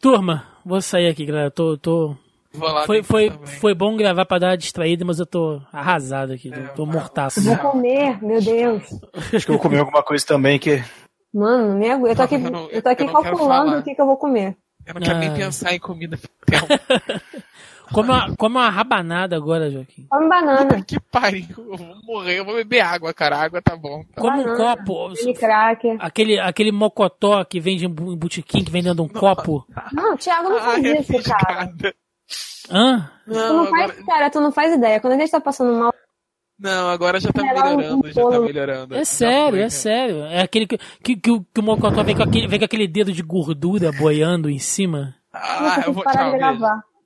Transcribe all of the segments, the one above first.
Turma, vou sair aqui, galera. Tô, tô... foi, foi, foi bom gravar pra dar uma distraída, mas eu tô arrasado aqui. É, tô mortaço. Vou comer, meu Deus. Acho que eu vou comer alguma coisa também que. Mano, não me aguento. Eu tô aqui, eu, não, eu tô aqui calculando o que, que eu vou comer. Eu não quero nem ah. pensar em comida. Come uma, come uma rabanada agora, Joaquim. Come banana. Que pariu. Eu vou morrer, eu vou beber água, cara. água tá bom. Tá. Come um copo. Aquele Aquele, aquele mocotó que vende em botequim, que vem dentro de um copo. Não, Thiago não faz ah, isso, cara. Hã? Não, tu não agora... faz, cara, tu não faz ideia. Quando a gente tá passando mal. Não, agora já tá melhorando, já tá melhorando. É sério, é sério. É aquele que, que, que, o, que o mocotó vem com, aquele, vem com aquele dedo de gordura boiando em cima. Ah, eu vou parar de gravar.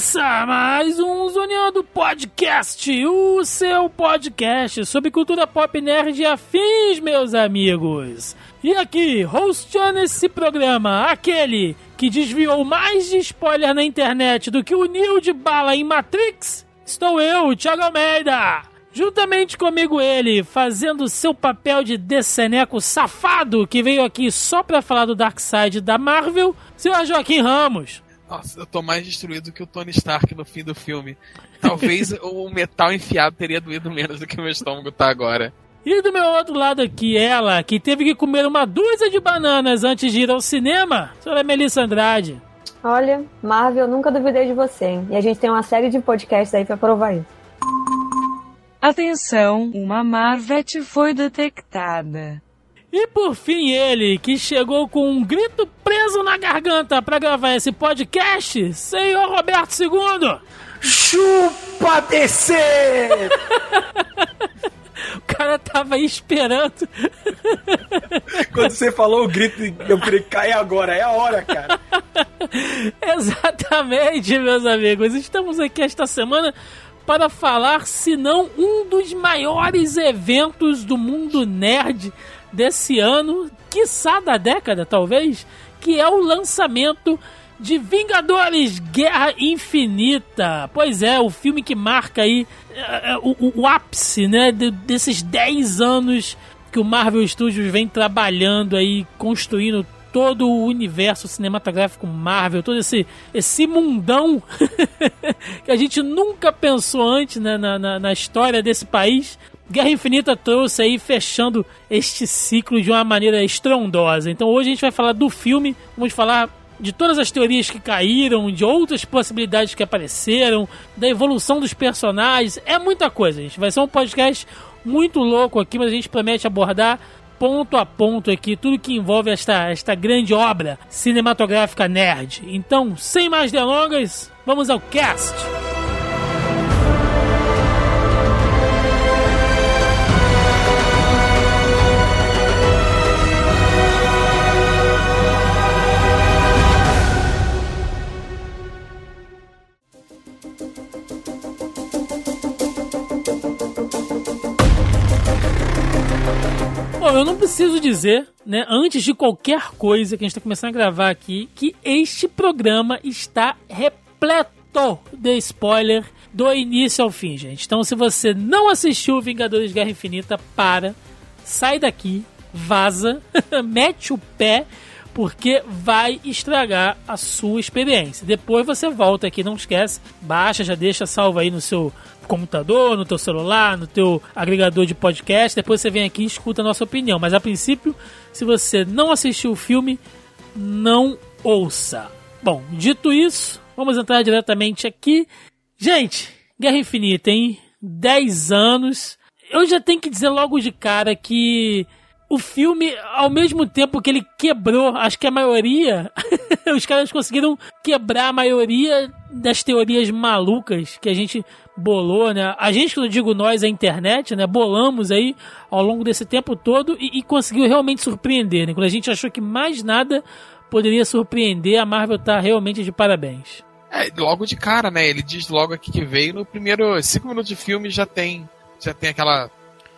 Começa mais um Zoneando Podcast, o seu podcast sobre cultura pop nerd e afins, meus amigos. E aqui, hosteando esse programa, aquele que desviou mais de spoiler na internet do que o Neo de bala em Matrix, estou eu, Thiago Almeida. Juntamente comigo ele, fazendo seu papel de deceneco safado que veio aqui só pra falar do Darkseid da Marvel, senhor Joaquim Ramos. Nossa, eu tô mais destruído que o Tony Stark no fim do filme. Talvez o metal enfiado teria doído menos do que o meu estômago tá agora. E do meu outro lado aqui, ela, que teve que comer uma dúzia de bananas antes de ir ao cinema, senhora Melissa Andrade. Olha, Marvel, eu nunca duvidei de você, hein? E a gente tem uma série de podcasts aí pra provar isso. Atenção, uma Marvet foi detectada. E por fim ele, que chegou com um grito preso na garganta para gravar esse podcast, senhor Roberto II. Chupa DC! o cara tava aí esperando. Quando você falou o grito, eu queria cair agora, é a hora, cara. Exatamente, meus amigos. Estamos aqui esta semana para falar, se não um dos maiores eventos do mundo nerd desse ano, quiçá da década, talvez, que é o lançamento de Vingadores Guerra Infinita. Pois é, o filme que marca aí uh, o, o, ápice, né, de, desses 10 anos que o Marvel Studios vem trabalhando aí, construindo todo o universo cinematográfico Marvel, todo esse, esse mundão que a gente nunca pensou antes né, na, na, na história desse país. Guerra Infinita trouxe aí fechando este ciclo de uma maneira estrondosa. Então hoje a gente vai falar do filme, vamos falar de todas as teorias que caíram, de outras possibilidades que apareceram, da evolução dos personagens. É muita coisa, gente. Vai ser um podcast muito louco aqui, mas a gente promete abordar ponto a ponto aqui tudo que envolve esta, esta grande obra cinematográfica nerd. Então, sem mais delongas, vamos ao cast! Bom, eu não preciso dizer, né, antes de qualquer coisa que a gente está começando a gravar aqui, que este programa está repleto de spoiler do início ao fim, gente. Então, se você não assistiu Vingadores Guerra Infinita, para, sai daqui, vaza, mete o pé, porque vai estragar a sua experiência. Depois você volta aqui, não esquece, baixa, já deixa salvo aí no seu computador, no teu celular, no teu agregador de podcast. Depois você vem aqui e escuta a nossa opinião. Mas a princípio, se você não assistiu o filme, não ouça. Bom, dito isso, vamos entrar diretamente aqui. Gente, Guerra Infinita, hein? 10 anos. Eu já tenho que dizer logo de cara que o filme, ao mesmo tempo que ele quebrou, acho que a maioria, os caras conseguiram quebrar a maioria das teorias malucas que a gente bolou, né? A gente, que eu digo nós, a internet, né? Bolamos aí ao longo desse tempo todo e, e conseguiu realmente surpreender, né? Quando a gente achou que mais nada poderia surpreender. A Marvel tá realmente de parabéns. É, logo de cara, né? Ele diz logo aqui que veio no primeiro cinco minutos de filme já tem já tem aquela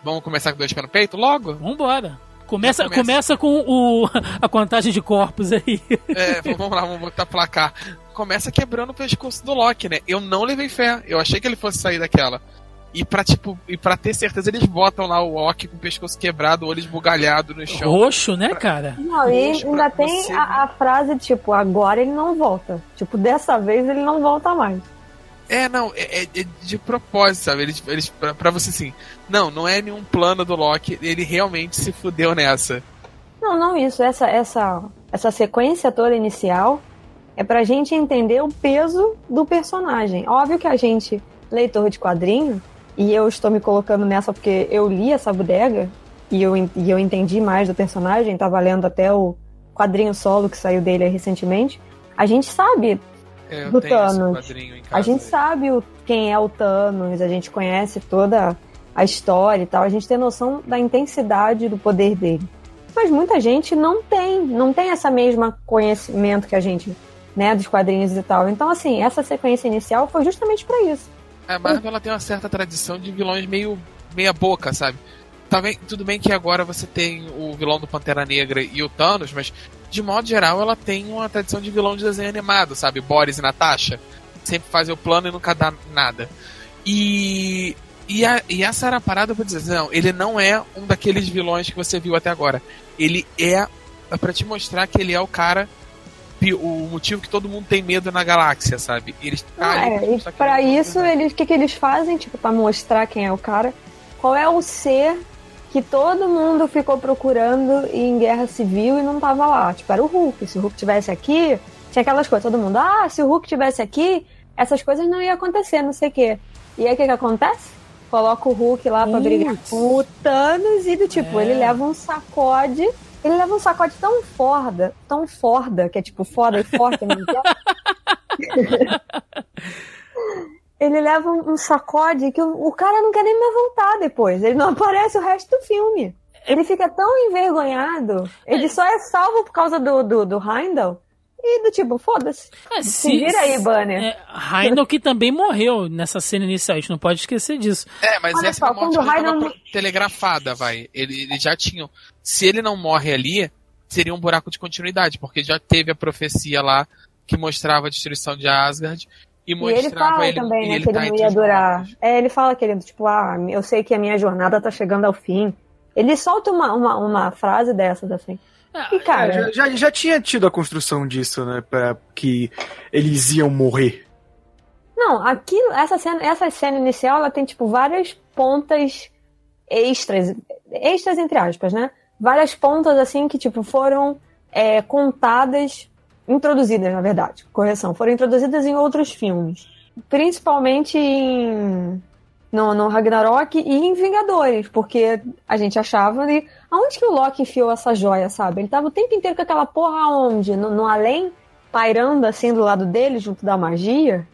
vamos começar com dois pés no peito logo. Vambora. Começa, começa. começa com o, a contagem de corpos aí. É, vamos lá, vamos botar placar. Começa quebrando o pescoço do Loki, né? Eu não levei fé. Eu achei que ele fosse sair daquela. E pra, tipo, e pra ter certeza, eles botam lá o Loki com o pescoço quebrado, o olho esbugalhado no chão. Roxo, né, cara? Não, e ainda pra tem você, a, a frase, tipo, agora ele não volta. Tipo, dessa vez ele não volta mais. É, não, é, é- é de propósito, sabe? Eles, eles, pra, pra você assim, não, não é nenhum plano do Loki, ele realmente se fudeu nessa. Não, não isso. Essa, essa, essa sequência toda inicial é pra gente entender o peso do personagem. Óbvio que a gente, leitor de quadrinho, e eu estou me colocando nessa porque eu li essa bodega e eu, e eu entendi mais do personagem, tava lendo até o quadrinho solo que saiu dele recentemente. A gente sabe É, Do Thanos. A gente sabe o, quem é o Thanos, a gente conhece toda a história e tal, a gente tem noção da intensidade do poder dele. Mas muita gente não tem, não tem essa mesma conhecimento que a gente, né, dos quadrinhos e tal. Então, assim, essa sequência inicial foi justamente pra isso. A Marvel ela tem uma certa tradição de vilões meio meia boca, sabe? Tá bem- tudo bem que agora você tem o vilão do Pantera Negra e o Thanos, mas de modo geral ela tem uma tradição de vilão de desenho animado, sabe? Boris e Natasha. Sempre fazem o plano e nunca dá nada. E, e, a- e essa era a parada pra dizer, não, ele não é um daqueles vilões que você viu até agora. Ele é, é para te mostrar que ele é o cara, o motivo que todo mundo tem medo na galáxia, sabe? Eles Ah, ali é, pra é isso, o que, que eles fazem, tipo, pra mostrar quem é o cara, qual é o ser que todo mundo ficou procurando em Guerra Civil e não tava lá. Tipo, era o Hulk. Se o Hulk tivesse aqui, tinha aquelas coisas, todo mundo, ah, se o Hulk tivesse aqui, essas coisas não iam acontecer, não sei o quê. E aí o que, que acontece? Coloca o Hulk lá pra Putz. brigar com o Thanos e do tipo, É. ele leva um sacode. Ele leva um sacode tão forda, tão forda, que é tipo foda e forte tempo. ele leva um, sacode que o, o cara não quer nem mais voltar depois. Ele não aparece o resto do filme. Ele fica tão envergonhado. Ele só é salvo por causa do, do, do Heimdall. E do tipo, foda-se. É, Se vira aí, Banner. É, Heindel que também morreu nessa cena inicial, a gente não pode esquecer disso. É, mas Olha essa só, é uma morte pro- telegrafada, vai. Ele, ele já tinha. Se ele não morre ali, seria um buraco de continuidade, porque já teve a profecia lá que mostrava a destruição de Asgard e E ele fala ele, também, né, ele que tá ele não entre ia durar. É, ele fala que ele, tipo, ah, eu sei que a minha jornada tá chegando ao fim. Ele solta uma, uma, uma frase dessas, assim. Ah, E, cara, É, já, já, já tinha tido a construção disso, né? Pra que eles iam morrer. Não, aquilo, essa cena, essa cena inicial, ela tem, tipo, várias pontas extras, extras entre aspas, né? Várias pontas, assim, que, tipo, foram é, contadas, introduzidas, na verdade, correção, foram introduzidas em outros filmes. Principalmente em... No, no Ragnarok e em Vingadores, porque a gente achava ali. Aonde que o Loki enfiou essa joia, sabe? Ele tava o tempo inteiro com aquela porra onde? No, no além, pairando assim do lado dele, junto da magia.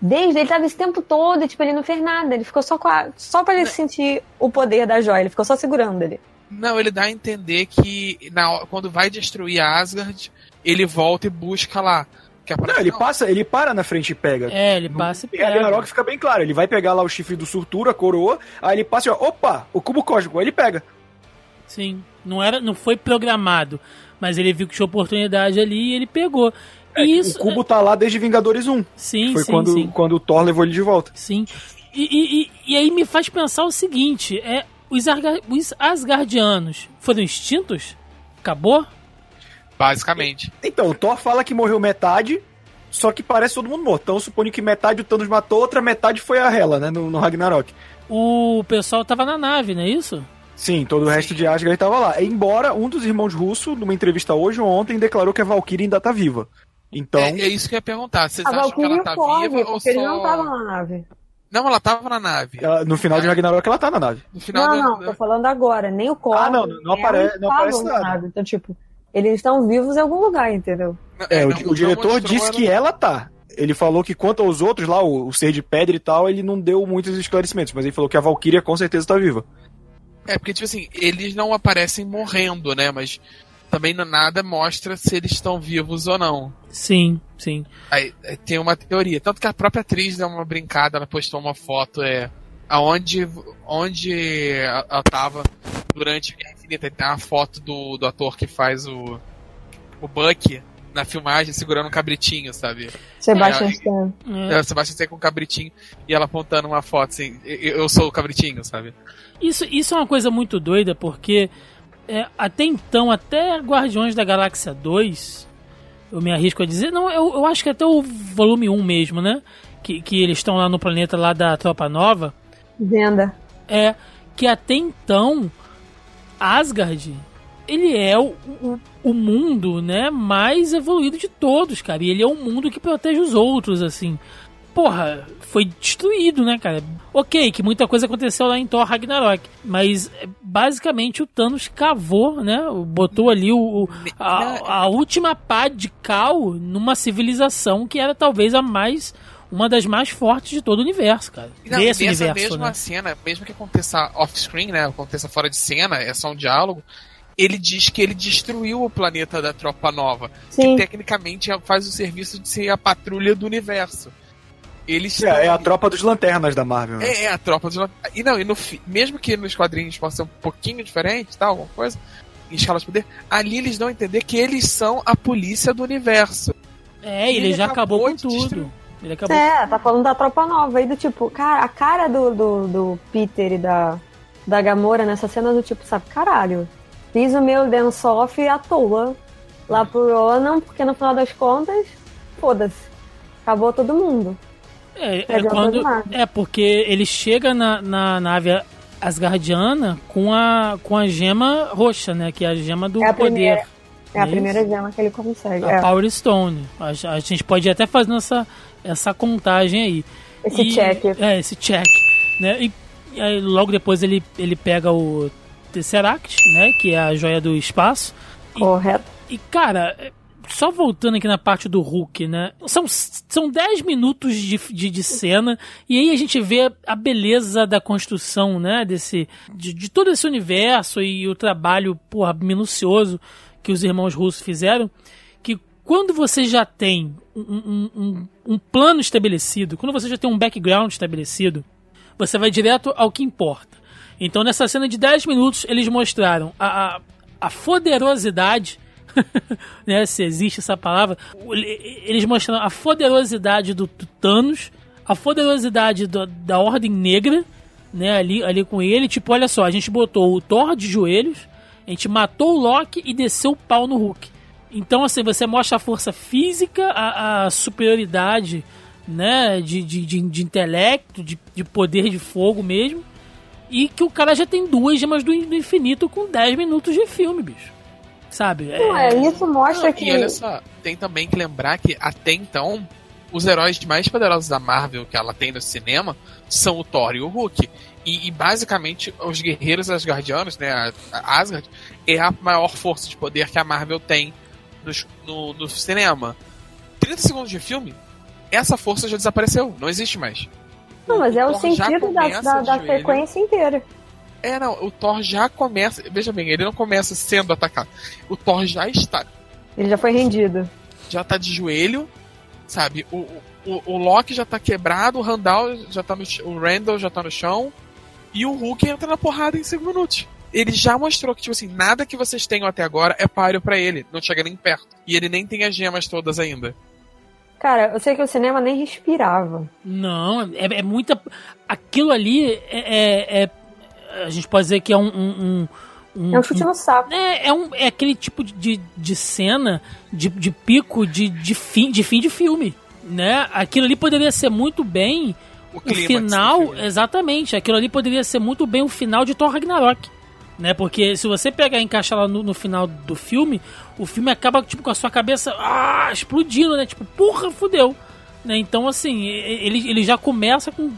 Desde ele tava esse tempo todo e, tipo, ele não fez nada. Ele ficou só com a, Só pra ele sentir o poder da joia. Ele ficou só segurando ele. Não, ele dá a entender que na, quando vai destruir Asgard, ele volta e busca lá. Que é Não, ele passa, ele para na frente e pega. É, ele passa e Em Ragnarok pega. fica bem claro, ele vai pegar lá o chifre do Surtura, a coroa, aí ele passa e ó, opa, o cubo cósmico, aí ele pega. Sim, não, era, não foi programado, mas ele viu que tinha oportunidade ali e ele pegou. É, E isso, o cubo tá lá desde Vingadores 1. sim, Foi sim, quando, sim. quando o Thor levou ele de volta. Sim. E, e, e- e aí me faz pensar o seguinte: é, os, Arga- os Asgardianos foram extintos? Acabou? Basicamente. Então, o Thor fala que morreu metade, só que parece todo mundo morto. Então, suponho que metade o Thanos matou, outra metade foi a Hela, né, no, no Ragnarok. O pessoal tava na nave, não é isso? Sim, todo o resto de Asgard tava lá. Embora um dos irmãos russos, numa entrevista hoje ou ontem, declarou que a Valkyrie ainda tá viva. Então, É, é isso que eu ia perguntar. Vocês A acham que Valkyrie ela tá foge, viva ou porque ele só... não tava na nave. Não, ela tava na nave. ela- no final de Ragnarok ela tá na nave. No final Não, do- não, tô falando agora. Nem o Korg, Ah, não, não nem apare- ela não aparece na nada. nave. Então, tipo, eles estão vivos em algum lugar, entendeu? É, o, não- o não diretor disse que ela tá. Ele falou que quanto aos outros lá, o, o ser de pedra e tal, ele não deu muitos esclarecimentos, mas ele falou que a Valkyria com certeza tá viva. É, porque, tipo assim, eles não aparecem morrendo, né? Mas também não- nada mostra se eles estão vivos ou não. Sim, sim. Aí, aí tem uma teoria. Tanto que a própria atriz deu uma brincada, ela postou uma foto, é. Aonde, onde ela tava durante a Guerra Infinita. Tem uma foto do, do ator que faz o. O Buck na filmagem segurando um cabritinho, sabe? Sebastian É, Stan. É. É, o Sebastião Stan com um cabritinho e ela apontando uma foto assim, eu, eu sou o cabritinho, sabe? Isso, isso é uma coisa muito doida, porque é, até então, até Guardiões da Galáxia 2, eu me arrisco a dizer, não, eu, eu acho que até o volume 1 mesmo, né? Que, que eles estão lá no planeta lá da Tropa Nova, Venda. é que até então Asgard ele é o, o, o mundo né mais evoluído de todos cara. E ele é um mundo que protege os outros assim. Porra foi destruído né cara? Ok que muita coisa aconteceu lá em Thor Ragnarok mas é, basicamente o Thanos cavou né botou ali o, a, a última pá de cal numa civilização que era talvez a mais uma das mais fortes de todo o universo cara Não, desse nessa universo mesma né cena, mesmo que aconteça off-screen, né? Aconteça fora de cena, é só um diálogo. Ele diz que ele destruiu o planeta da Tropa Nova. Sim. Que tecnicamente é- faz o serviço de ser a patrulha do universo. Eles É, é a tropa dos lanternas da Marvel. né? É, é a tropa dos. E não, e no fi- mesmo que nos quadrinhos possa ser um pouquinho diferente, tal, alguma coisa, em escala de poder, ali eles dão a entender que eles são a polícia do universo. É, ele, Ele já acabou, acabou com tudo. destruir. Ele acabou. É, tá falando da tropa nova aí do tipo, cara, a cara do, do, do Peter e da, da Gamora nessa cena do tipo, sabe, caralho, fiz o meu dance off à toa lá pro Ronan, porque no final das contas, foda-se, acabou todo mundo. É, é quando. É, porque ele chega na, na nave Asgardiana com a, com a gema roxa, né? Que é a gema do É a poder. primeira. É a Não primeira gema que ele consegue. A É, Power Stone. A, a gente pode até fazer essa, essa contagem aí. esse E- check. É, esse check. Né? E, e logo depois ele, ele pega o Tesseract, né? Que é a joia do espaço. Correto. E, cara, é, só voltando aqui na parte do Hulk, né? São, são 10 minutos de, de, de cena, e aí a gente vê a beleza da construção, né? Desse, de, de todo esse universo e o trabalho, porra, minucioso que os irmãos russos fizeram. Que quando você já tem um, um, um, plano estabelecido, quando você já tem um background estabelecido, você vai direto ao que importa. Então, nessa cena de 10 minutos, eles mostraram a, a, a poderosidade, né, se existe essa palavra, eles mostraram a poderosidade do, do Thanos, a poderosidade do- da Ordem Negra, né, ali, ali com ele. Tipo, olha só, a gente botou o Thor de joelhos, a gente matou o Loki e desceu o pau no Hulk. Então, assim, você mostra a força física, a, a superioridade, né, de, de, de, de intelecto, de, de poder de fogo mesmo. E que o cara já tem duas gemas do, do infinito com 10 minutos de filme, bicho. Sabe? Não, é, isso mostra que. E olha só, tem também que lembrar que até então, os heróis mais poderosos da Marvel que ela tem no cinema são o Thor e o Hulk. E, e, basicamente os guerreiros asgardianos, né, a, Asgard, é a maior força de poder que a Marvel tem nos- no, no cinema. 30 segundos de filme, essa força já desapareceu, não existe mais. Não, mas é o Thor sentido da, da, da sequência inteira. É, não, o Thor já começa. Veja bem, ele não começa sendo atacado. O Thor já está. Ele já foi rendido. Já tá de joelho, sabe? O, o, o Loki já tá quebrado, o Randall já tá no O Randall já tá no chão. E o Hulk entra na porrada em 5 minutos. Ele já mostrou que, tipo assim, nada que vocês tenham até agora é páreo pra ele. Não chega nem perto. E ele nem tem as gemas todas ainda. Cara, eu sei que o cinema nem respirava. Não, é, é muita. Aquilo ali é, é- é- A gente pode dizer que é um. um, um- É um chute no saco. É, é, um, é aquele tipo de, de cena, de, de pico de, de, fim, de fim de filme. Né? Aquilo ali poderia ser muito bem O, o final. Exatamente, aquilo ali poderia ser muito bem o final de Thor Ragnarok. Né? Porque se você pegar e encaixar lá no, no final do filme, o filme acaba tipo, com a sua cabeça ah, explodindo, né? Tipo, porra, fudeu. Né? Então, assim, ele, ele já começa com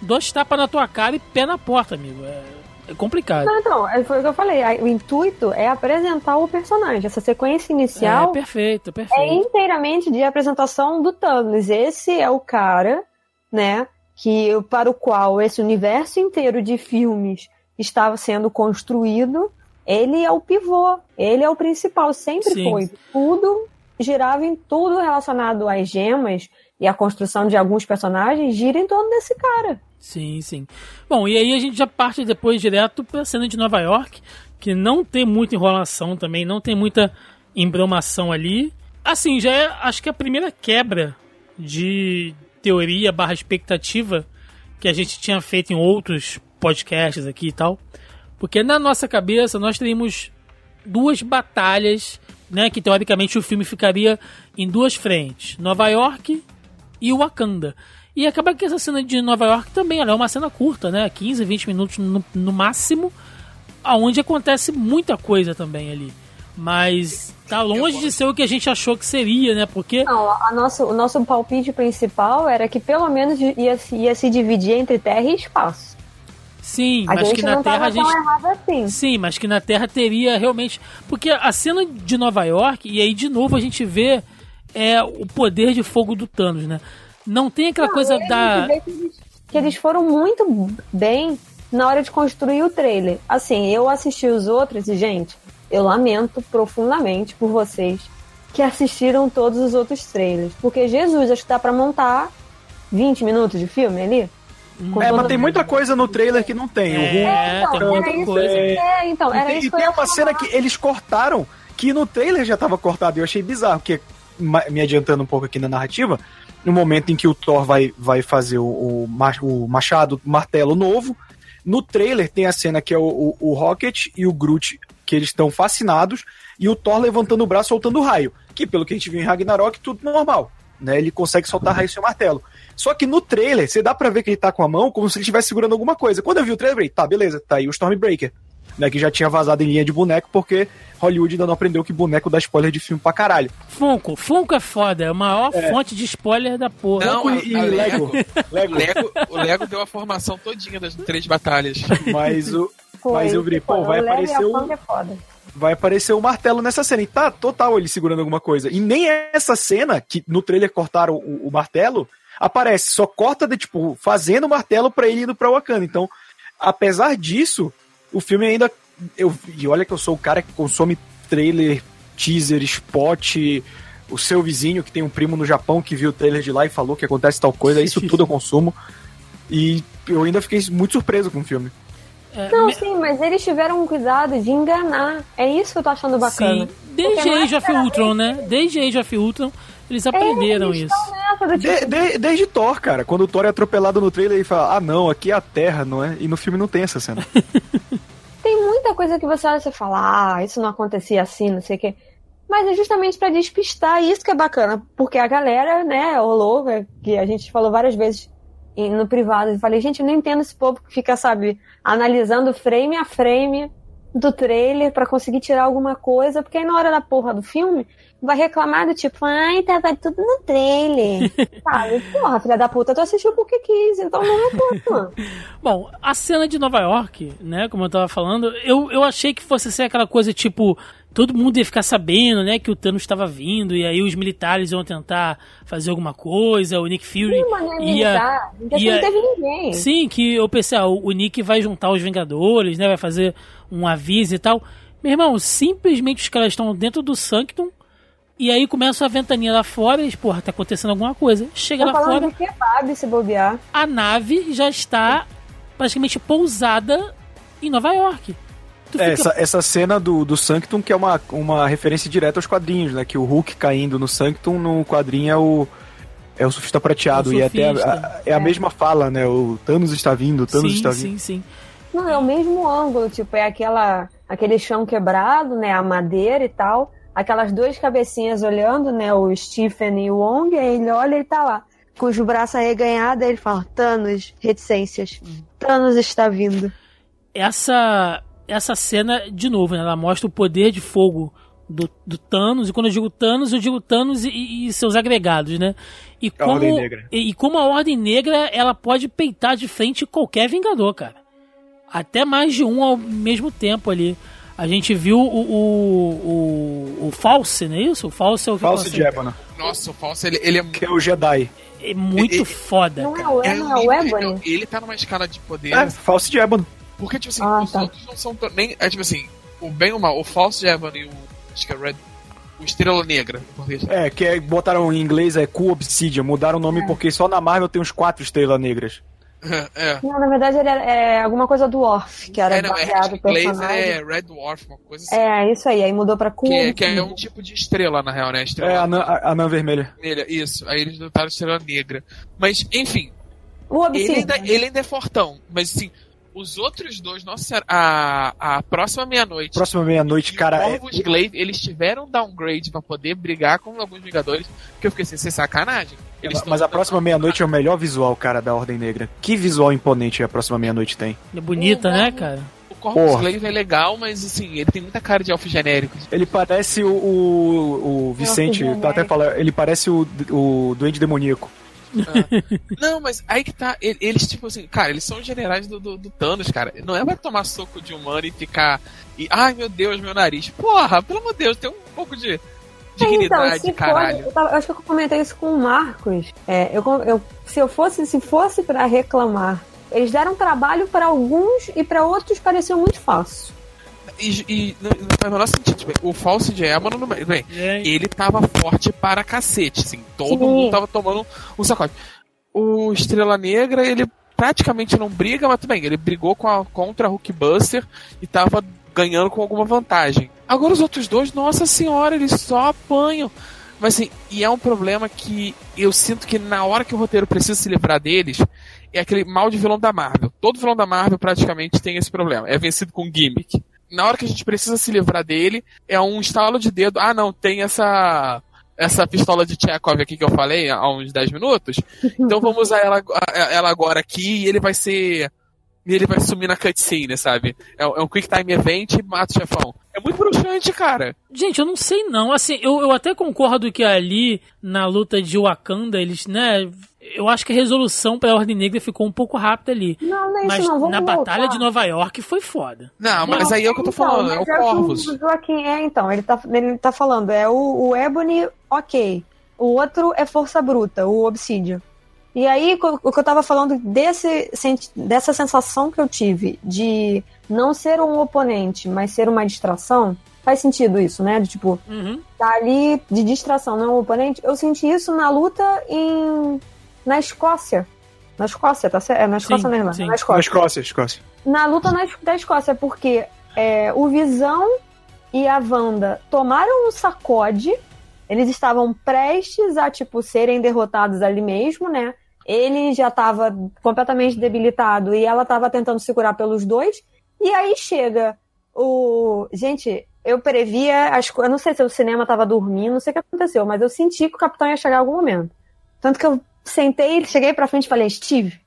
dois tapas na tua cara e pé na porta, amigo. É, é complicado. Não, então, é- foi o que eu falei. O intuito é apresentar o personagem. Essa sequência inicial É perfeito, é perfeito. inteiramente de apresentação do Thanos. Esse é o cara, né, que para o qual esse universo inteiro de filmes estava sendo construído ele é o pivô, ele é o principal, sempre Sim. foi. Tudo girava em tudo relacionado às gemas e a construção de alguns personagens gira em torno desse cara. Sim, sim. Bom, e aí a gente já parte depois direto pra cena de Nova York, que não tem muita enrolação também, não tem muita embromação ali. Assim, já é, acho que a primeira quebra de teoria barra expectativa que a gente tinha feito em outros podcasts aqui e tal. Porque na nossa cabeça nós teríamos duas batalhas, né? Que teoricamente o filme ficaria em duas frentes: Nova York e Wakanda. E acaba que essa cena de Nova York também ela é uma cena curta, né? 15, 20 minutos no, no máximo, aonde acontece muita coisa também ali. Mas tá longe de ser o que a gente achou que seria, né? Porque Não, a nosso, o nosso palpite principal era que pelo menos ia, se- ia se dividir entre terra e espaço. sim, A mas que na não Terra a gente assim. Sim, mas que na Terra teria realmente. Porque a cena de Nova York, e aí de novo a gente vê é, o poder de fogo do Thanos, né? Não tem aquela coisa A gente da. que eles, que eles foram muito bem na hora de construir o trailer. Assim, eu assisti os outros e, gente, eu lamento profundamente por vocês que assistiram todos os outros trailers. Porque Jesus, acho que dá pra montar 20 minutos de filme ali. Com É, mas tem muita coisa no trailer que não tem. O ruim É, Então, tem era muita isso- coisa. É, então, E era tem, isso e tem uma falar. cena que eles cortaram que no trailer já tava cortado. e Eu achei bizarro, porque, me adiantando um pouco aqui na narrativa, no momento em que o Thor vai, vai fazer o, o, o machado, o martelo novo, no trailer tem a cena que é o, o, o Rocket e o Groot, que eles estão fascinados, e o Thor levantando o braço, soltando raio. Que, pelo que a gente viu em Ragnarok, tudo normal. Né? Ele consegue soltar raio sem o martelo. Só que no trailer, você dá pra ver que ele tá com a mão como se ele estivesse segurando alguma coisa. Quando eu vi o trailer, eu falei, tá, beleza, tá aí o Stormbreaker. Né, que já tinha vazado em linha de boneco, porque Hollywood ainda não aprendeu que boneco dá spoiler de filme pra caralho. Funko. Funko é foda, é a maior fonte de spoiler da porra. Não, Funko a- e a Lego. O Lego. Lego, o Lego deu a formação todinha das três batalhas. Mas, o, Foi, mas eu virei, pô, vai aparecer, o, é foda. vai aparecer o martelo nessa cena. E tá total ele segurando alguma coisa. E nem essa cena, que no trailer cortaram o, o martelo, aparece. Só corta de, tipo, fazendo o martelo pra ele indo pra Wakanda. Então, apesar disso, o filme ainda. Eu, e olha que eu sou o cara que consome trailer, teaser, spot. O seu vizinho, que tem um primo no Japão, que viu o trailer de lá e falou que acontece tal coisa, isso tudo eu consumo. E eu ainda fiquei muito surpreso com o filme. É, Não, me- sim, mas eles tiveram um cuidado de enganar. É isso que eu tô achando bacana. Sim, desde Porque é Age of Ultron, né? Desde Age of Ultron, eles aprenderam eles isso. nessa De- tipo, de- desde Thor, cara. Quando o Thor é atropelado no trailer, ele fala: Ah, não, aqui é a Terra, não é? E no filme não tem essa cena. tem muita coisa que você olha e você fala, ah, isso não acontecia assim, não sei o quê. Mas é justamente pra despistar, e isso que é bacana, porque a galera, né, rolou, que a gente falou várias vezes no privado, eu falei, gente, eu não entendo esse povo que fica, sabe, analisando frame a frame do trailer pra conseguir tirar alguma coisa, porque aí na hora da porra do filme vai reclamar do tipo, ai, tava tudo no trailer. Sabe, porra, filha da puta, tu assistiu porque quis, então não é mano. Bom, a cena de Nova York, né, como eu tava falando, eu, eu achei que fosse ser aquela coisa tipo, todo mundo ia ficar sabendo, né, que o Thanos estava vindo, e aí os militares iam tentar fazer alguma coisa, o Nick Fury Sim, mano, é ia... Então ia- não teve ninguém. Sim, que eu pensei, ah, o Nick vai juntar os Vingadores, né, vai fazer um aviso e tal. Meu irmão, simplesmente os caras estão dentro do Sanctum, e aí começa a ventania lá fora, e eles, porra, tá acontecendo alguma coisa. Chega Tô lá fora, de kebab se bobear. a nave já está praticamente pousada em Nova York. É, fica- essa, essa cena do, do Sanctum, que é uma, uma referência direta aos quadrinhos, né? Que o Hulk caindo no Sanctum, no quadrinho é o. É o surfista prateado. É o e até a, surfista. a- é a mesma fala, né? O Thanos está vindo, o Thanos sim, está vindo. sim, sim. Não, é o mesmo ângulo, tipo, é aquela, aquele chão quebrado, né, a madeira e tal, aquelas duas cabecinhas olhando, né, o Stephen e o Wong, aí ele olha e tá lá, com os braços arreganhados, aí ele fala, Thanos, reticências, Thanos está vindo. Essa, essa cena, de novo, né, ela mostra o poder de fogo do, do Thanos, e quando eu digo Thanos, eu digo Thanos e, e seus agregados, né? E A como, Ordem Negra. E, e como a Ordem Negra, ela pode peitar de frente qualquer Vingador, cara. Até mais de um ao mesmo tempo ali. A gente viu o, o, o, o False, não é isso? O False é o que Falso False- Jebana, Nossa, o Falso, ele, ele é que é o Jedi. É muito E- e- foda, Não é o, é, não é o Ebony? Ele tá numa escala de poder. É, Falso Jebana. Porque, tipo assim, Ah, os tá. outros não são tão- nem. É tipo assim, o bem e o mal, o Falso de Evan e o. Acho que é Red. O Estrela Negra. É, que é, botaram em inglês é Cool Obsidian, mudaram o nome porque só na Marvel tem uns quatro estrelas negras. É. Não, na verdade ele era é, alguma coisa do Orf, que era É, não, é, baseado no inglês personagem. é Red Dwarf, uma coisa assim. É, isso aí, aí mudou pra Cool. Que, é- que é um tipo de estrela, na real, né? Estrela É, a anã, a anã vermelha. vermelha, isso. Aí eles botaram estrela negra. Mas, enfim, O ele Obsidian. ainda, ele ainda é fortão. Mas, assim, os outros dois, nossa a, a próxima meia-noite. Próxima meia-noite, cara. o É, Corvus Glaive, eles tiveram downgrade pra poder brigar com alguns Vingadores, que eu fiquei assim, sem sacanagem. Eles mas a próxima meia-noite é o melhor visual, cara, da Ordem Negra. Que visual imponente a próxima meia-noite tem. É bonita, O- né, cara? O Corvus. Glaive é legal, mas assim, ele tem muita cara de elfo genérico. Ele parece o, o, o Vicente, genérico. tá até falando, ele parece o, o Duende Demoníaco. Não, mas aí que tá. ele- Eles, tipo assim, cara, eles são os generais do, do, do Thanos, cara. Não é pra tomar soco de humano e ficar. E, ai meu Deus, meu nariz. Porra, pelo amor de Deus, tem um pouco de dignidade, então, se caralho. For, eu, tava- eu acho que eu comentei isso com o Marcos. É, eu, eu- se eu fosse, se fosse pra reclamar, eles deram trabalho pra alguns e pra outros pareceu muito fácil. E, e não, não faz o menor sentido. Tipo, o falso de Emma, não, bem, ele tava forte para cacete, assim. Todo Sim. mundo tava tomando um sacode. O Estrela Negra, ele praticamente não briga, mas tudo bem, ele brigou com a, contra a Hulkbuster e tava ganhando com alguma vantagem. Agora os outros dois, nossa senhora, eles só apanham. Mas assim, e é um problema que eu sinto que na hora que o roteiro precisa se livrar deles, é aquele mal de vilão da Marvel. Todo vilão da Marvel praticamente tem esse problema. É vencido com gimmick. Na hora que a gente precisa se livrar dele, é um estalo de dedo. Ah, não, tem essa essa pistola de Chekhov aqui que eu falei há uns 10 minutos. Então vamos usar ela, a- ela agora aqui e ele vai ser. E ele vai sumir na cutscene, sabe? É, um- é um quick time event e mata o chefão. É muito bruxante, cara. Gente, eu não sei não. Assim, eu, eu até concordo que ali, na luta de Wakanda, eles, né... Eu acho que a resolução pra Ordem Negra ficou um pouco rápida ali. Não, não é isso Mas não, vamos na batalha voltar. de Nova York foi foda. Não, mas Não, aí é o que eu tô então, falando, é o Corvus. O Joaquim, é, então, ele tá, ele tá falando, é o, o Ebony, ok. O outro é Força Bruta, o Obsidian. E aí, o que eu tava falando desse, dessa sensação que eu tive de não ser um oponente, mas ser uma distração, faz sentido isso, né? De tipo, Uhum. tá ali de distração, não é um oponente. Eu senti isso na luta em na Escócia. Na Escócia, tá certo? É na Escócia, Sim, né, irmã? sim. Na Na Escócia Escócia, Escócia. na luta na, da Escócia, porque é, o Visão e a Wanda tomaram um sacode, eles estavam prestes a, tipo, serem derrotados ali mesmo, né? Ele já estava completamente debilitado e ela estava tentando se curar pelos dois. E aí chega o. Gente, eu previa as coisas. Eu não sei se o cinema estava dormindo, não sei o que aconteceu, mas eu senti que o capitão ia chegar em algum momento. Tanto que eu sentei, cheguei pra frente e falei, Steve.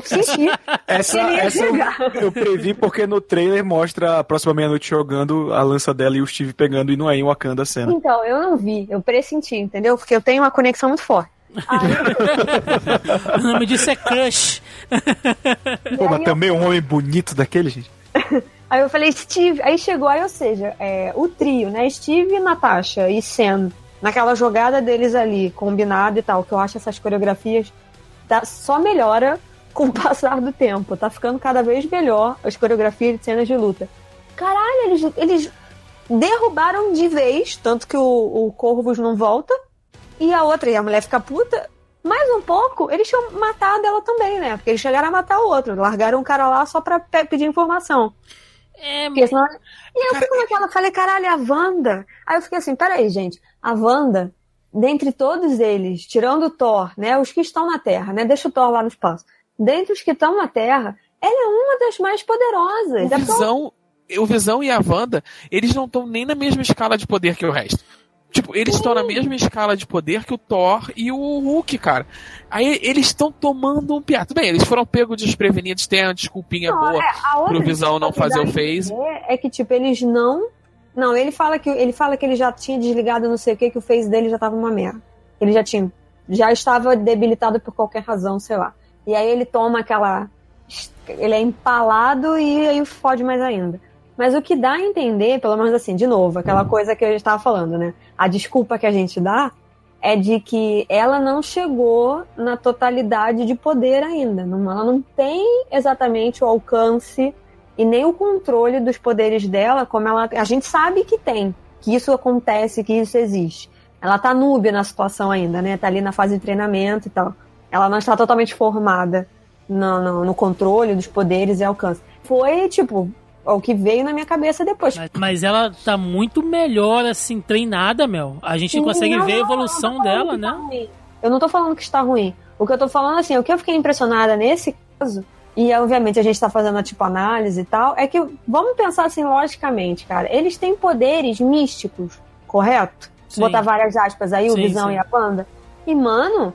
Porque eu senti Essa, Ele ia essa eu, chegar. eu previ porque no trailer mostra a próxima meia-noite jogando a lança dela e o Steve pegando e não é em Wakanda a cena. Então, eu não vi, eu pressenti, entendeu? Porque eu tenho uma conexão muito forte. Aí, O nome disso é Crush. Pô, mas eu- também um homem bonito daquele, gente. aí eu falei, Steve, aí chegou, aí, ou seja, é, o trio, né? Steve, Natasha e Sam, naquela jogada deles ali, combinado e tal, que eu acho essas coreografias tá, só melhora com o passar do tempo. Tá ficando cada vez melhor as coreografias de cenas de luta. Caralho, eles, eles derrubaram de vez, tanto que o, o Corvus não volta. E a outra, e a mulher fica puta. Mais um pouco, eles tinham matado ela também, né? Porque eles chegaram a matar o outro. Largaram o cara lá só pra pe- pedir informação. É, Porque senão... E eu fico naquela, falei, caralho, a Wanda. Aí eu fiquei assim, peraí, gente. A Wanda, dentre todos eles, tirando o Thor, né? Os que estão na Terra, né? Deixa o Thor lá no espaço. Dentre os que estão na Terra, ela é uma das mais poderosas. O É Visão, o Visão e a Wanda, eles não estão nem na mesma escala de poder que o resto. Tipo, eles estão na mesma escala de poder que o Thor e o Hulk, cara. Aí eles estão tomando um piato. Tudo bem, eles foram pegos desprevenidos, tem a desculpinha Não, boa outra pro Visão não fazer o phase. É que, tipo, eles não. Não, ele fala que ele fala que ele já tinha desligado não sei o que, que o face dele já tava uma merda. Ele já tinha. Já estava debilitado por qualquer razão, sei lá. E aí ele toma aquela. Ele é empalado e aí fode mais ainda. Mas o que dá a entender, pelo menos assim, de novo, aquela coisa que a gente tava falando, né? A desculpa que a gente dá é de que ela não chegou na totalidade de poder ainda. Ela não tem exatamente o alcance e nem o controle dos poderes dela, como ela. A gente sabe que tem, que isso acontece, que isso existe. Ela tá núbia na situação ainda, né? Tá ali na fase de treinamento e tal. Ela não está totalmente formada no, no, no controle dos poderes e alcance. Foi, tipo, o que veio na minha cabeça depois. Mas, mas ela tá muito melhor, assim, treinada, Mel. A gente consegue Não, ver a evolução falando dela, que né? tá. Eu não tô falando que está ruim. O que eu tô falando, assim, o que eu fiquei impressionada nesse caso, e obviamente a gente tá fazendo a tipo análise e tal, é que, vamos pensar assim logicamente, cara, eles têm poderes místicos, correto? Sim. Botar várias aspas aí, o Sim, Visão sim. e a Panda. E, mano,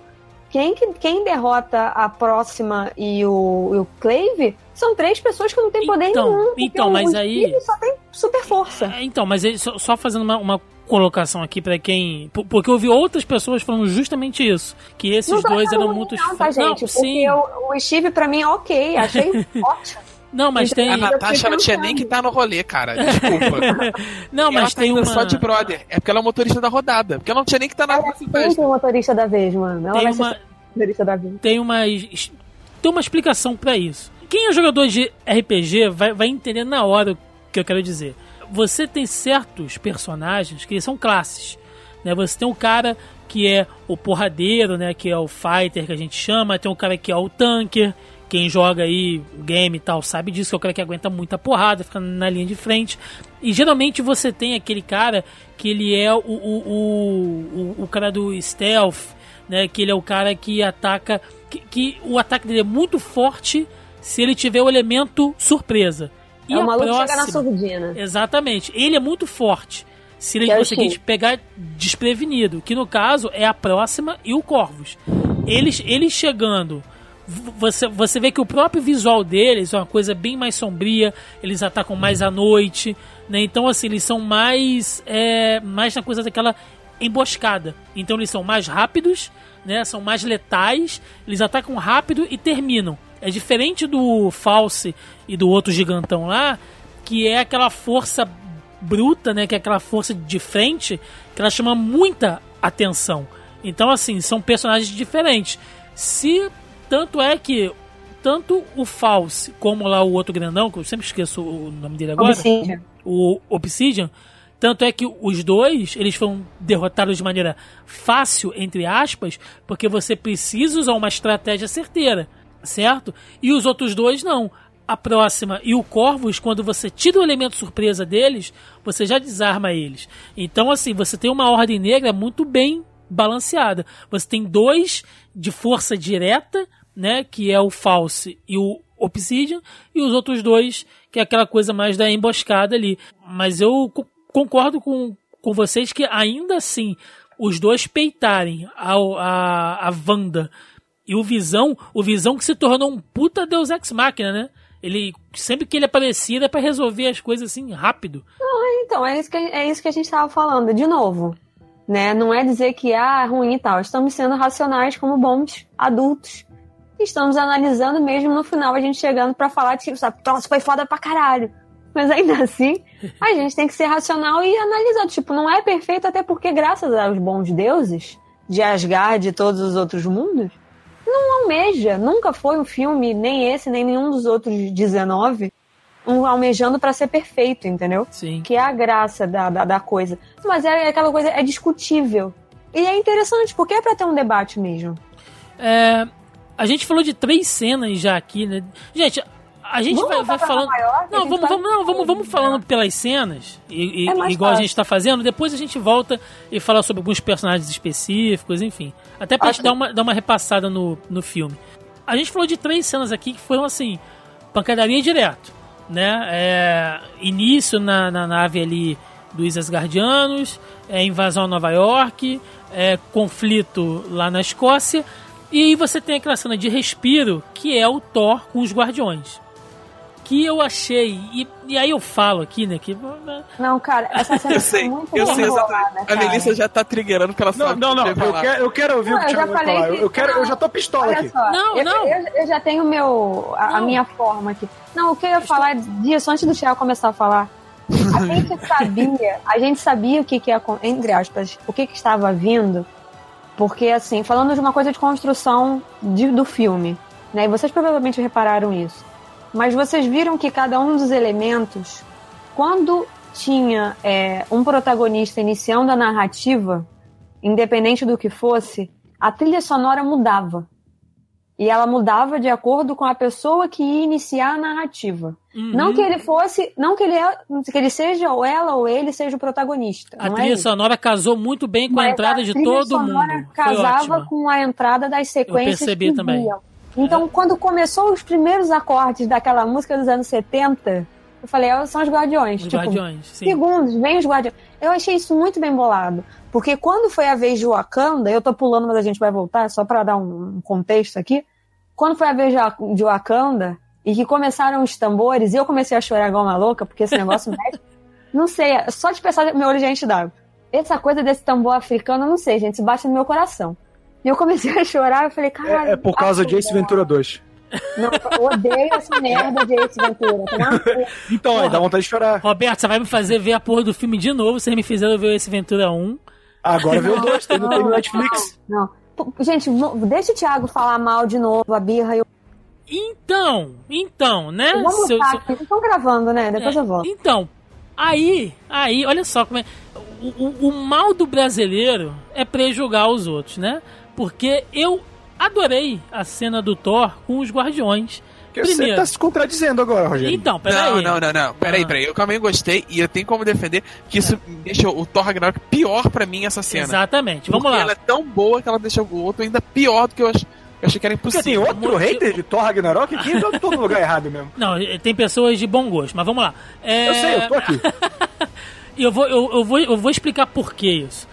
quem, que- quem derrota a próxima e o, e o Clave são três pessoas que não têm poder Então, nenhum. porque então, mas aí- só tem super força. É, então, mas ele- só, só fazendo uma, uma colocação aqui pra quem. por- Porque eu ouvi outras pessoas falando justamente isso. Que esses Não tá dois eram muito não, tá, Não, gente? sim. Porque o, o Steve, pra mim, ok, achei ótimo. Não, mas tem. A Natasha não tinha nem que estar no rolê, cara. Desculpa. Não, E ela mas tá tem indo uma. só de brother. É porque ela é motorista da rodada. Porque ela não tinha nem que estar na Ela é nossa festa. sempre o motorista da vez, mano. Ela Tem vai uma, ser motorista da vez. tem uma tem uma explicação pra isso. Quem é jogador de RPG vai, vai entender na hora o que eu quero dizer. Você tem certos personagens que são classes, né? Você tem um cara que é o porradeiro, né, que é o fighter que a gente chama, tem um cara que é o tanker, quem joga aí game e tal sabe disso, que é o cara que aguenta muita porrada, fica na linha de frente. E geralmente você tem aquele cara que ele é o, o, o, o, cara do stealth, né? Que ele é o cara que ataca. Que, que o ataque dele é muito forte se ele tiver o elemento surpresa. E é o maluco que chega na próxima- surdina. Ele Ele é muito forte. Se ele é conseguir te pegar desprevenido, que no caso é a próxima e o Corvus. Eles, eles chegando, você, você vê que o próprio visual deles é uma coisa bem mais sombria, eles atacam mais à noite, né? Então, assim, eles são mais, é, mais na coisa daquela emboscada. Então, eles são mais rápidos, né? São mais letais, eles atacam rápido e terminam. É diferente do False e do outro gigantão lá, que é aquela força bruta, né? Que é aquela força de frente que ela chama muita atenção. Então, assim, são personagens diferentes. Se tanto é que tanto o False como lá o outro grandão, que eu sempre esqueço o nome dele agora, Obsidian. o Obsidian, tanto é que os dois, eles foram derrotados de maneira fácil, entre aspas, porque você precisa usar uma estratégia certeira, certo? E os outros dois não. A próxima e o Corvus, quando você tira o elemento surpresa deles, você já desarma eles. Então, assim, você tem uma ordem negra muito bem balanceada. Você tem dois de força direta, né? Que é o False e o Obsidian, e os outros dois, que é aquela coisa mais da emboscada ali. Mas eu co- concordo com, com vocês que ainda assim, os dois peitarem a, a, a Wanda e o Visão, o Visão que se tornou um puta Deus Ex Machina, né? Ele, sempre que ele aparecia era pra resolver as coisas assim rápido. Então, é isso, que, é isso que a gente tava falando, de novo. Né? Não é dizer que ah, ruim e tal. Estamos sendo racionais como bons adultos. Estamos analisando mesmo no final, a gente chegando pra falar, tipo, sabe, nossa, foi foda pra caralho. Mas ainda assim, a gente tem que ser racional e analisar. Tipo, não é perfeito, até porque, graças aos bons deuses de Asgard e todos os outros mundos, não almeja. Nunca foi um filme, nem esse, nem nenhum dos outros 19, um almejando pra ser perfeito, entendeu? Sim. que é a graça da, da, da coisa. Mas é aquela coisa, é discutível. E é interessante, porque é pra ter um debate mesmo. É, a gente falou de três cenas já aqui, né? Gente, a gente Vamos vai, vai falando. A Não, gente vamos, vai- vamos, não, vamos, vamos falando pelas cenas, e, e- É igual a fácil. gente tá fazendo. Depois a gente volta e fala sobre alguns personagens específicos, enfim. Até pra gente Ok. dar uma, dar uma repassada no, no filme. A gente falou de três cenas aqui que foram assim, pancadaria direto, né? É, início na, na nave ali dos Asgardianos, é, invasão a Nova York, é, conflito lá na Escócia, e aí você tem aquela cena de respiro que é o Thor com os Guardiões. Que eu achei, e, e aí eu falo aqui, né, que né, Não, cara, essa cena Eu sei, muito eu sei exatamente. A cara. Melissa já tá triggerando porque ela Não, sabe não, não. que Eu falar. quero, eu quero ouvir Não, o que eu o já Thiago vai falei falar. Eu, que- eu quero, eu já tô pistola Olha aqui. só, Não, eu, não. Eu, eu já tenho meu, a, a Não. minha forma aqui. Não, o que eu ia falar disso antes do Thiago começar a falar. A gente sabia, a gente sabia o que, que ia, entre aspas, o que, que estava vindo, porque assim, falando de uma coisa de construção de- do filme, né? E vocês provavelmente repararam isso. Mas vocês viram que cada um dos elementos, quando tinha é, um protagonista iniciando a narrativa, independente do que fosse, a trilha sonora mudava. E ela mudava de acordo com a pessoa que ia iniciar a narrativa. Uhum. Não que ele fosse, não que ele, é, que ele seja ou ela ou ele seja o protagonista. A é trilha isso. sonora casou muito bem com a Mas entrada de trilha todo sonora mundo. Foi casava ótima. com a entrada das sequências percebi que também. Então, quando começou os primeiros acordes daquela música dos anos 70, eu falei, "Ah, são os Guardiões. Os tipo, Guardiões, sim. segundos, vem os Guardiões. Eu achei isso muito bem bolado. Porque quando foi a vez de Wakanda, eu tô pulando, mas a gente vai voltar, só pra dar um contexto aqui. Quando foi a vez de Wa- de Wakanda, e que começaram os tambores, e eu comecei a chorar igual uma louca, porque esse negócio mexe. Não sei, só de pensar, meu olho já enche d'água. Essa coisa desse tambor africano, eu não sei, gente, isso bate no meu coração. E eu comecei a chorar, eu falei, caralho. É, é por causa de Ace Ventura. Ventura 2. Não, eu odeio essa merda de Ace Ventura, tá? Então, aí dá vontade de chorar. Roberto, você vai me fazer ver a porra do filme de novo. Vocês me fizeram ver esse Ventura 1. Agora veio o 2, tem, no Netflix. Não. Gente, deixa o Thiago falar mal de novo, a birra. Eu... Então, então, né? Vamos Se eu- voltar se eu- aqui. Vocês estão gravando, né? Depois É, eu volto. Então, aí, aí, olha só como é. O, o- o mal do brasileiro é prejulgar os outros, né? Porque eu adorei a cena do Thor com os Guardiões. Porque você tá se contradizendo agora, Rogério. Então, peraí. Não, não, não, não. Peraí, Ah. peraí. Eu também gostei e eu tenho como defender que isso deixa o Thor Ragnarok pior pra mim essa cena. Exatamente. Vamos Porque lá. ela é tão boa que ela deixa o outro ainda pior do que eu, ach... eu achei que era Porque tem impossível. outro hater de Thor Ragnarok aqui, eu tô no lugar errado mesmo. Não, tem pessoas de bom gosto, mas vamos lá. É, Eu sei, eu tô aqui. E eu vou, eu, eu vou, eu vou explicar por que isso.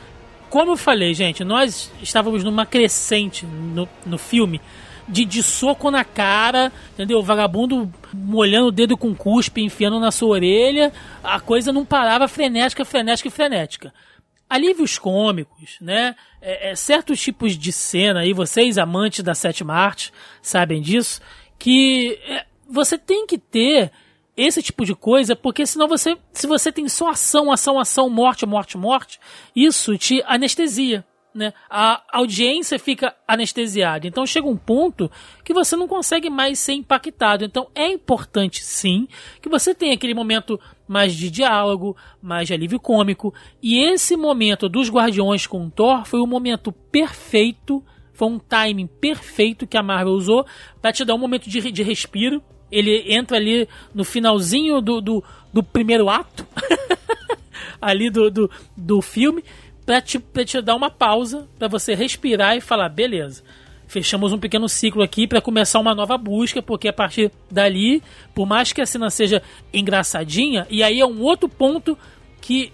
Como eu falei, gente, nós estávamos numa crescente no, no filme de, de soco na cara, entendeu? O vagabundo molhando o dedo com cuspe, enfiando na sua orelha. A coisa não parava frenética, frenética e frenética. Alívios cômicos, né? É, é, certos tipos de cena aí, vocês amantes da sétima arte sabem disso, que é, você tem que ter esse tipo de coisa, porque senão você, se você tem só ação, ação, ação, morte, morte, morte, isso te anestesia. Né? A audiência fica anestesiada. Então chega um ponto que você não consegue mais ser impactado. Então é importante sim que você tenha aquele momento mais de diálogo, mais de alívio cômico. E esse momento dos Guardiões com Thor foi o momento perfeito, foi um timing perfeito que a Marvel usou para te dar um momento de, de respiro. Ele entra ali no finalzinho do, do, do primeiro ato, ali do, do, do filme, pra te, pra te dar uma pausa, para você respirar e falar: beleza, fechamos um pequeno ciclo aqui para começar uma nova busca, porque a partir dali, por mais que a cena seja engraçadinha, e aí é um outro ponto que,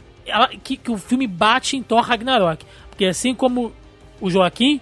que, que o filme bate em Thor Ragnarok. Porque assim como o Joaquim,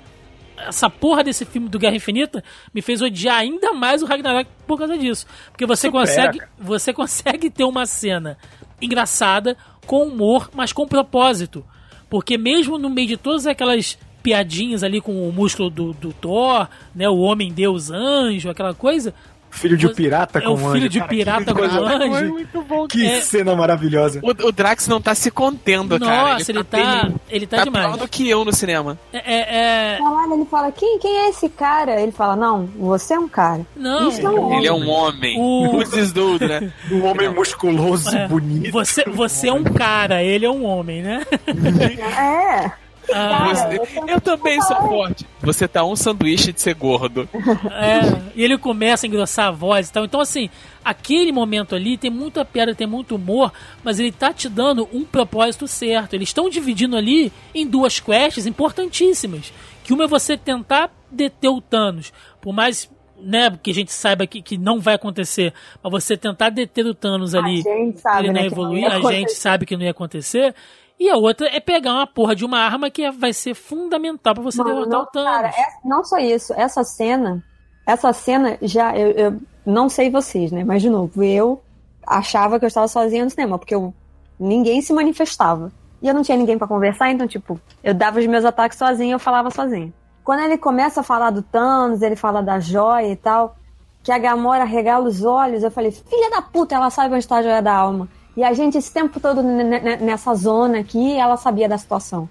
essa porra desse filme do Guerra Infinita me fez odiar ainda mais o Ragnarok por causa disso. Porque você Supera, consegue, você consegue ter uma cena engraçada, com humor, mas com propósito. Porque mesmo no meio de todas aquelas piadinhas ali com o músculo do, do Thor, né, o homem deus anjo, aquela coisa, Filho de um pirata é com o um filho anjo. de Cara, pirata que com anjo. muito bom. Que É. cena maravilhosa. O, o Drax não tá se contendo, cara. Nossa, ele tá, terrível. ele tá, Tá demais. pior do que eu no cinema. É, é, é- Caralho, ele fala, quem, quem é esse cara? Ele fala, não, você é um cara. não, Isso é um Ele é um homem. O- dude, né? Um homem musculoso É. e bonito. Você, você é um cara, ele é um homem, né? É. Ah, Você- eu eu também sou forte. Você tá um sanduíche de ser gordo. É, e ele começa a engrossar a voz e tal. Então, assim, aquele momento ali tem muita piada, tem muito humor, mas ele tá te dando um propósito certo. Eles estão dividindo ali em duas quests importantíssimas. Que uma é você tentar deter o Thanos, por mais né, que a gente saiba que, que não vai acontecer, mas você tentar deter o Thanos ali, A gente sabe, ele não né, evoluir, a gente sabe que não ia acontecer. E a outra é pegar uma porra de uma arma que é- vai ser fundamental pra você derrotar não, o Thanos. cara, é- não só isso, essa cena, essa cena já, eu, eu não sei vocês, né? Mas de novo, eu achava que eu estava sozinha no cinema, porque eu, ninguém se manifestava. E eu não tinha ninguém pra conversar, então, tipo, eu dava os meus ataques sozinha, eu falava sozinha. Quando ele começa a falar do Thanos, ele fala da joia e tal, que a Gamora regala os olhos, eu falei, filha da puta, ela sabe onde está a joia da alma. E a gente, esse tempo todo nessa zona aqui, ela sabia da situação.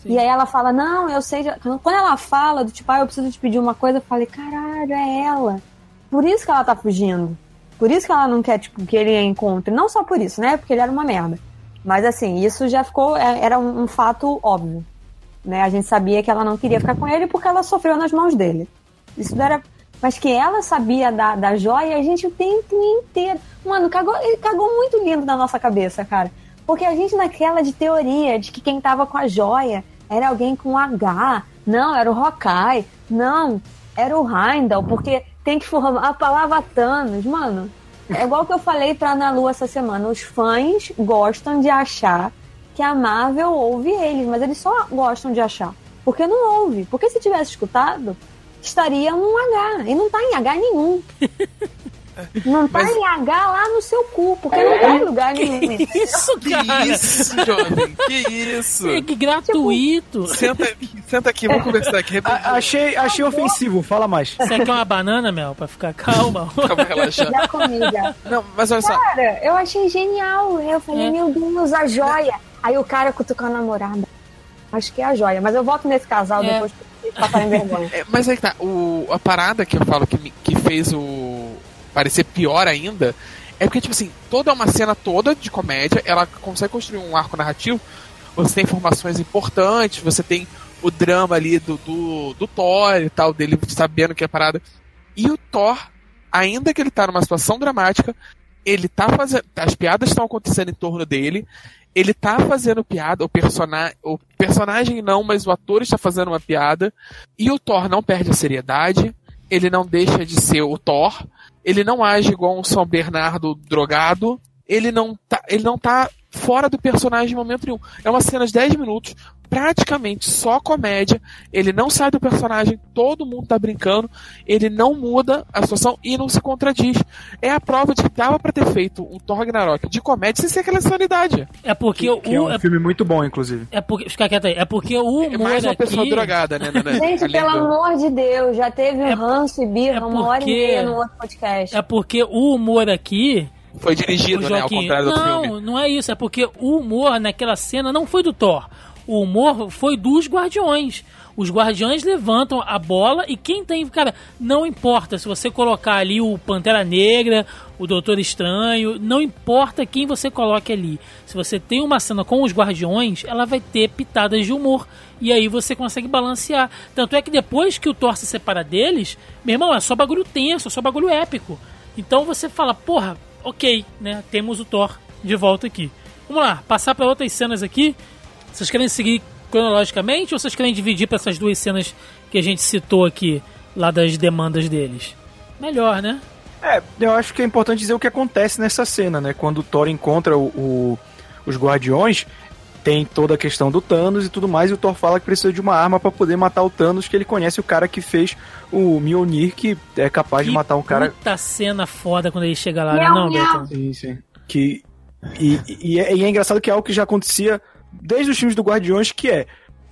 Sim. E aí ela fala, não, eu sei. de-" Quando ela fala do tipo, ah, eu preciso te pedir uma coisa, eu falei, caralho, é ela. por isso que ela tá fugindo. Por isso que ela não quer, tipo, que ele a encontre. Não só por isso, né? Porque ele era uma merda. Mas assim, isso já ficou. é- Era um, um fato óbvio. Né? A gente sabia que ela não queria ficar com ele porque ela sofreu nas mãos dele. Isso era. Mas que ela sabia da, da joia, a gente o tempo inteiro. Mano, cagou, ele cagou muito lindo na nossa cabeça, cara. Porque a gente naquela de teoria de que quem tava com a joia era alguém com H. Não, era o Hawkeye. Não, era o Heimdall, porque tem que formar a palavra Thanos. Mano, é igual que eu falei pra Ana Lu essa semana. Os fãs gostam de achar que a Marvel ouve eles, mas eles só gostam de achar. Porque não ouve. Porque se tivesse escutado, estaria num H. E não tá em H nenhum. Não tá Mas- em H lá no seu cu, porque não tá em lugar nenhum. Isso, Que cara! isso, jovem? Que isso? É que gratuito! Senta, senta aqui, vamos conversar aqui. A- achei, achei ofensivo, fala mais. Você quer uma banana, Mel, pra ficar calma? Calma, já. Não, mas olha só. Cara, eu achei genial. Eu falei, É. meu Deus, a joia. Aí o cara cutucou a namorada. Acho que é a joia. Mas eu volto nesse casal É. depois vergonha. É, mas aí que tá, o, a parada que eu falo que, me- que fez o parecer pior ainda é porque, tipo assim, toda uma cena toda de comédia, ela consegue construir um arco narrativo, você tem informações importantes, você tem o drama ali do, do, do Thor e tal, dele sabendo que é parada. E o Thor, ainda que ele tá numa situação dramática, ele tá fazendo. As piadas estão acontecendo em torno dele. Ele tá fazendo piada, o, persona, o personagem não, mas o ator está fazendo uma piada. E o Thor não perde a seriedade. Ele não deixa de ser o Thor. Ele não age igual um São Bernardo drogado. Ele não tá, ele não tá fora do personagem em momento nenhum. É uma cena de 10 minutos, praticamente só comédia. Ele não sai do personagem, todo mundo tá brincando. Ele não muda a situação e não se contradiz. É a prova de que dava pra ter feito um Thor Ragnarok de comédia sem ser aquela sanidade. É porque Que, que é o. um É, filme muito bom, inclusive. é porque. Fica quieto aí. É porque o É humor mais uma aqui. pessoa drogada, né? né, né? Gente, Além pelo do- amor de Deus, já teve É- ranço e birra é uma hora e porque- meia no outro podcast. É porque o humor aqui. Foi dirigido, né? Ao contrário do não, filme. não é isso. É porque o humor naquela cena não foi do Thor. O humor foi dos Guardiões. Os Guardiões levantam a bola e quem tem. Cara, não importa se você colocar ali o Pantera Negra, o Doutor Estranho, não importa quem você coloque ali. Se você tem uma cena com os Guardiões, ela vai ter pitadas de humor. E aí você consegue balancear. Tanto é que depois que o Thor se separa deles, meu irmão, é só bagulho tenso, é só bagulho épico. Então você fala, porra, ok, né? Temos o Thor de volta aqui. Vamos lá, passar para outras cenas aqui. Vocês querem seguir cronologicamente ou vocês querem dividir para essas duas cenas que a gente citou aqui, lá das demandas deles? Melhor, né? É, eu acho que é importante dizer o que acontece nessa cena, né? Quando o Thor encontra o, o- os Guardiões, tem toda a questão do Thanos e tudo mais, e o Thor fala que precisa de uma arma pra poder matar o Thanos, que ele conhece o cara que fez o Mjolnir, que é capaz de Que matar um cara... Puta cena foda quando ele chega lá, né? Miau, Não, miau. Beto? Sim, sim. Que, e, e, é, e é engraçado que é algo que já acontecia desde os filmes do Guardiões, que é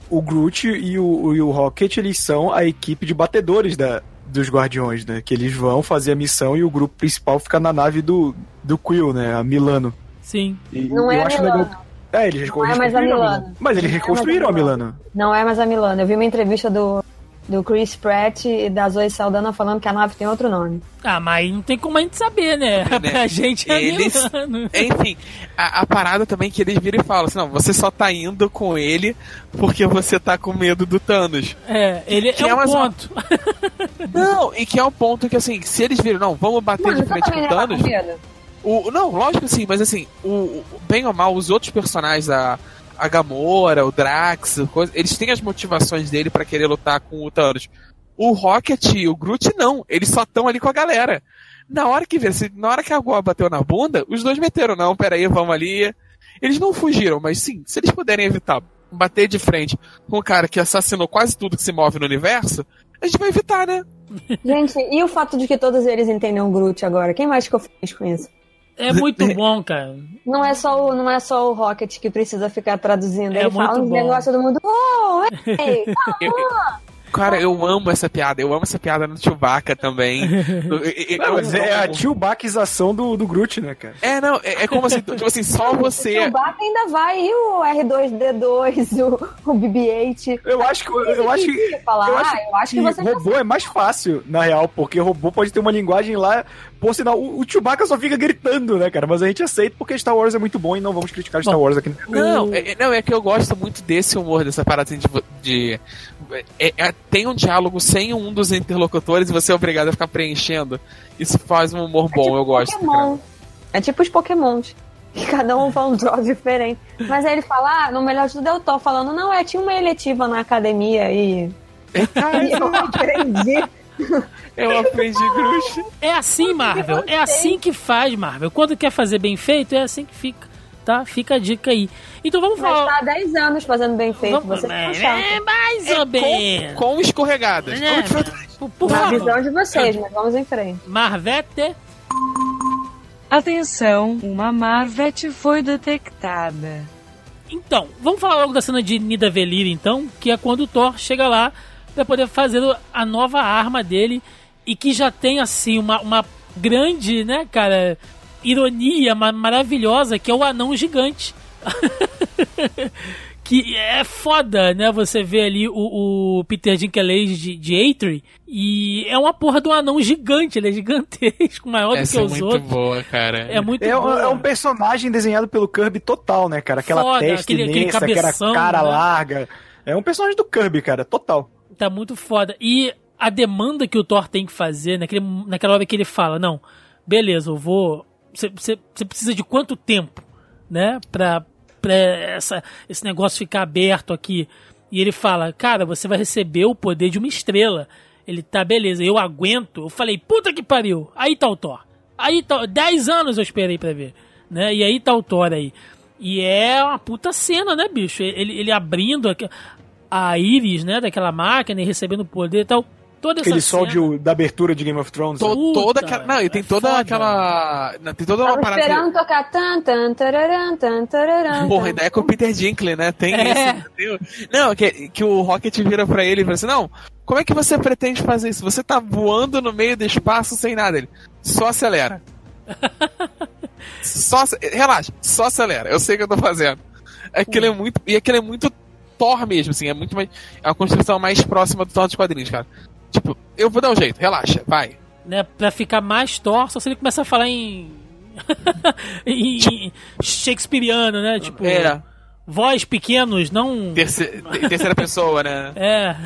o Groot e o, e o Rocket, eles são a equipe de batedores da, dos Guardiões, né? Que eles vão fazer a missão e o grupo principal fica na nave do, do Quill, né? A Milano. Sim. E Não eu é acho Milano. legal. É, eles Não é mais a reconstruíram Milano. Mas eles é a reconstruíram a Milano. Não é mais a Milano. Eu vi uma entrevista do, do Chris Pratt e da Zoe Saldana falando que a nave tem outro nome. Ah, mas não tem como a gente saber, né? pra gente é Eles- Milano. Enfim, a, a parada também que eles viram e falam assim: não, você só tá indo com ele porque você tá com medo do Thanos. É, ele Que é é um mais uma- ponto. Não, e que é um ponto que assim, se eles viram, não, vamos bater Mano, de frente com o tá Thanos. com medo? O, não, lógico que sim, mas assim, o, o- bem ou mal, os outros personagens, a, a Gamora, o Drax, coisa, eles têm as motivações dele pra querer lutar com o Thanos. O Rocket e o Groot não, eles só estão ali com a galera. Na hora que na hora que a Goa bateu na bunda, os dois meteram, não, peraí, vamos ali. Eles não fugiram, mas sim, se eles puderem evitar bater de frente com o cara que assassinou quase tudo que se move no universo, a gente vai evitar, né? Gente, e o fato de que todos eles entendem o Groot agora? Quem mais ficou feliz com isso? É muito bom, cara. Não é só o, não é só o Rocket que precisa ficar traduzindo. É Ele muito fala uns bom. negócios todo mundo. Oh, ei, cara, eu amo essa piada. Eu amo essa piada no Chewbacca também. Não, mas é a Chewbacquização do, do Groot, né, cara? É, não, é, é como assim, tipo assim, só O você. Chewbacca ainda vai, e o R2D2, o, o BB-8. Eu acho que. Eu acho que. Você fala, Eu ah, acho, eu acho que que robô é mais fácil, na real, porque robô pode ter uma linguagem lá. Por sinal, o, o Chewbacca só fica gritando, né, cara? Mas a gente aceita porque Star Wars é muito bom e não vamos criticar Star Bom, Wars aqui no Não, é, é- não, é que eu gosto muito desse humor, dessa parada assim, de. vo- de- é- é- tem um diálogo sem um dos interlocutores e você é obrigado a ficar preenchendo. Isso faz um humor bom, tipo eu gosto. Pokémon. É tipo os Pokémons. Que cada um fala um troço diferente. Mas aí ele fala, ah, no melhor de tudo eu tô falando, não, é, tinha uma eletiva na academia e. e eu aprendi. Eu aprendi Grush. É assim, Marvel. É assim que faz, Marvel. Quando quer fazer bem feito, é assim que fica. Tá? Fica a dica aí. Então vamos Mas falar. tá há 10 anos fazendo bem feito, Vamos- você é, é, mais ou menos. Com, com escorregadas. É, por, por Na favor. visão de vocês, mas vamos em frente. Marvete. Atenção, uma Marvete foi detectada. Então, vamos falar logo da cena de Nida Velir, então, que é quando o Thor chega lá pra poder fazer a nova arma dele e que já tem, assim, uma, uma grande, né, cara, ironia ma- maravilhosa, que é o anão gigante. que é foda, né? Você vê ali o, o Peter Dinklage de, de Eitri e é uma porra de um anão gigante, ele é gigantesco, maior do Essa que é os muito outros. boa, cara. É muito É, um- boa. é um personagem desenhado pelo Kirby total, né, cara? Aquela Foda, testa aquele- aquele imensa, aquela cabeção, cara né? larga. É um personagem do Kirby, cara, total. Tá muito foda. E a demanda que o Thor tem que fazer, naquele, naquela hora que ele fala, não, beleza, eu vou. Você precisa de quanto tempo, né? Pra, pra essa, esse negócio ficar aberto aqui. E ele fala, cara, você vai receber o poder de uma estrela. Ele tá, beleza, eu aguento. Eu falei, puta que pariu. Aí tá o Thor. Aí tá. 10 anos eu esperei pra ver. Né? E aí tá o Thor aí. E é uma puta cena, né, bicho? Ele, ele abrindo a, íris, né, daquela máquina e recebendo poder e tal. Toda Aquele essa sol cena. de- da abertura de Game of Thrones. To- né? Puta, toda aquela. Não, e tem é toda foda. aquela. não, Tem toda uma parada. esperando tocar tan, tan, tararam, tan, tararam, Porra, ainda é com o Peter Dinklage, né? Tem É. esse. tem o- Não, que, que o Rocket vira pra ele e fala assim: Não, como é que você pretende fazer isso? Você tá voando no meio do espaço sem nada. Ele só acelera. só, relaxa, só acelera. Eu sei o que eu tô fazendo. Aquilo é muito. E aquilo é muito Thor mesmo, assim. É muito mais. É uma construção mais próxima do Thor dos quadrinhos, cara. Tipo, eu vou dar um jeito, relaxa, vai. né, pra ficar mais Thor, só se ele começar a falar em. em Shakespeareano, né? Tipo, É, voz pequenos, não. terce- terceira pessoa, né? É.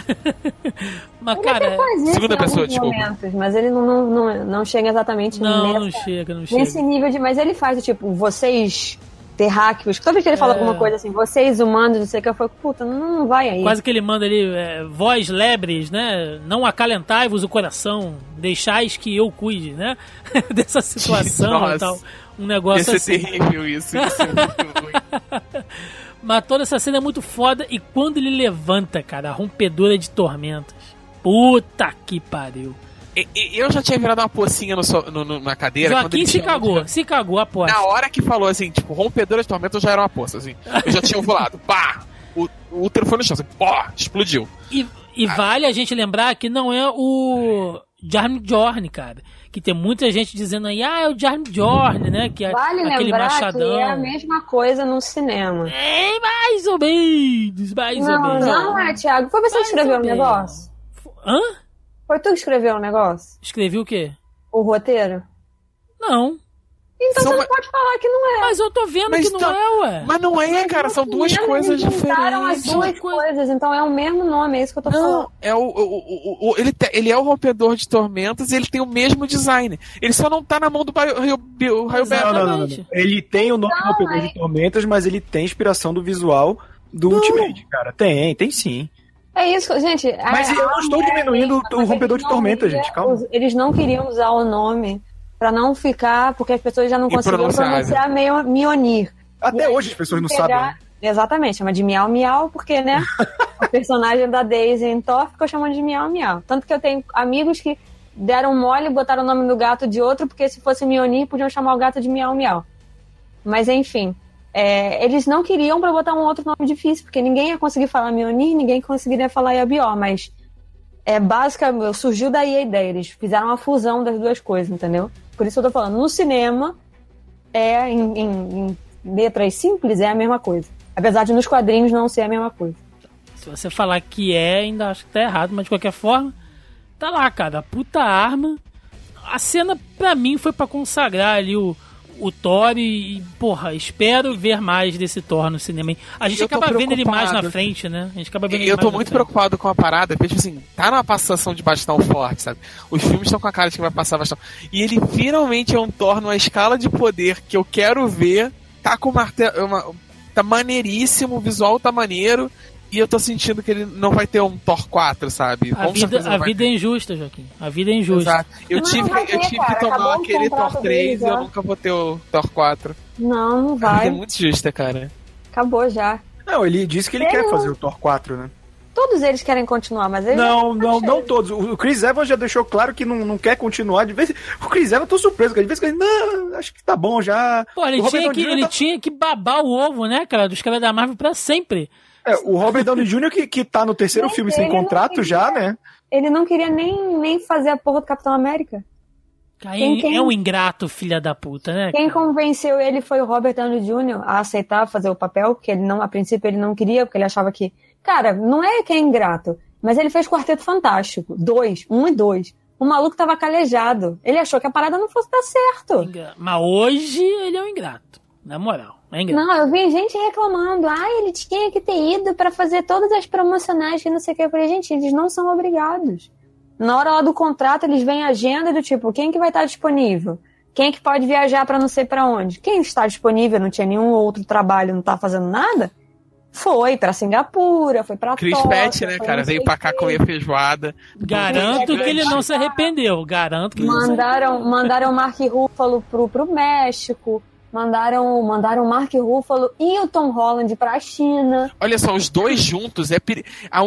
Mas, Ele cara. segunda pessoa, desculpa. momentos, mas ele não, não, não, não chega exatamente Não, nessa, não chega, não chega. nesse nível de. Mas ele faz o tipo, vocês terráqueos, toda vez que ele fala É. alguma coisa assim, vocês humanos, não sei o que, eu falo, puta, não, não vai aí. Quase que ele manda ali, é, voz lebres, né? Não acalentai-vos o coração, deixais que eu cuide, né? Dessa situação Nossa. e tal. Um Ia negócio ser assim. terrível isso. Ia ser muito ruim. Mas toda essa cena é muito foda e quando ele levanta, cara, a rompedora de tormentas. Puta que pariu. Eu já tinha virado uma pocinha no so- no- no- na cadeira. quando Joaquim ele se tinha- cagou, se cagou, aposta. Na hora que falou assim, tipo, rompedora de tormenta, eu já era uma poça, assim. Eu já tinha ovulado. Pá! O, o útero foi no chão, assim, pó! Explodiu. E, e vale a gente lembrar que não é o Jarm Jorn, cara. Que tem muita gente dizendo aí, ah, é o Jarm Jorn, né? Que é Vale aquele lembrar machadão. que é a mesma coisa no cinema. É, mais ou menos, mais ou Não, menos. não é, Thiago. Foi você que escreveu ou o negócio? Hã? Foi tu que escreveu o negócio? Escrevi o quê? O roteiro? Não. Então São você não pode falar que não é. Mas eu tô vendo Mas que não tá- é, ué. Mas não é, cara, são duas Eles coisas juntaram as diferentes. duas Coisa- coisas, então é o mesmo nome, é isso que eu tô falando. Não, é o, o, o, o- ele, te- ele é o rompedor de tormentas e ele tem o mesmo design. Ele só não tá na mão do Raio. Não, não, não, não, não. Ele tem o nome Não, Rompedor é- de Tormentas, mas ele tem inspiração do visual do Ultimate, cara. Tem, tem sim. É isso, gente. Mas a- eu não estou diminuindo o mas rompedor de tormenta, iam- gente, calma. Eles não queriam usar o nome pra não ficar, porque as pessoas já não conseguiam Impronunciável. pronunciar meio Mionir. Até E hoje as pessoas não sabem. né? Exatamente, chama de Miau Miau, porque, né? o personagem da Daisy em Thor ficou chamando de Miau Miau. Tanto que eu tenho amigos que deram mole e botaram o nome do gato de outro, porque se fosse Mionir, podiam chamar o gato de Miau Miau. Mas enfim, é, eles não queriam pra botar um outro nome difícil, porque ninguém ia conseguir falar Mionir, ninguém conseguiria falar Yabió, mas é basicamente, surgiu daí a ideia. Eles fizeram uma fusão das duas coisas, entendeu? Por isso eu tô falando, no cinema, é em, em- em letras simples, é a mesma coisa. Apesar de nos quadrinhos não ser a mesma coisa. Se você falar que é, ainda acho que tá errado, mas de qualquer forma, tá lá, cara. Puta arma. A cena, pra mim, foi pra consagrar ali o, o Thor e, porra, espero ver mais desse Thor no cinema. A gente Eu acaba vendo ele mais na frente, né? A gente acaba vendo ele Eu tô muito preocupado com a parada, porque, tipo assim, tá numa passação de bastão forte, sabe? Os filmes estão com a cara de que vai passar bastão. E ele finalmente é um Thor numa escala de poder que eu quero ver. Tá com martelo. uma- tá maneiríssimo, o visual tá maneiro. E eu tô sentindo que ele não vai ter um Thor 4, sabe? A Com vida, a não vai vida é injusta, Joaquim. A vida é injusta. Exato. Eu Não, tive, vai que- eu ter, tive cara. que tomar Acabou aquele Thor 3 deles, e eu ó. nunca vou ter o Thor 4. Não, não A vida vai. é muito justa, cara. Acabou já. Não, ele disse que ele Ele quer não- fazer o Thor 4, né? Todos eles querem continuar, mas eles Não, já- não, não todos. O Chris Evans já deixou claro que não, não quer continuar. De vez o Chris Evans, eu tô surpreso, cara. De vez em quando, não, acho que tá bom já. Pô, ele, tinha que, ele tá- tinha que babar o ovo, né, cara, dos caras da Marvel pra sempre. É, o Robert Downey Jr. que, que tá no terceiro Mas filme sem contrato queria. já, né? Ele não queria nem, nem fazer a porra do Capitão América. Aí Quem- quem- É um ingrato, filha da puta, né? Quem convenceu ele foi o Robert Downey Jr. a aceitar fazer o papel, porque ele não, a princípio ele não queria, porque ele achava que. Cara, não é que é ingrato, mas ele fez Quarteto Fantástico. Dois, um e dois. O maluco tava calejado. Ele achou que a parada não fosse dar certo. Mas hoje ele é um ingrato. Na moral, é ingrato. Não, eu vi gente reclamando. Ah, ele tinha que ter ido pra fazer todas as promocionais que não sei o que. Eu falei, gente, eles não são obrigados. Na hora lá do contrato, eles veem a agenda do tipo, quem que vai estar disponível? Quem que pode viajar pra não sei pra onde? Quem está disponível, não tinha nenhum outro trabalho, não tá fazendo nada? Foi pra Singapura, foi pra Chris Pratt, né, cara? Veio pra cá comer feijoada. Garanto que ele não se arrependeu. Garanto que ele não se Mandaram, mandaram o Mark Ruffalo pro, pro México. Mandaram, mandaram o Mark Ruffalo e o Tom Holland pra China. Olha só, os dois juntos é peri...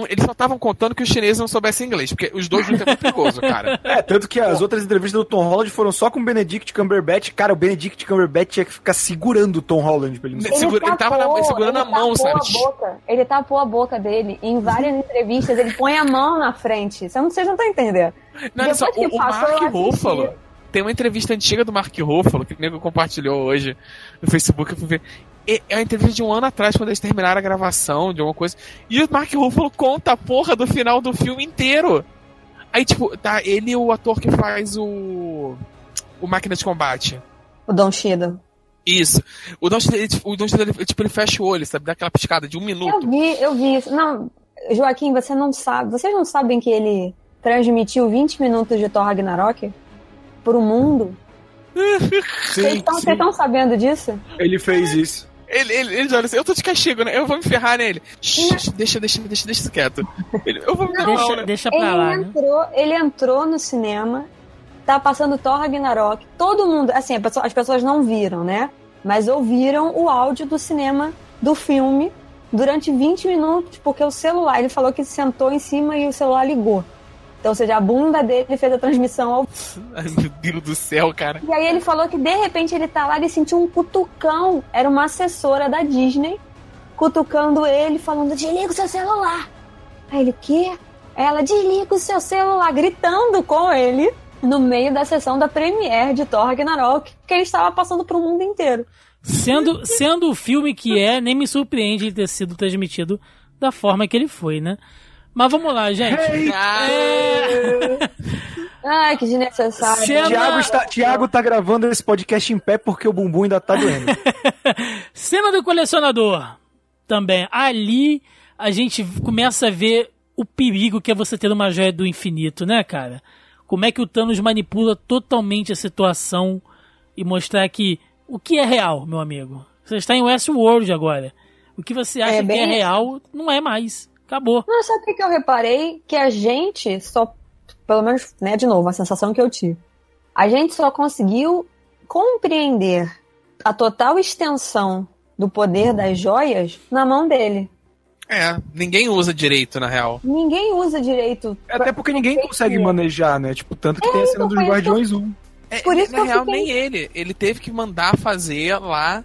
Eles só estavam contando que os chineses não soubessem inglês, porque os dois juntos é muito perigoso, cara. É, tanto que as outras entrevistas do Tom Holland foram só com o Benedict Cumberbatch. Cara, o Benedict Cumberbatch tinha que ficar segurando o Tom Holland pra ele não Ele segura- ele tava na- segurando a mão, tapou sabe? A boca, ele tapou a boca dele. Em várias entrevistas, ele põe a mão na frente. Você não, vocês não estão entendendo. Não, olha só, o, que o Mark. Ruffalo. Tem uma entrevista antiga do Mark Ruffalo que o nego compartilhou hoje no Facebook. Eu fui ver. E- É uma entrevista de um ano atrás, quando eles terminaram a gravação de alguma coisa. E o Mark Ruffalo conta a porra do final do filme inteiro. Aí, tipo, tá ele o ator que faz o. O Máquina de Combate. O Don Cheadle. Isso. O Don Cheadle, ele, tipo, o Don Cheadle, ele, tipo, ele fecha o olho, sabe? Dá aquela piscada de um Eu minuto. vi, eu vi isso. Não, Joaquim, você não sabe. Vocês não sabem que ele transmitiu 20 minutos de Thor Ragnarok pro mundo? Vocês Sim, estão- sim. vocês estão sabendo disso? Ele fez isso. Ele, ele, ele olha assim, eu tô de castigo, né? Eu vou me ferrar nele. Shh, deixa, deixa, deixa, deixa isso quieto. Ele, eu vou me ferrar, Deixa, né? deixa pra Ele lá, né? entrou, ele entrou no cinema, tá passando Thor Ragnarok. Todo mundo, assim, as pessoas não viram, né? Mas ouviram o áudio do cinema do filme durante 20 minutos, porque o celular, ele falou que sentou em cima e o celular ligou. Então, ou seja, a bunda dele fez a transmissão ao Ai, meu Deus do céu, cara. E aí ele falou que de repente ele tá lá, ele sentiu um cutucão. Era uma assessora da Disney cutucando ele, falando: desliga o seu celular. Aí ele, o quê? Ela desliga o seu celular, gritando com ele no meio da sessão da Premiere de Thor Ragnarok, que ele estava passando pro mundo inteiro. Sendo, sendo o filme que é, nem me surpreende ele ter sido transmitido da forma que ele foi, né? Mas vamos lá, gente. É, Ai, que desnecessário. Cena- Tiago, está, Tiago tá gravando esse podcast em pé porque o bumbum ainda tá doendo. Cena do colecionador. Também. Ali a gente começa a ver o perigo que é você ter uma joia do infinito, né, cara? Como é que o Thanos manipula totalmente a situação e mostrar que o que é real, meu amigo. Você está em Westworld agora. O que você acha É que bem é isso. real não é mais. Acabou. Não, sabe o que eu reparei? Que a gente só, pelo menos, né, de novo, a sensação que eu tive. A gente só conseguiu compreender a total extensão do poder das joias na mão dele. É, ninguém usa direito, na real. Ninguém usa direito. Até porque ninguém consegue manejar, né? Tipo, tanto que tem a cena então dos que eu- Guardiões 1. É, Por isso na que eu real, fiquei- nem ele. Ele teve que mandar fazer lá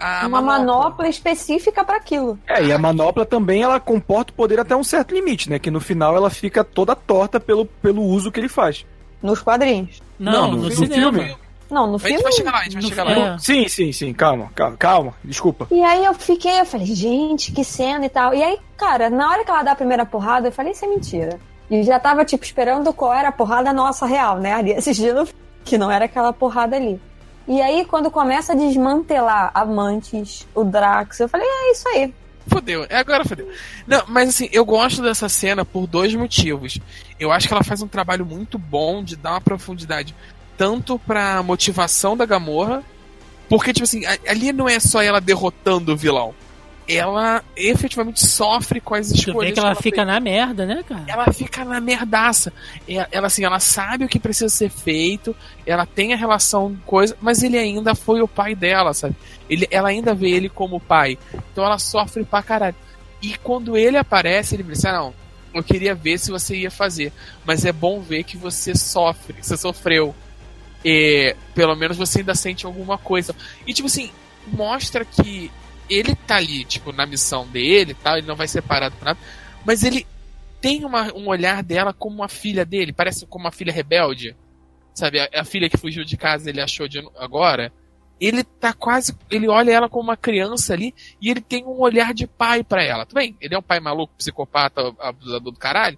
a uma manopla específica pra aquilo. É, e a manopla também ela comporta o poder até um certo limite, né? Que no final ela fica toda torta pelo, pelo uso que ele faz. Nos quadrinhos. Não, Não, no, no filme. Não, no A gente filme. vai chegar lá, a gente vai chegar lá. é. Sim, sim, sim, calma, calma, calma, desculpa. E aí eu fiquei, eu falei, gente, que cena e tal. E aí, cara, na hora que ela dá a primeira porrada, eu falei, isso é mentira. E já tava, tipo, esperando qual era a porrada nossa real, né? Ali assistindo, que não era aquela porrada ali. E aí, quando começa a desmantelar a Mantis, o Drax, eu falei, é isso aí. Fodeu, é agora fodeu. Não, mas assim, eu gosto dessa cena por dois motivos. Eu acho que ela faz um trabalho muito bom de dar uma profundidade tanto pra motivação da Gamorra, porque, tipo assim, ali não é só ela derrotando o vilão. Ela efetivamente sofre com as escolhas. vê que ela fez. fica na merda, né, cara? ela fica na merdaça. É- Ela assim, ela sabe o que precisa ser feito, ela tem a relação coisa, mas ele ainda foi o pai dela, sabe? Ele, ela ainda vê ele como pai. Então ela sofre pra caralho. E quando ele aparece, ele diz: ah, não, eu queria ver se você ia fazer, mas é bom ver que você sofre, você sofreu. E, pelo menos você ainda sente alguma coisa. E tipo assim, mostra que ele tá ali, tipo, na missão dele e tal, ele não vai ser parado por nada, mas ele tem uma- um olhar dela como uma filha dele, parece como uma filha rebelde. Sabe, a, a filha que fugiu de casa ele achou de agora. Ele tá quase. Ele olha ela como uma criança ali e ele tem um olhar de pai pra ela. Tudo bem, ele é um pai maluco, psicopata, abusador do caralho.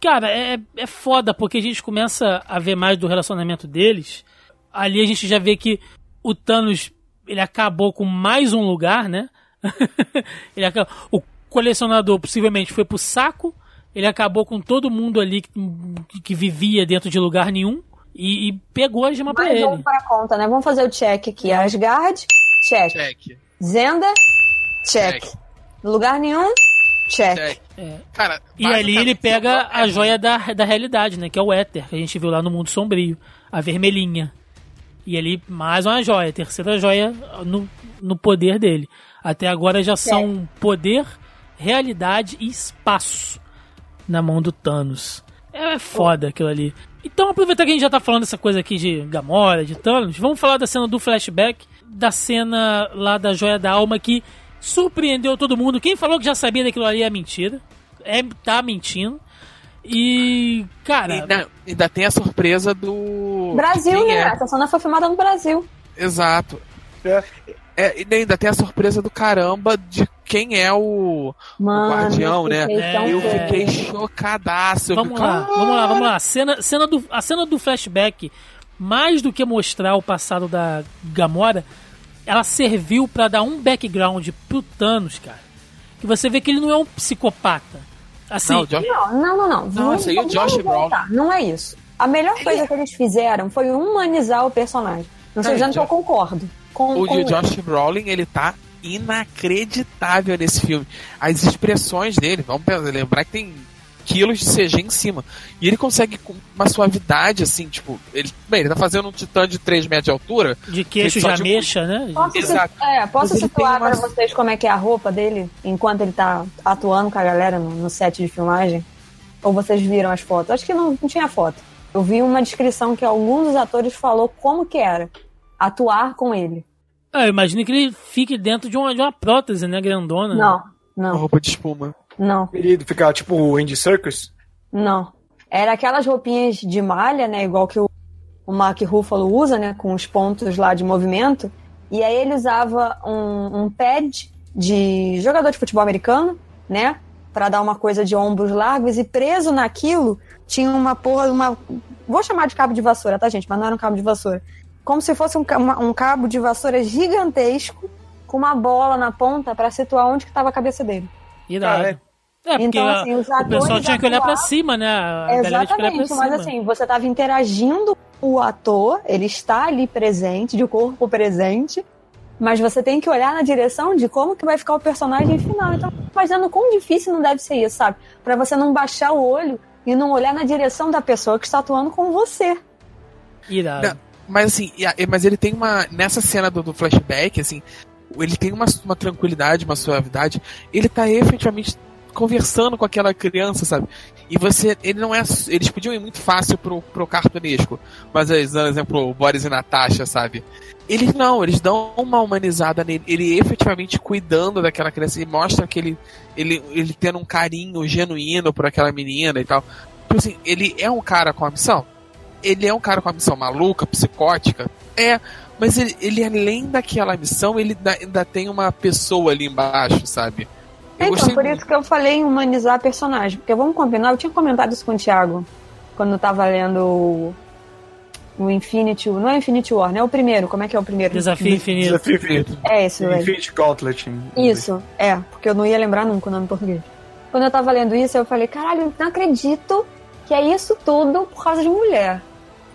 Cara, é, é foda, porque a gente começa a ver mais do relacionamento deles. Ali a gente já vê que o Thanos, ele acabou com mais um lugar, né? ele acabou, o colecionador possivelmente foi pro saco. Ele acabou com todo mundo ali que, que vivia dentro de lugar nenhum. E, e pegou a gema um ele. para a conta, né? Vamos fazer o check aqui. Asgard, check. Check, Zenda, check. Check. Lugar nenhum, check. check. É. Cara, E ali ele pega a joia da, da realidade, né? Que é o éter, que a gente viu lá no mundo sombrio. A vermelhinha. E ali, mais uma joia, terceira joia no, no poder dele. Até agora já são poder, realidade e espaço na mão do Thanos. É foda aquilo ali. Então, aproveitar que a gente já tá falando dessa coisa aqui de Gamora, de Thanos, vamos falar da cena do flashback, da cena lá da Joia da Alma que surpreendeu todo mundo. Quem falou que já sabia daquilo ali é mentira. É, tá mentindo. E, cara, E ainda, ainda tem a surpresa do. Brasil, né? é. Essa cena foi filmada no Brasil. Exato. É. É, e ainda tem a surpresa do caramba de quem é o, Mano, guardião, eu fiquei né? tão Eu É. fiquei chocadaço. Vamos fiquei, lá, vamos lá, vamos lá. Cena, cena do, a cena do flashback, mais do que mostrar o passado da Gamora, ela serviu pra dar um background pro Thanos, cara. Que você vê que ele não é um psicopata. Assim, Não, o Josh- Não, não, não, não. Vamos- aí é o Josh voltar. Não é isso. A melhor coisa que eles fizeram foi humanizar o personagem. Não estou Não, dizendo que eu concordo. Com, o com de Josh Brolin, ele tá inacreditável nesse filme. As expressões dele, vamos lembrar que tem quilos de CG em cima. E ele consegue com uma suavidade, assim, tipo, ele, bem, ele tá fazendo um titã de 3 metros de altura. de queixo já de- mexa, né? Posso, Exato. é, posso situar uma- pra vocês como é que é a roupa dele enquanto ele tá atuando com a galera no, no set de filmagem? Ou vocês viram as fotos? Acho que não, não tinha foto. Eu vi uma descrição que algum dos atores falou como que era atuar com ele. Ah, eu imagino que ele fique dentro de uma, de uma prótese, né, grandona. Não, Uma não, roupa de espuma. Não, Ele ficar tipo o Andy Circus. não. Era aquelas roupinhas de malha, né? Igual que o, o Mark Ruffalo usa, né? Com os pontos lá de movimento. E aí ele usava um, um pad de jogador de futebol americano, né? Pra dar uma coisa de ombros largos. E preso naquilo tinha uma porra, uma. Vou chamar de cabo de vassoura, tá, gente? Mas não era um cabo de vassoura. Como se fosse um, uma- um cabo de vassoura gigantesco com uma bola na ponta pra situar onde que tava a cabeça dele. Irado. É. porque Então, a- assim, os o pessoal atores tinha que olhar pra atuavam- cima, né? A Exatamente, cima. mas assim, você estava interagindo com o ator, ele está ali presente, de corpo presente, mas você tem que olhar na direção de como que vai ficar o personagem final. Então, imaginando quão difícil não deve ser isso, sabe? Pra você não baixar o olho e não olhar na direção da pessoa que está atuando com você. Irado. Não, Mas assim, mas ele tem uma. Nessa cena do, do flashback, assim, ele tem uma, uma tranquilidade, uma suavidade. Ele tá efetivamente conversando com aquela criança, sabe? E você, ele não é, eles podiam ir muito fácil pro, pro cartunesco, mas, por exemplo, Boris e Natasha, sabe? Eles não, eles dão uma humanizada nele, ele efetivamente cuidando daquela criança e mostra que ele, ele, ele tendo um carinho genuíno por aquela menina e tal. Tipo assim, ele é um cara com a missão? Ele é um cara com a missão maluca, psicótica? É, mas ele, ele além daquela missão, ele ainda tem uma pessoa ali embaixo, sabe? Eu então, por isso que eu falei em humanizar a personagem. Porque vamos combinar, eu tinha comentado isso com o Thiago quando eu tava lendo o Infinity, não é Infinity War, né? O primeiro, como é que é o primeiro? Desafio Infinito. Desafio Infinito. É esse, velho. Infinity Gauntlet. Isso, é, porque eu não ia lembrar nunca o nome em português. Quando eu tava lendo isso, eu falei, caralho, não acredito que é isso tudo por causa de mulher.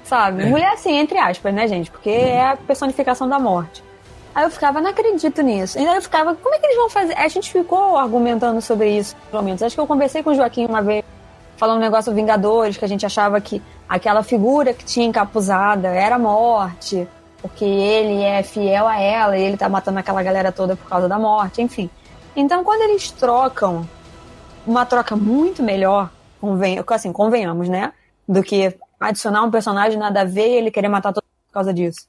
Sabe? É. Mulher assim, entre aspas, né, gente? Porque é a personificação da morte. Aí eu ficava, não acredito nisso. E aí eu ficava, como é que eles vão fazer? A gente ficou argumentando sobre isso, pelo menos. Acho que eu conversei com o Joaquim uma vez falando um negócio Vingadores, que a gente achava que aquela figura que tinha encapuzada era a morte, porque ele é fiel a ela e ele tá matando aquela galera toda por causa da morte, enfim. Então, quando eles trocam uma troca muito melhor, conven assim, convenhamos, né? Do que adicionar um personagem nada a ver e ele querer matar todo mundo por causa disso.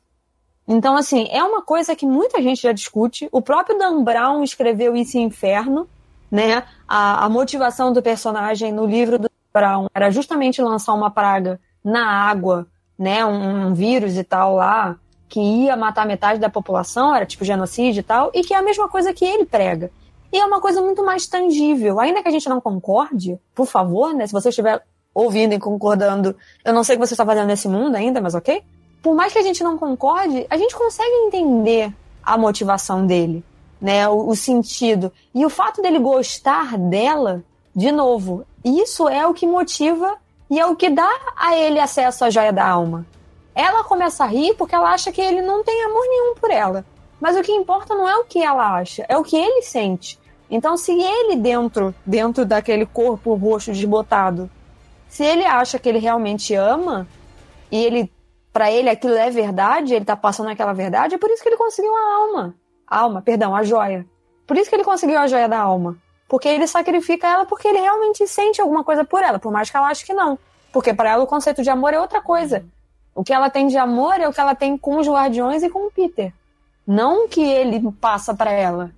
Então, assim, é uma coisa que muita gente já discute. O próprio Dan Brown escreveu isso em Inferno, né? A, a motivação do personagem no livro do Brown era justamente lançar uma praga na água, né, um, um, vírus e tal lá, que ia matar metade da população, era tipo genocídio e tal, e que é a mesma coisa que ele prega. E é uma coisa muito mais tangível. Ainda que a gente não concorde, por favor, né, se você estiver ouvindo e concordando, eu não sei o que você está fazendo nesse mundo ainda, mas ok? Por mais que a gente não concorde, a gente consegue entender a motivação dele, né, o, o sentido. E o fato dele gostar dela, de novo, isso é o que motiva e é o que dá a ele acesso à joia da alma. Ela começa a rir porque ela acha que ele não tem amor nenhum por ela. Mas o que importa não é o que ela acha, é o que ele sente. Então, se ele dentro, dentro daquele corpo roxo desbotado, se ele acha que ele realmente ama e ele, para ele aquilo é verdade, ele tá passando aquela verdade, é por isso que ele conseguiu a alma, a alma, perdão, a joia. Por isso que ele conseguiu a joia da alma. Porque ele sacrifica ela porque ele realmente sente alguma coisa por ela, por mais que ela ache que não. Porque para ela o conceito de amor é outra coisa. O que ela tem de amor é o que ela tem com os guardiões e com o Peter. Não o que ele passa para ela.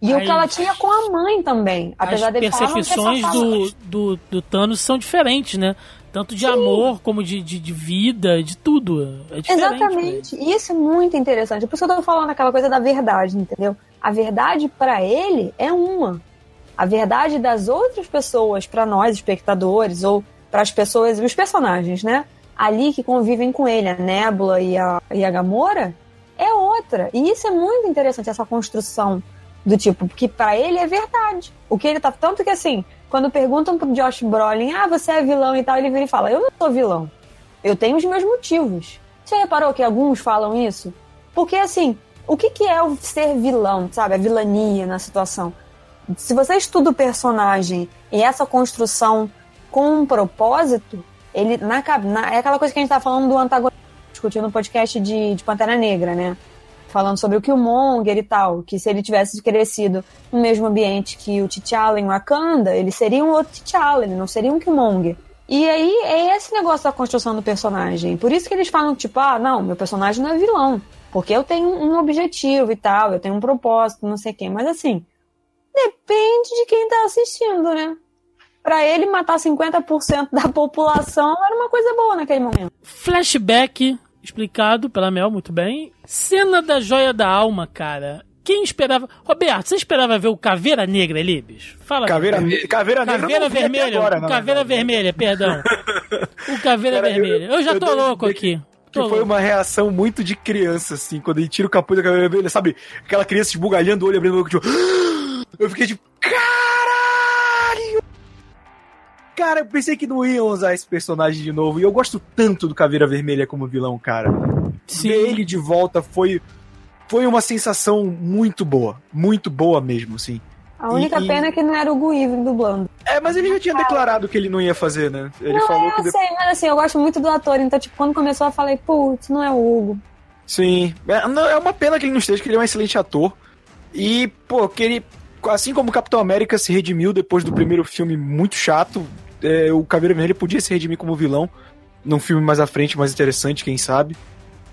E o que ela tinha com a mãe também. Apesar As percepções do, do, do Thanos são diferentes, né? Tanto de Sim. amor como de, de, de, vida, de tudo. É Exatamente. E isso é muito interessante. Por isso eu tô falando aquela coisa da verdade, entendeu? A verdade para ele é uma a verdade das outras pessoas para nós, espectadores, ou para as pessoas, os personagens, né? Ali que convivem com ele, a Nebula e a, e a Gamora, é outra. E isso é muito interessante, essa construção do tipo, que para ele é verdade. O que ele tá. Tanto que assim, quando perguntam pro Josh Brolin, ah, você é vilão e tal, ele vira e fala: Eu não sou vilão. Eu tenho os meus motivos. Você reparou que alguns falam isso? Porque assim, o que, que é o ser vilão, sabe? A vilania na situação se você estuda o personagem e essa construção com um propósito, ele na, na é aquela coisa que a gente tá falando do antagonista, discutindo no podcast de, de Pantera Negra, né? Falando sobre o Killmonger e tal, que se ele tivesse crescido no mesmo ambiente que o T'Challa em Wakanda, ele seria um outro T'Challa, ele não seria um Killmonger. E aí é esse negócio da construção do personagem. Por isso que eles falam, tipo, ah, não, meu personagem não é vilão. Porque eu tenho um objetivo e tal, eu tenho um propósito, não sei quê. Mas assim, Depende de quem tá assistindo, né? Pra ele matar 50% da população era uma coisa boa naquele momento. Flashback explicado pela Mel muito bem. Cena da joia da alma, cara. Quem esperava. Roberto, você esperava ver o Caveira Negra ali, bicho? Fala. Caveira, caveira Negra. Caveira Vermelha. Agora, caveira Vermelha, perdão. o Caveira cara, Vermelha. Eu, eu já eu tô louco aqui. Que foi uma reação muito de criança, assim, quando ele tira o capuz da caveira vermelha, sabe? Aquela criança esbugalhando o olho, abrindo o olho, tipo. Eu fiquei tipo, caralho! Cara, eu pensei que não iam usar esse personagem de novo. E eu gosto tanto do Caveira Vermelha como vilão, cara. Sim. Ver ele de volta foi, foi uma sensação muito boa. Muito boa mesmo, assim. A única e, pena é que não era o Guivin dublando. É, mas ele já tinha declarado que ele não ia fazer, né? Ele não, falou eu que sei, depois... mas assim, eu gosto muito do ator, então, tipo, quando começou eu falei, putz, não é o Hugo. Sim. É, não, é uma pena que ele não esteja, que ele é um excelente ator. E, pô, que ele assim como o Capitão América se redimiu depois do primeiro filme muito chato, é, o Caveira Vermelha podia se redimir como vilão num filme mais à frente, mais interessante, quem sabe.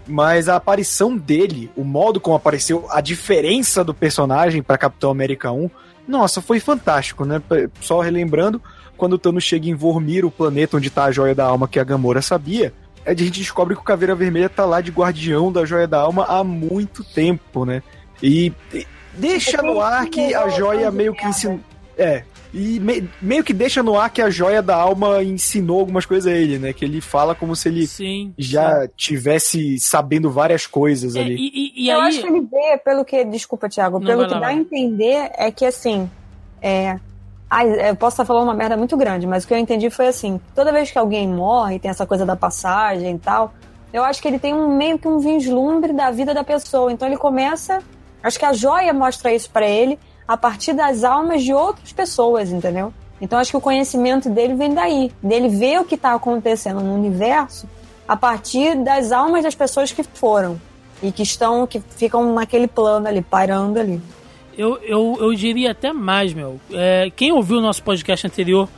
Mas a aparição dele, o modo como apareceu, a diferença do personagem para Capitão América 1, nossa, foi fantástico, né? Só relembrando, quando o Thanos chega em Vormir, o planeta onde tá a joia da alma que a Gamora sabia, a gente descobre que o Caveira Vermelha tá lá de guardião da joia da alma há muito tempo, né? E, e deixa no ar que a joia meio que ensinou. É. E me, meio que deixa no ar que a joia da alma ensinou algumas coisas a ele, né? Que ele fala como se ele Sim. já tivesse sabendo várias coisas É, ali. e, e- e eu aí. acho que ele vê, pelo que. Desculpa, Thiago. Não, pelo que lá, dá vai. a entender é que assim. É. Ai, eu posso estar falando uma merda muito grande, mas o que eu entendi foi assim: toda vez que alguém morre, tem essa coisa da passagem e tal, eu acho que ele tem um meio que um vislumbre da vida da pessoa. Então ele começa. Acho que a joia mostra isso pra ele a partir das almas de outras pessoas, entendeu? Então acho que o conhecimento dele vem daí, dele ver o que tá acontecendo no universo a partir das almas das pessoas que foram e que estão, que ficam naquele plano ali, pairando ali. Eu, eu, eu diria até mais, meu. É, quem ouviu o nosso podcast anterior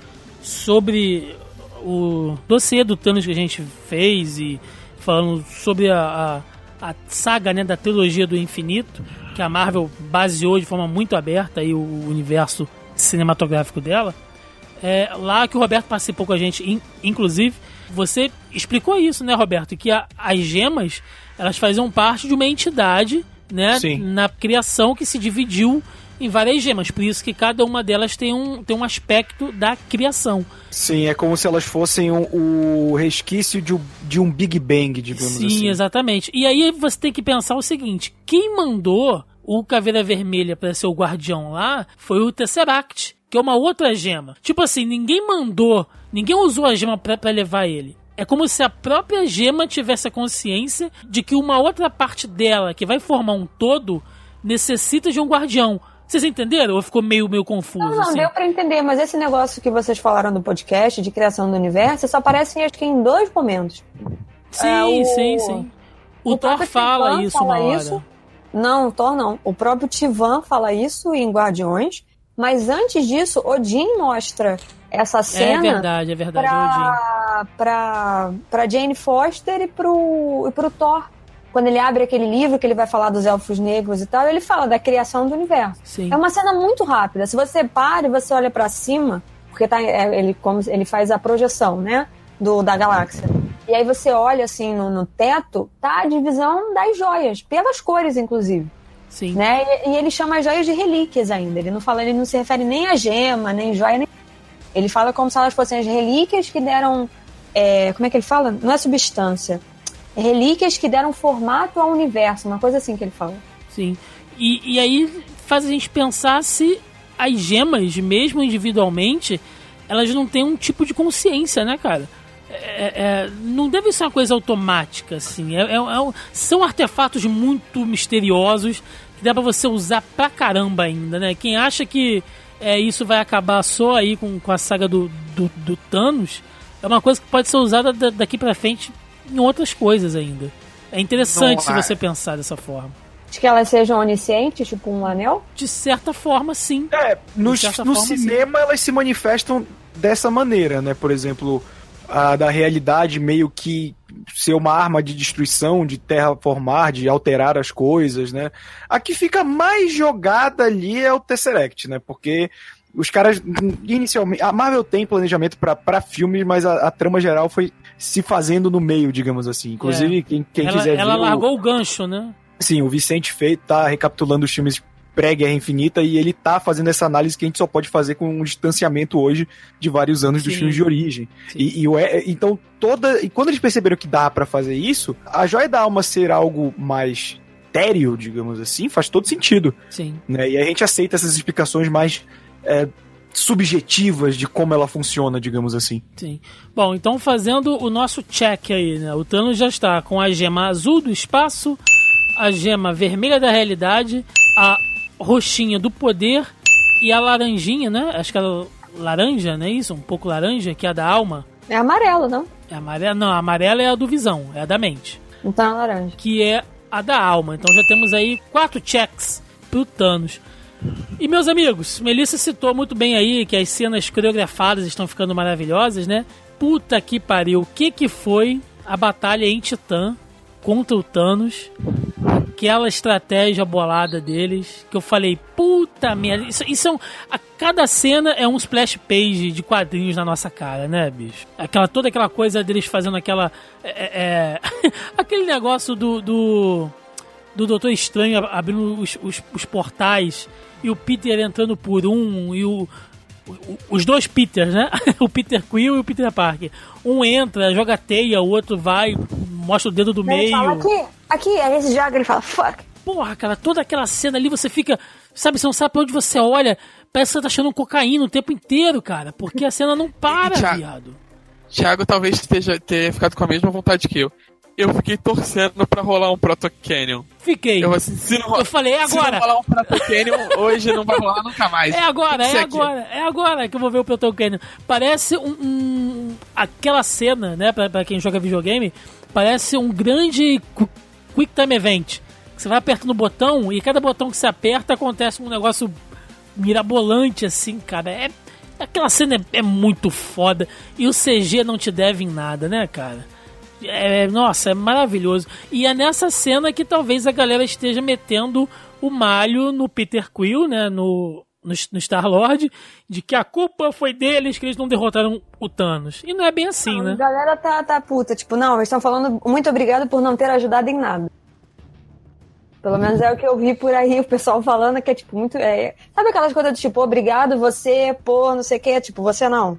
sobre o dossiê do Thanos que a gente fez e falando sobre a, a, a saga né, da trilogia do infinito, que a Marvel baseou de forma muito aberta aí o universo cinematográfico dela, é, lá que o Roberto participou com a gente, in- inclusive, você explicou isso, né, Roberto? Que a- as gemas, elas faziam parte de uma entidade, né, Sim. na criação que se dividiu em várias gemas. Por isso que cada uma delas tem um, tem um aspecto da criação. Sim, é como se elas fossem um- o resquício de, um- de um Big Bang, digamos Sim, assim. exatamente. E aí você tem que pensar o seguinte: quem mandou o Caveira Vermelha para ser o guardião lá foi o Tesseract, que é uma outra gema. Tipo assim, ninguém mandou, ninguém usou a gema pra, pra levar ele. É como se a própria gema tivesse a consciência de que uma outra parte dela, que vai formar um todo, necessita de um guardião. Vocês entenderam? Ou ficou meio, meio confuso? Não, não, assim? deu pra entender, mas esse negócio que vocês falaram do podcast de criação do universo só aparece acho que em dois momentos. Sim, É, o- sim, sim. O, o Thor fala Tivan isso fala uma hora. isso. Não, o Thor não. O próprio Tivan fala isso em Guardiões, mas antes disso, Odin mostra essa É cena verdade, é verdade, Odin. pra, pra, pra Jane Foster e pro, e pro Thor. Quando ele abre aquele livro que ele vai falar dos elfos negros e tal, ele fala da criação do universo. Sim. É uma cena muito rápida. Se você para e você olha pra cima, porque tá, é, ele, como, ele faz a projeção, né? Do, da galáxia. E aí você olha assim no, no teto, tá a divisão das joias, pelas cores, inclusive. Sim. Né? E, e ele chama as joias de relíquias ainda. Ele não fala, ele não se refere nem a gema, nem joia, nem. Ele fala como se elas fossem as relíquias que deram. é, como é que ele fala? Não é substância. É relíquias que deram formato ao universo, uma coisa assim que ele fala. Sim. E, e aí faz a gente pensar se as gemas, mesmo individualmente, elas não têm um tipo de consciência, né, cara? É- é- não deve ser uma coisa automática, assim. É, é- é são artefatos muito misteriosos que dá pra você usar pra caramba ainda, né? Quem acha que é, isso vai acabar só aí com, com a saga do, do, do Thanos, é uma coisa que pode ser usada da- daqui pra frente em outras coisas ainda. É interessante Não, se você pensar dessa forma. De que elas sejam oniscientes, tipo um anel? De certa forma, sim. É, no, forma, cinema elas se manifestam dessa maneira, né? Por exemplo, a da realidade meio que ser uma arma de destruição, de terraformar, de alterar as coisas, né? A que fica mais jogada ali é o Tesseract, né? Porque os caras, inicialmente, a Marvel tem planejamento para filmes, mas a, a trama geral foi se fazendo no meio, digamos assim. Inclusive, quem, quem ela quiser ela ver. o- largou o gancho, né? Sim, o Vicente Fei tá recapitulando os filmes pré-Guerra Infinita e ele tá fazendo essa análise que a gente só pode fazer com um distanciamento hoje de vários anos dos Sim. filmes de origem. E, e o então toda e quando eles perceberam que dá pra fazer isso, a joia da alma ser algo mais etéreo, digamos assim, faz todo sentido, Sim. né? E a gente aceita essas explicações mais é, subjetivas de como ela funciona, digamos assim. Sim. Bom, então fazendo o nosso check aí, né? O Thanos já está com a gema azul do espaço, a gema vermelha da realidade, a roxinha do poder e a laranjinha, né? Acho que ela laranja, não é isso? Um pouco laranja, que é a da alma. É amarelo, não? É amarela, não, a amarela é a do visão, é a da mente, Então é laranja. que é a da alma. Então já temos aí quatro checks pro Thanos. E meus amigos, Melissa citou muito bem aí que as cenas coreografadas estão ficando maravilhosas, né? Puta que pariu, o que que foi a batalha em Titã contra o Thanos? Aquela estratégia bolada deles, que eu falei, puta merda, isso, isso é um, a cada cena é um splash page de quadrinhos na nossa cara, né, bicho? Aquela, toda aquela coisa deles fazendo aquela. é- é- aquele negócio do, do do Doutor Estranho ab- abrindo os, os, os portais e o Peter entrando por um e o, o- os dois Peters, né? o Peter Quill e o Peter Parker. Um entra, joga teia, o outro vai, mostra o dedo do Ele fala meio. aqui, aqui, aí esse joga ele fala, fuck. Porra, cara, toda aquela cena ali você fica. Sabe, você não sabe pra onde você olha. Parece que você tá achando cocaína o tempo inteiro, cara. Porque a cena não para, Thiago. viado. Thiago talvez esteja, tenha ficado com a mesma vontade que eu. Eu fiquei torcendo pra rolar um Proto Canyon. Fiquei. Eu, assim, se não, Eu falei, é se não agora. rolar um Proto Canyon, hoje não vai rolar nunca mais. É agora, é ser aqui. agora, é agora que eu vou ver o Proton Canyon. Parece um, um- aquela cena, né, pra, pra quem joga videogame, parece um grande qu- Quick Time Event. Você vai apertando o botão e cada botão que você aperta acontece um negócio mirabolante assim, cara. É, aquela cena é, é muito foda e o CG não te deve em nada, né, cara? É, nossa, é maravilhoso. E é nessa cena que talvez a galera esteja metendo o malho no Peter Quill, né? No, no, no Star-Lord, de que a culpa foi deles que eles não derrotaram o Thanos. E não é bem assim, A né? galera tá, tá puta, tipo, não, eles estão falando muito obrigado por não ter ajudado em nada. Pelo menos é o que eu vi por aí, o pessoal falando que é tipo muito. É... Sabe aquelas coisas do tipo, obrigado você por não sei o que, tipo, você não.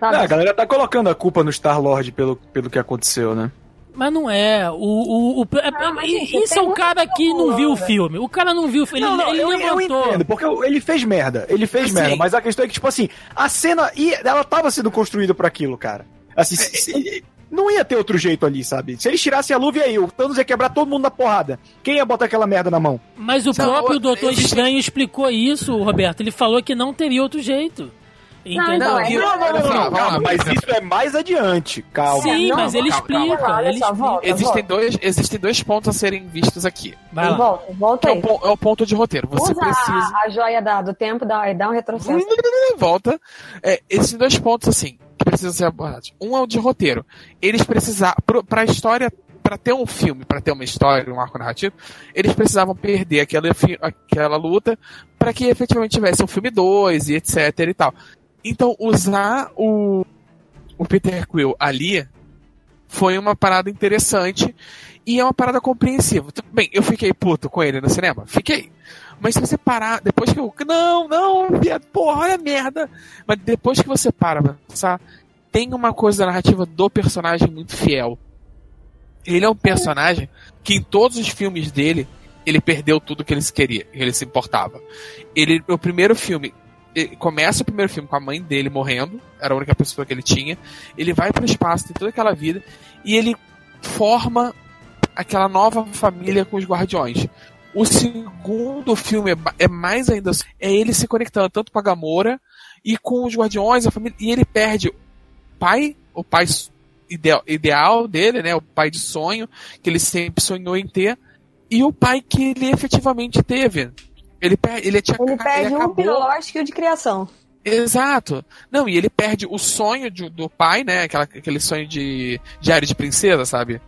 Sabe? Ah, a galera tá colocando a culpa no Star-Lord pelo, pelo que aconteceu, né? Mas não é. O, o, o- é- Não, mas, gente, isso é um cara que não viu o filme. O cara não viu o filme. Ele, não, não, ele eu, eu levantou. entendo, porque ele fez merda. Ele fez Assim. merda, mas a questão é que, tipo assim, a cena ela tava sendo construída pra aquilo, cara. Assim, se- se- não ia ter outro jeito ali, sabe? Se eles tirassem a luva e aí, o Thanos ia quebrar todo mundo na porrada. Quem ia botar aquela merda na mão? Mas o Não, próprio o- Doutor Estranho explicou isso, Roberto. Ele falou que não teria outro jeito. Entendeu? então, é- e- Não, não, não, olha só, não, calma, mas isso é mais adiante. Calma. Sim, não, mas ele explica. ele explica. volta. Existem dois, existem dois pontos a serem vistos aqui. Vai lá. Volta, volta é, aí. o, pon- é o ponto de roteiro. Você Usa precisa. a, a joia da- do tempo dá, dá um retrocesso. Volta. É, esses dois pontos, assim, que precisam ser abordados. Um é o de roteiro. Eles precisavam. pro- Pra história. Pra ter um filme, pra ter uma história, um arco narrativo, eles precisavam perder aquela, aquela luta pra que efetivamente tivesse um filme 2 e etc e tal. Então, usar o, o Peter Quill ali foi uma parada interessante e é uma parada compreensiva. Tudo bem, eu fiquei puto com ele no cinema? Fiquei. Mas se você parar, depois que eu. Não, não, viado, porra, olha a merda. Mas depois que você para pra pensar, tem uma coisa da narrativa do personagem muito fiel. Ele é um personagem que em todos os filmes dele, ele perdeu tudo que ele queria, que ele se importava. Ele, o primeiro filme, começa o primeiro filme com a mãe dele morrendo, era a única pessoa que ele tinha. Ele vai pro espaço, tem toda aquela vida, e ele forma aquela nova família com os guardiões. O segundo filme é, é mais ainda. É ele se conectando tanto com a Gamora e com os guardiões, a família. E ele perde o pai, o pai ideal, ideal dele, né? O pai de sonho, que ele sempre sonhou em ter, e o pai que ele efetivamente teve. Ele, per, ele, tinha, Ele perde um acabou- pilológico de criação. Exato. Não, e ele perde o sonho de- do pai, né? Aquela, aquele sonho de diário de princesa, sabe?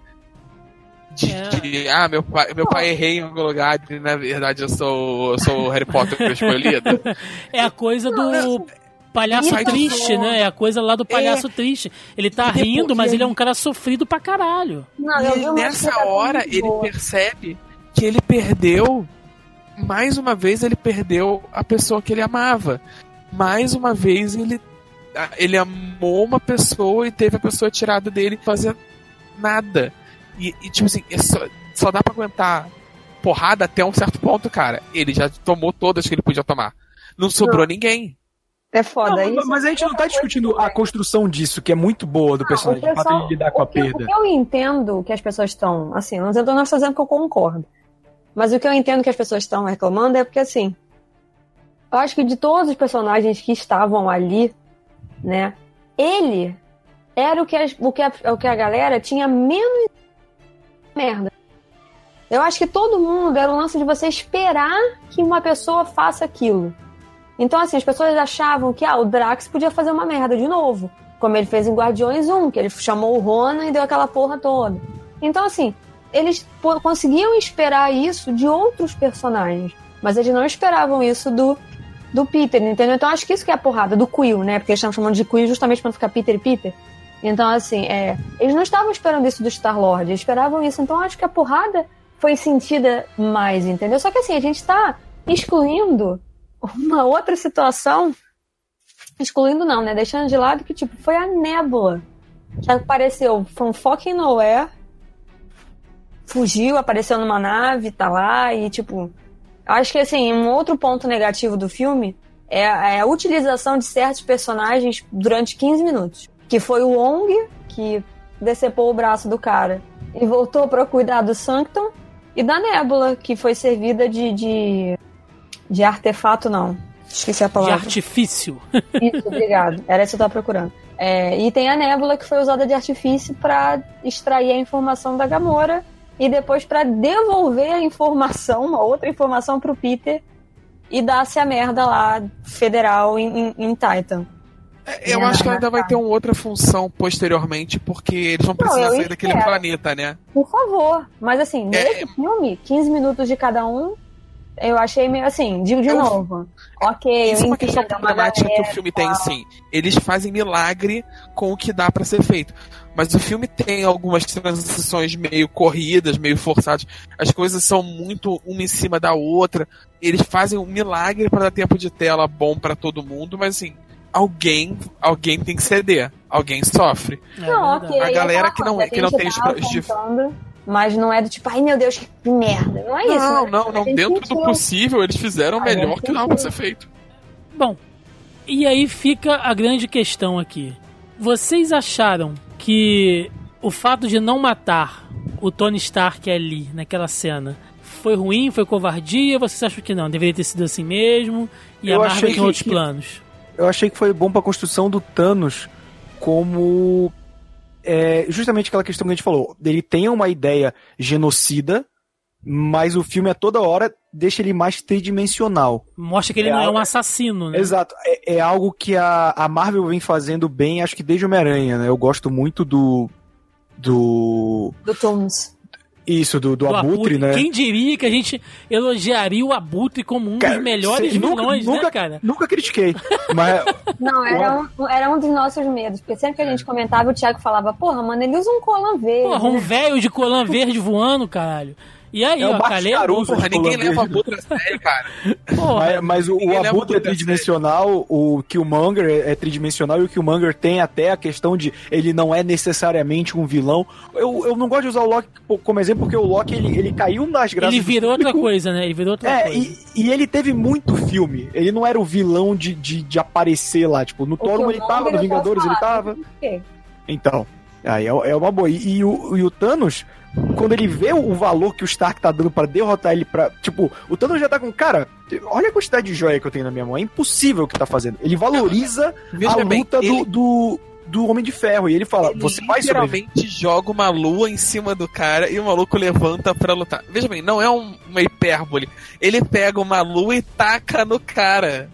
De, É. de, ah, meu pai, meu pai errei em algum lugar, e na verdade eu sou, eu sou o Harry Potter que foi escolhido. É a coisa do palhaço do triste, né? É a coisa lá do palhaço triste. Ele tá rindo, mas ele é um cara sofrido pra caralho. Não, E eu ele, nessa hora ele percebe que ele perdeu, mais uma vez ele perdeu a pessoa que ele amava. Mais uma vez ele, ele amou uma pessoa e teve a pessoa tirada dele fazer nada. E, e, tipo assim, é só, só dá pra aguentar porrada até um certo ponto, cara. Ele já tomou todas que ele podia tomar. Não sobrou ninguém. É foda Não, isso. mas a gente não tá discutindo a construção disso, que é muito boa do personagem, o o fato pessoal- de lidar com a que, perda. O que eu entendo que as pessoas estão, assim, não estou não estou dizendo que eu concordo, mas o que eu entendo que as pessoas estão reclamando é porque, assim, eu acho que de todos os personagens que estavam ali, né, ele era o que, as- o que, a, o que a galera tinha menos merda. Eu acho que todo mundo era o lance de você esperar que uma pessoa faça aquilo. Então, assim, as pessoas achavam que ah, o Drax podia fazer uma merda de novo. Como ele fez em Guardiões 1, que ele chamou o Ronan e deu aquela porra toda. Então, assim, eles conseguiam esperar isso de outros personagens. Mas eles não esperavam isso do, do Peter, entendeu? Então acho que isso que é a porrada, do Quill, né? Porque eles estão chamando de Quill justamente pra não ficar Peter e Peter. Então, assim, é, eles não estavam esperando isso do Star-Lord, eles esperavam isso. Então acho que a porrada foi sentida mais, entendeu? Só que assim, a gente tá excluindo uma outra situação. Excluindo não, né? Deixando de lado que, tipo, foi a Nebula. Que apareceu from fucking nowhere. Fugiu, apareceu numa nave, tá lá e, tipo... Acho que, assim, um outro ponto negativo do filme é a, é utilização de certos personagens durante 15 minutos. Que foi o Ong, que decepou o braço do cara e voltou pra cuidar do Sanctum. E da Nebula, que foi servida de, de, de artefato, não. Esqueci a De palavra. artifício. Isso, obrigado. Era isso que eu tava procurando. É, e tem a nébula que foi usada de artifício pra extrair a informação da Gamora e depois pra devolver a informação, uma outra informação pro Peter e dar-se a merda lá federal em, em, em Titan. Eu acho que ela ainda vai ter uma outra função posteriormente, porque eles vão precisar sair daquele espero. planeta, né? Por favor. Mas assim, É, nesse filme, 15 minutos de cada um, eu achei meio assim, digo de Eu- novo. Ok, Isso é eu uma questão entendo, problemática que o filme tem, sim. Eles fazem milagre com o que dá pra ser feito. Mas o filme tem algumas transições meio corridas, meio forçadas. As coisas são muito uma em cima da outra. Eles fazem um milagre pra dar tempo de tela bom pra todo mundo, mas assim, alguém, alguém tem que ceder. Alguém sofre. É Não, verdade. ok. A galera que não- coisa, que não tem os Mas não é do tipo, ai meu Deus, que merda. Não é isso. Não, né? não, A não. Dentro do possível, eles fizeram o A melhor que dava pra sentiu. ser feito. Bom, e aí fica a grande questão aqui. Vocês acharam que o fato de não matar o Tony Stark ali, naquela cena, foi ruim, foi covardia? Vocês acham que não? Deveria ter sido assim mesmo? E a Eu Marvel achei tem que- outros que- planos? Eu achei que foi bom pra construção do Thanos como é, justamente aquela questão que a gente falou. Ele tem uma ideia genocida, mas o filme a toda hora deixa ele mais tridimensional. Mostra que ele É não é algo- um assassino, né? Exato. É, é algo que a, a Marvel vem fazendo bem, acho que desde Homem-Aranha, né? Eu gosto muito do. Do. Do Tooms. Isso, do, do, Abutre, né? Quem diria que a gente elogiaria o Abutre como um Cara, dos melhores cê- nunca- vilões, né, nunca- cara? Nunca critiquei. Mas Não, era um, era um dos nossos medos. Porque sempre que a gente comentava, o Thiago falava, porra, mano, ele usa um colan verde. Porra, um né? velho de colã verde voando, caralho. E aí, É o ó, boca. Porra, ninguém leva a Butra a sério, cara. Porra, Mas, mas o, o Abutre é tridimensional, o Killmonger é, é tridimensional e o Killmonger tem até a questão de ele não é necessariamente um vilão. Eu, eu não gosto de usar o Loki como exemplo porque o Loki ele, ele caiu nas graças ele do virou outra coisa, né? Ele virou outra É, coisa. e, e ele teve muito filme. Ele não era o vilão de, de, de aparecer lá. Tipo, no Thor ele tava, no Vingadores ele tava. Então, aí é, é uma boa. E, e o, e o Thanos, quando ele vê o valor que o Stark tá dando pra derrotar ele pra. Tipo, o Thanos já tá com. Cara, olha a quantidade de joia que eu tenho na minha mão. É impossível o que tá fazendo. Ele valoriza Veja a bem, luta ele, do, do, do Homem de Ferro. E ele fala: ele Você vai sobreviver. literalmente joga uma lua em cima do cara e o maluco levanta pra lutar. Veja bem, não é um- uma hipérbole. Ele pega uma lua e taca no cara.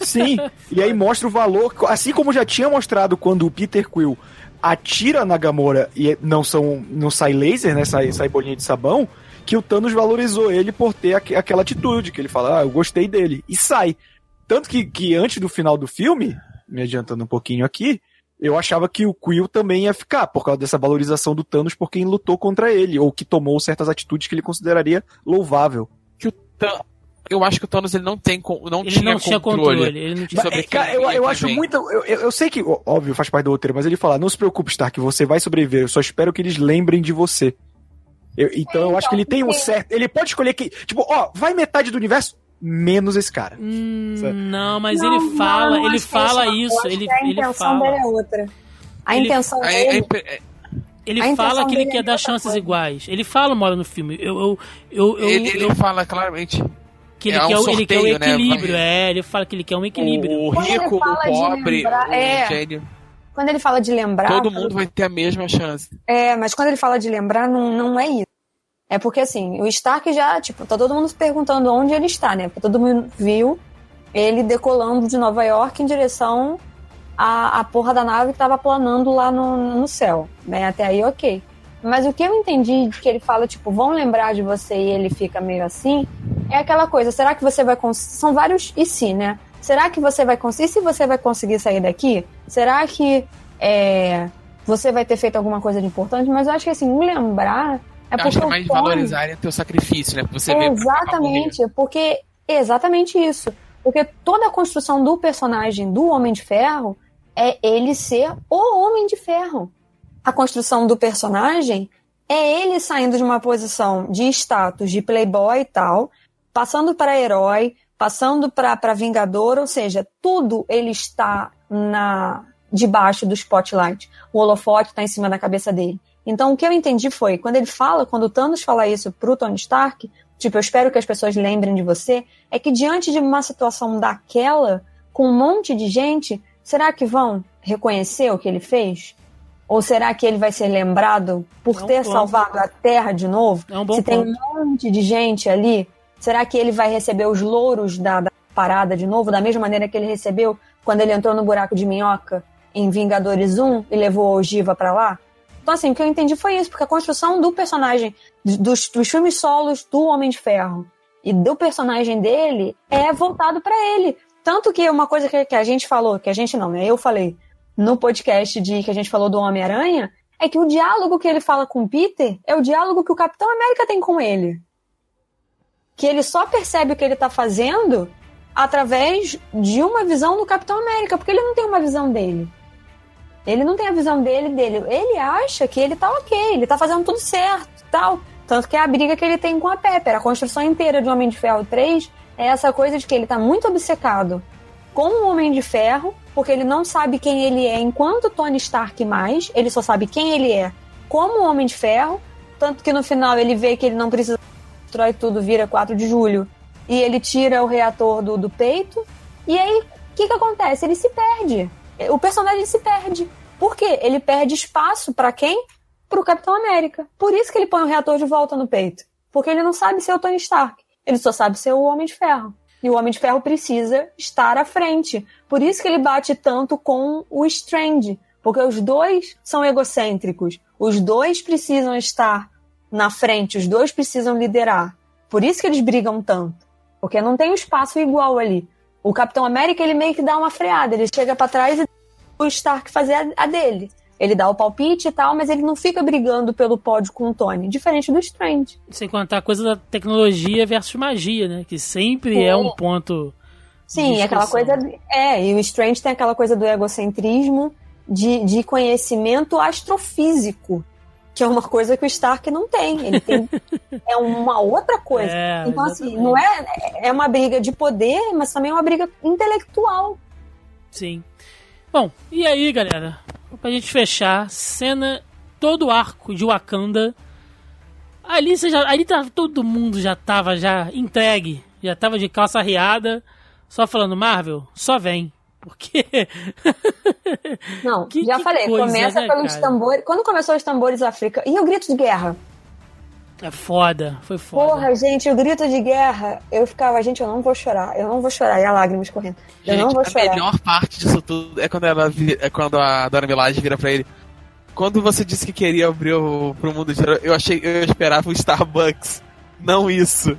Sim. e aí mostra o valor. Assim como já tinha mostrado quando o Peter Quill atira na Gamora e não são não sai laser, né? Sai, sai bolinha de sabão. Que o Thanos valorizou ele por ter aque- aquela atitude, que ele fala, ah, eu gostei dele. E sai. Tanto que, que antes do final do filme, me adiantando um pouquinho aqui, eu achava que o Quill também ia ficar, por causa dessa valorização do Thanos por quem lutou contra ele, ou que tomou certas atitudes que ele consideraria louvável. Que o Thanos, eu acho que o Thanos ele não tem não Ele tinha não tinha controle. controle. Ele não tinha... Mas, sobre é, cara, eu, eu acho muito. Eu, eu sei que, óbvio, faz parte do roteiro, mas ele fala: não se preocupe, Stark, você vai sobreviver. Eu só espero que eles lembrem de você. Eu- então eu acho que ele tem um certo. Ele pode escolher que. Tipo, ó, vai metade do universo, menos esse cara. Hum, não, mas Não, ele fala, não, ele é fala isso, acho ele, a ele intenção fala. dele é outra. A Ele- intenção dele a- Ele fala que ele quer é dar chances coisa. iguais. Ele fala uma hora no filme. Eu, eu, eu, eu- ele, ele fala claramente. Que ele, é um quer, o- ele quer o sorteio, né? equilíbrio. Vai- É, ele fala que ele quer um equilíbrio. O, o rico, o pobre, lembrar- o é. gênio. Quando ele fala de lembrar. Todo mundo vai ter a mesma chance. É, mas quando ele fala de lembrar, não, não é isso. É porque assim, o Stark já, tipo, tá todo mundo se perguntando onde ele está, né? Porque todo mundo viu ele decolando de Nova York em direção à, à porra da nave que tava planando lá no, no céu, né? Até aí, ok. Mas o que eu entendi de que ele fala, tipo, vão lembrar de você e ele fica meio assim, é aquela coisa, será que você vai conseguir. São vários e se, né? Será que você vai conseguir? E se você vai conseguir sair daqui? Será que é, você vai ter feito alguma coisa de importante? Mas eu acho que assim, o lembrar é Eu acho que é o mais Tony- valorizarem teu sacrifício, né? Você é exatamente, porque é exatamente isso. Porque toda a construção do personagem do Homem de Ferro é ele ser o Homem de Ferro. A construção do personagem é ele saindo de uma posição de status de playboy e tal, passando para herói, passando para vingador, ou seja, tudo ele está na debaixo do spotlight. O holofote está em cima da cabeça dele. Então o que eu entendi foi, quando ele fala, quando o Thanos fala isso pro Tony Stark, tipo, eu espero que as pessoas lembrem de você, é que diante de uma situação daquela, com um monte de gente, será que vão reconhecer o que ele fez? Ou será que ele vai ser lembrado por É um ter ponto. salvado a Terra de novo? É um bom Se tem ponto. um monte de gente ali, será que ele vai receber os louros da, da parada de novo, da mesma maneira que ele recebeu quando ele entrou no buraco de minhoca em Vingadores 1 e levou a ogiva pra lá? Então, assim, o que eu entendi foi isso, porque a construção do personagem, dos, dos filmes solos do Homem de Ferro e do personagem dele é voltado pra ele. Tanto que uma coisa que, que a gente falou, que a gente não, né? Eu falei no podcast de que a gente falou do Homem-Aranha, é que o diálogo que ele fala com o Peter é o diálogo que o Capitão América tem com ele. Que ele só percebe o que ele tá fazendo através de uma visão do Capitão América, porque ele não tem uma visão dele. Ele não tem a visão dele dele. Ele acha que ele tá ok, ele tá fazendo tudo certo tal. Tanto que é a briga que ele tem com a Pepper. A construção inteira de Homem de Ferro 3 é essa coisa de que ele tá muito obcecado com o Homem de Ferro, porque ele não sabe quem ele é enquanto Tony Stark mais, ele só sabe quem ele é como Homem de Ferro, tanto que no final ele vê que ele não precisa destrói tudo, vira 4 de julho, e ele tira o reator do, do peito, e aí o que que acontece? Ele se perde. O personagem se perde. Por quê? Ele perde espaço pra quem? Pro Capitão América. Por isso que ele põe o reator de volta no peito. Porque ele não sabe ser o Tony Stark. Ele só sabe ser o Homem de Ferro. E o Homem de Ferro precisa estar à frente. Por isso que ele bate tanto com o Strange. Porque os dois são egocêntricos. Os dois precisam estar na frente. Os dois precisam liderar. Por isso que eles brigam tanto. Porque não tem um espaço igual ali. O Capitão América, ele meio que dá uma freada. Ele chega pra trás e o Stark fazer a dele. Ele dá o palpite e tal, mas ele não fica brigando pelo pódio com o Tony. Diferente do Strange. Sem contar a coisa da tecnologia versus magia, né? Que sempre é um ponto. Sim, aquela coisa. É, e o Strange tem aquela coisa do egocentrismo, de, de conhecimento astrofísico, que é uma coisa que o Stark não tem. Ele tem. é uma outra coisa. É, então, assim, exatamente. não é. É uma briga de poder, mas também é uma briga intelectual. Sim. Bom, e aí, galera? Pra gente fechar, cena todo o arco de Wakanda. Ali, você já, ali tá, todo mundo já tava já entregue, já tava de calça riada, só falando, Marvel, só vem. Porque. Não, Que- já que falei, coisa, começa né, pelos tambores. Quando começou os tambores africanos. E o grito de guerra? É foda, foi foda. Porra, gente, o grito de guerra, eu ficava, gente, eu não vou chorar, eu não vou chorar, e a lágrima escorrendo. Eu Gente, não vou a chorar. melhor parte disso tudo é quando, ela, é quando a Dona Milaje vira pra ele. Quando você disse que queria abrir o, pro mundo de eu achei eu esperava o Starbucks, não isso.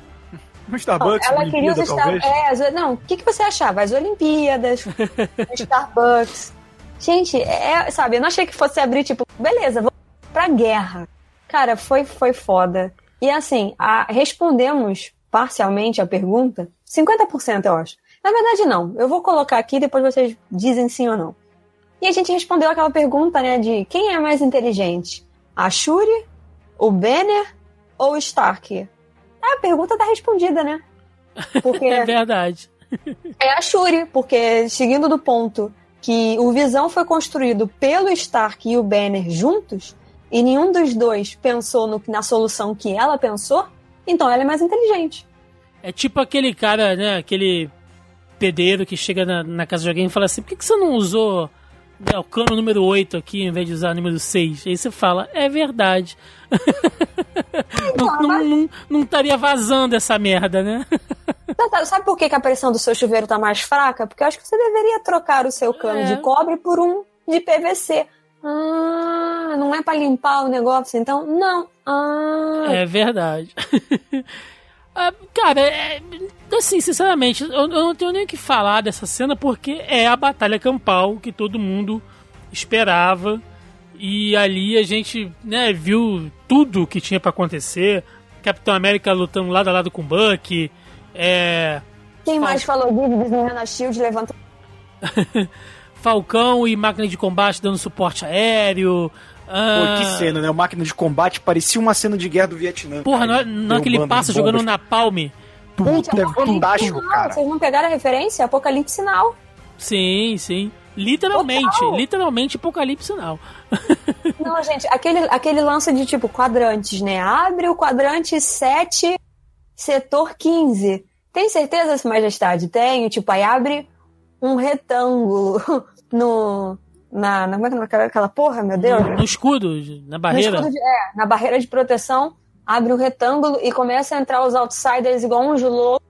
No Starbucks, Ela queria os Olimpíada, Star... talvez. é. Não, o que, que você achava? As Olimpíadas, o Starbucks. Gente, é, sabe, eu não achei que fosse abrir, tipo, beleza, vamos pra guerra. Cara, foi, foi foda. E assim, a- respondemos parcialmente a pergunta, 50% eu acho. Na verdade, não. Eu vou colocar aqui depois vocês dizem sim ou não. E a gente respondeu aquela pergunta, né, de quem é mais inteligente? A Shuri, o Banner ou o Stark? A pergunta tá respondida, né? Porque É verdade. é a Shuri, porque seguindo do ponto que o Visão foi construído pelo Stark e o Banner juntos, e nenhum dos dois pensou no- na solução que ela pensou, então ela é mais inteligente. É tipo aquele cara, né? Aquele pedreiro que chega na, na casa de alguém e fala assim: por que, que você não usou é o cano número 8 aqui, em vez de usar o número 6. Aí você fala, é verdade. não, não, não, não estaria vazando essa merda, né? Então, tá, Sabe por que, que a pressão do seu chuveiro tá mais fraca? Porque eu acho que você deveria trocar o seu cano É. de cobre por um de PVC. Ah, não é pra limpar o negócio, então? Não. Ah, É verdade. Ah, Cara, é, assim, sinceramente, eu, eu não tenho nem o que falar dessa cena porque é a batalha campal que todo mundo esperava. E ali a gente né, viu tudo que tinha pra acontecer. Capitão América lutando lado a lado com Buck. É, quem mais falou de desenhando a Shield levanta. Falcão e máquina de combate dando suporte aéreo. Pô, ah, que cena, né? O máquina de combate parecia uma cena de guerra do Vietnã. Porra, cara. na, na que ele passa jogando na palme. Puta, é fantástico, Não, cara. vocês não pegaram a referência? Apocalipse Sinal. Sim, sim. Literalmente, Total. literalmente apocalipse não. Não, gente, aquele, aquele lance de tipo quadrantes, né? Abre o quadrante 7, setor 15. Tem certeza, Sua Majestade? Tenho. Tipo, aí abre um retângulo no. Na, na, como é que é aquela- aquela porra, meu Deus? No escudo, na No barreira. escudo de- é, na barreira de proteção, abre um retângulo e começa a entrar os outsiders igual uns loucos.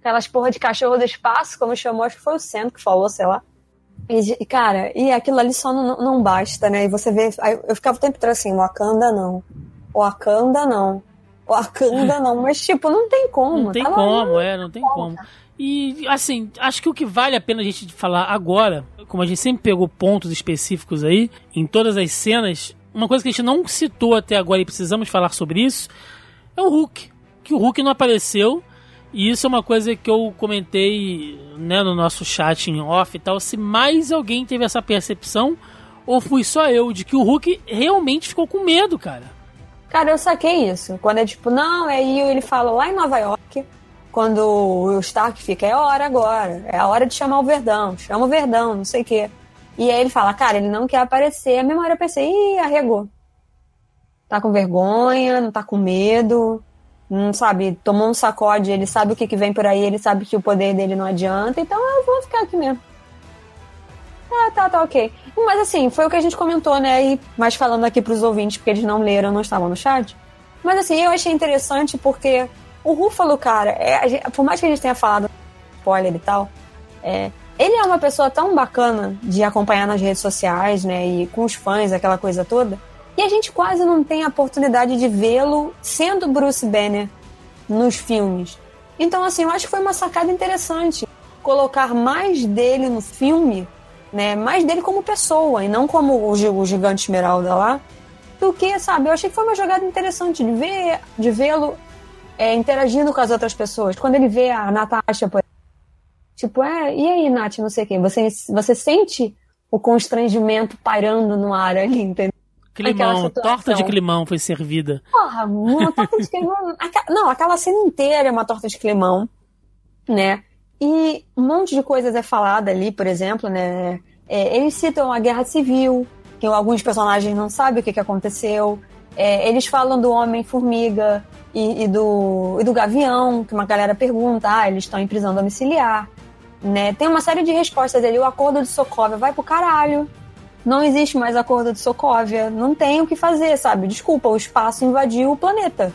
Aquelas porra de cachorro do espaço, como chamou, acho que foi o Centro que falou, sei lá. E, cara, e aquilo ali só não, não basta, né? E você vê. eu ficava o tempo todo assim, Wakanda não. Wakanda não. Wakanda não. Mas, tipo, não tem como. Não tem Tava- como, é, não tem como. E, assim, acho que o que vale a pena a gente falar agora, como a gente sempre pegou pontos específicos aí, em todas as cenas, uma coisa que a gente não citou até agora e precisamos falar sobre isso, é o Hulk. Que o Hulk não apareceu. E isso é uma coisa que eu comentei né, no nosso chat em off e tal. Se mais alguém teve essa percepção, ou fui só eu, de que o Hulk realmente ficou com medo, cara. Cara, eu saquei isso. Quando é tipo, não, aí ele fala lá em Nova York, quando o Stark fica, é hora agora, é a hora de chamar o Verdão, chama o Verdão, não sei o quê. E aí ele fala, cara, ele não quer aparecer. A mesma hora eu pensei, ih, arregou. Tá com vergonha, não tá com medo, não sabe, tomou um sacode, ele sabe o que, que vem por aí, ele sabe que o poder dele não adianta, então eu vou ficar aqui mesmo. Ah, tá, tá, ok. Mas assim, foi o que a gente comentou, né? E mais falando aqui pros ouvintes, porque eles não leram, não estavam no chat. Mas assim, eu achei interessante porque o Rúfalo, cara, é, gente- por mais que a gente tenha falado spoiler e tal, é, ele é uma pessoa tão bacana de acompanhar nas redes sociais, né? E com os fãs, aquela coisa toda. E a gente quase não tem a oportunidade de vê-lo sendo Bruce Banner nos filmes. Então, assim, eu acho que foi uma sacada interessante colocar mais dele no filme, né? Mais dele como pessoa e não como o gigante esmeralda lá. Do que, sabe? Eu achei que foi uma jogada interessante de ver, de vê-lo é, interagindo com as outras pessoas. Quando ele vê a Natasha, por Tipo, é, e aí, Nath, não sei o quê. Você, você sente o constrangimento pairando no ar ali, entendeu? Climão, torta de climão foi servida. Porra, uma torta de climão. Não, aquela cena inteira é uma torta de climão, né? E um monte de coisas é falada ali, por exemplo, né? É, eles citam a guerra civil, que alguns personagens não sabem o que, que aconteceu. É, eles falam do Homem-Formiga e, e do, e do Gavião, que uma galera pergunta, ah, eles estão em prisão domiciliar. Né? Tem uma série de respostas ali. O acordo de Sokovia vai pro caralho. Não existe mais acordo de Sokovia. Não tem o que fazer, sabe? Desculpa, o espaço invadiu o planeta.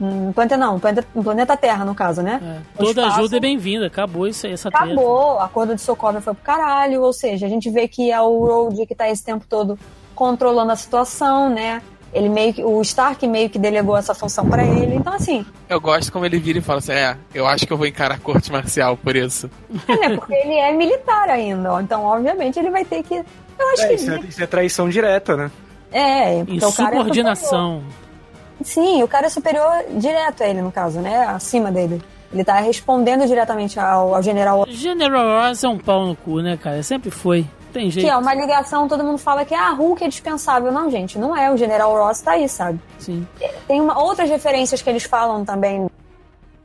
Hum, planeta não, o planeta, planeta Terra, no caso, né? É, toda espaço- ajuda é bem-vinda. Acabou isso aí, essa. Acabou, o acordo de Sokovia foi pro caralho, ou seja, a gente vê que é o Road que tá esse tempo todo controlando a situação, né? Ele meio que, o Stark meio que delegou essa função pra ele. Então, assim, Eu gosto como ele vira e fala assim: é, eu acho que eu vou encarar a corte marcial por isso. é, né? Porque ele é militar ainda, ó. então, obviamente, ele vai ter que. Eu acho É, que. isso, é, isso é traição direta, né? É, porque o cara é Insubordinação. superior. Sim, o cara é superior direto a ele, no caso, né? Acima dele. Ele tá respondendo diretamente ao, ao general General Ross é um pau no cu, né, cara? Sempre foi. Tem jeito. Que é uma ligação, todo mundo fala que ah, Hulk é dispensável. Não, gente, não é. O General Ross tá aí, sabe? Sim. Tem uma, outras referências que eles falam também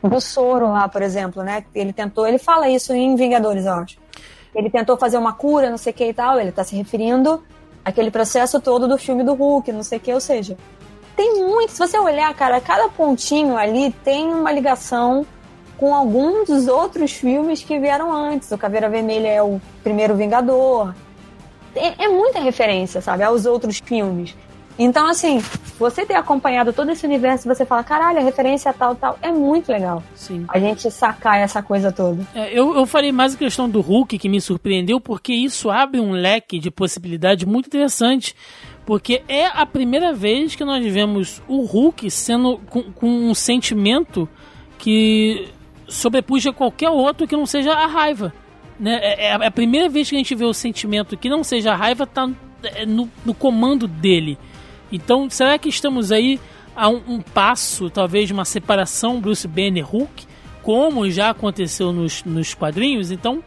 do soro lá, por exemplo, né? Ele tentou, ele fala isso em Vingadores, eu acho. Ele tentou fazer uma cura, não sei o que e tal. Ele tá se referindo àquele processo todo do filme do Hulk, não sei o que, ou seja. Tem muito, se você olhar, cara, cada pontinho ali tem uma ligação com alguns dos outros filmes que vieram antes. O Caveira Vermelha é o primeiro Vingador. é, é muita referência, sabe, aos outros filmes. Então, assim, você ter acompanhado todo esse universo, você fala, caralho, a referência tal, tal, é muito legal. Sim. A gente sacar essa coisa toda. É, eu, eu falei mais a questão do Hulk, que me surpreendeu, porque isso abre um leque de possibilidade muito interessante. Porque é a primeira vez que nós vemos o Hulk sendo com, com um sentimento que sobrepuja qualquer outro que não seja a raiva. Né? É, é a primeira vez que a gente vê o sentimento que não seja a raiva tá é, no, no comando dele. Então, será que estamos aí a um, um passo, talvez, de uma separação Bruce Banner Hulk, como já aconteceu nos, nos quadrinhos? Então,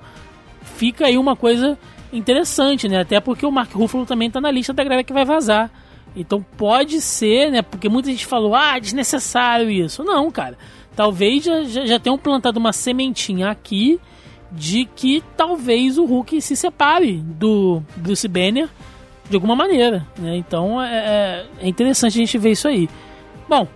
fica aí uma coisa interessante, né? Até porque o Mark Ruffalo também tá na lista da galera que vai vazar. Então pode ser, né? Porque muita gente falou, ah, desnecessário isso. Não, cara. Talvez já, já, já tenham plantado uma sementinha aqui de que talvez o Hulk se separe do Bruce Banner de alguma maneira. Né? Então é, é, é interessante a gente ver isso aí. Bom,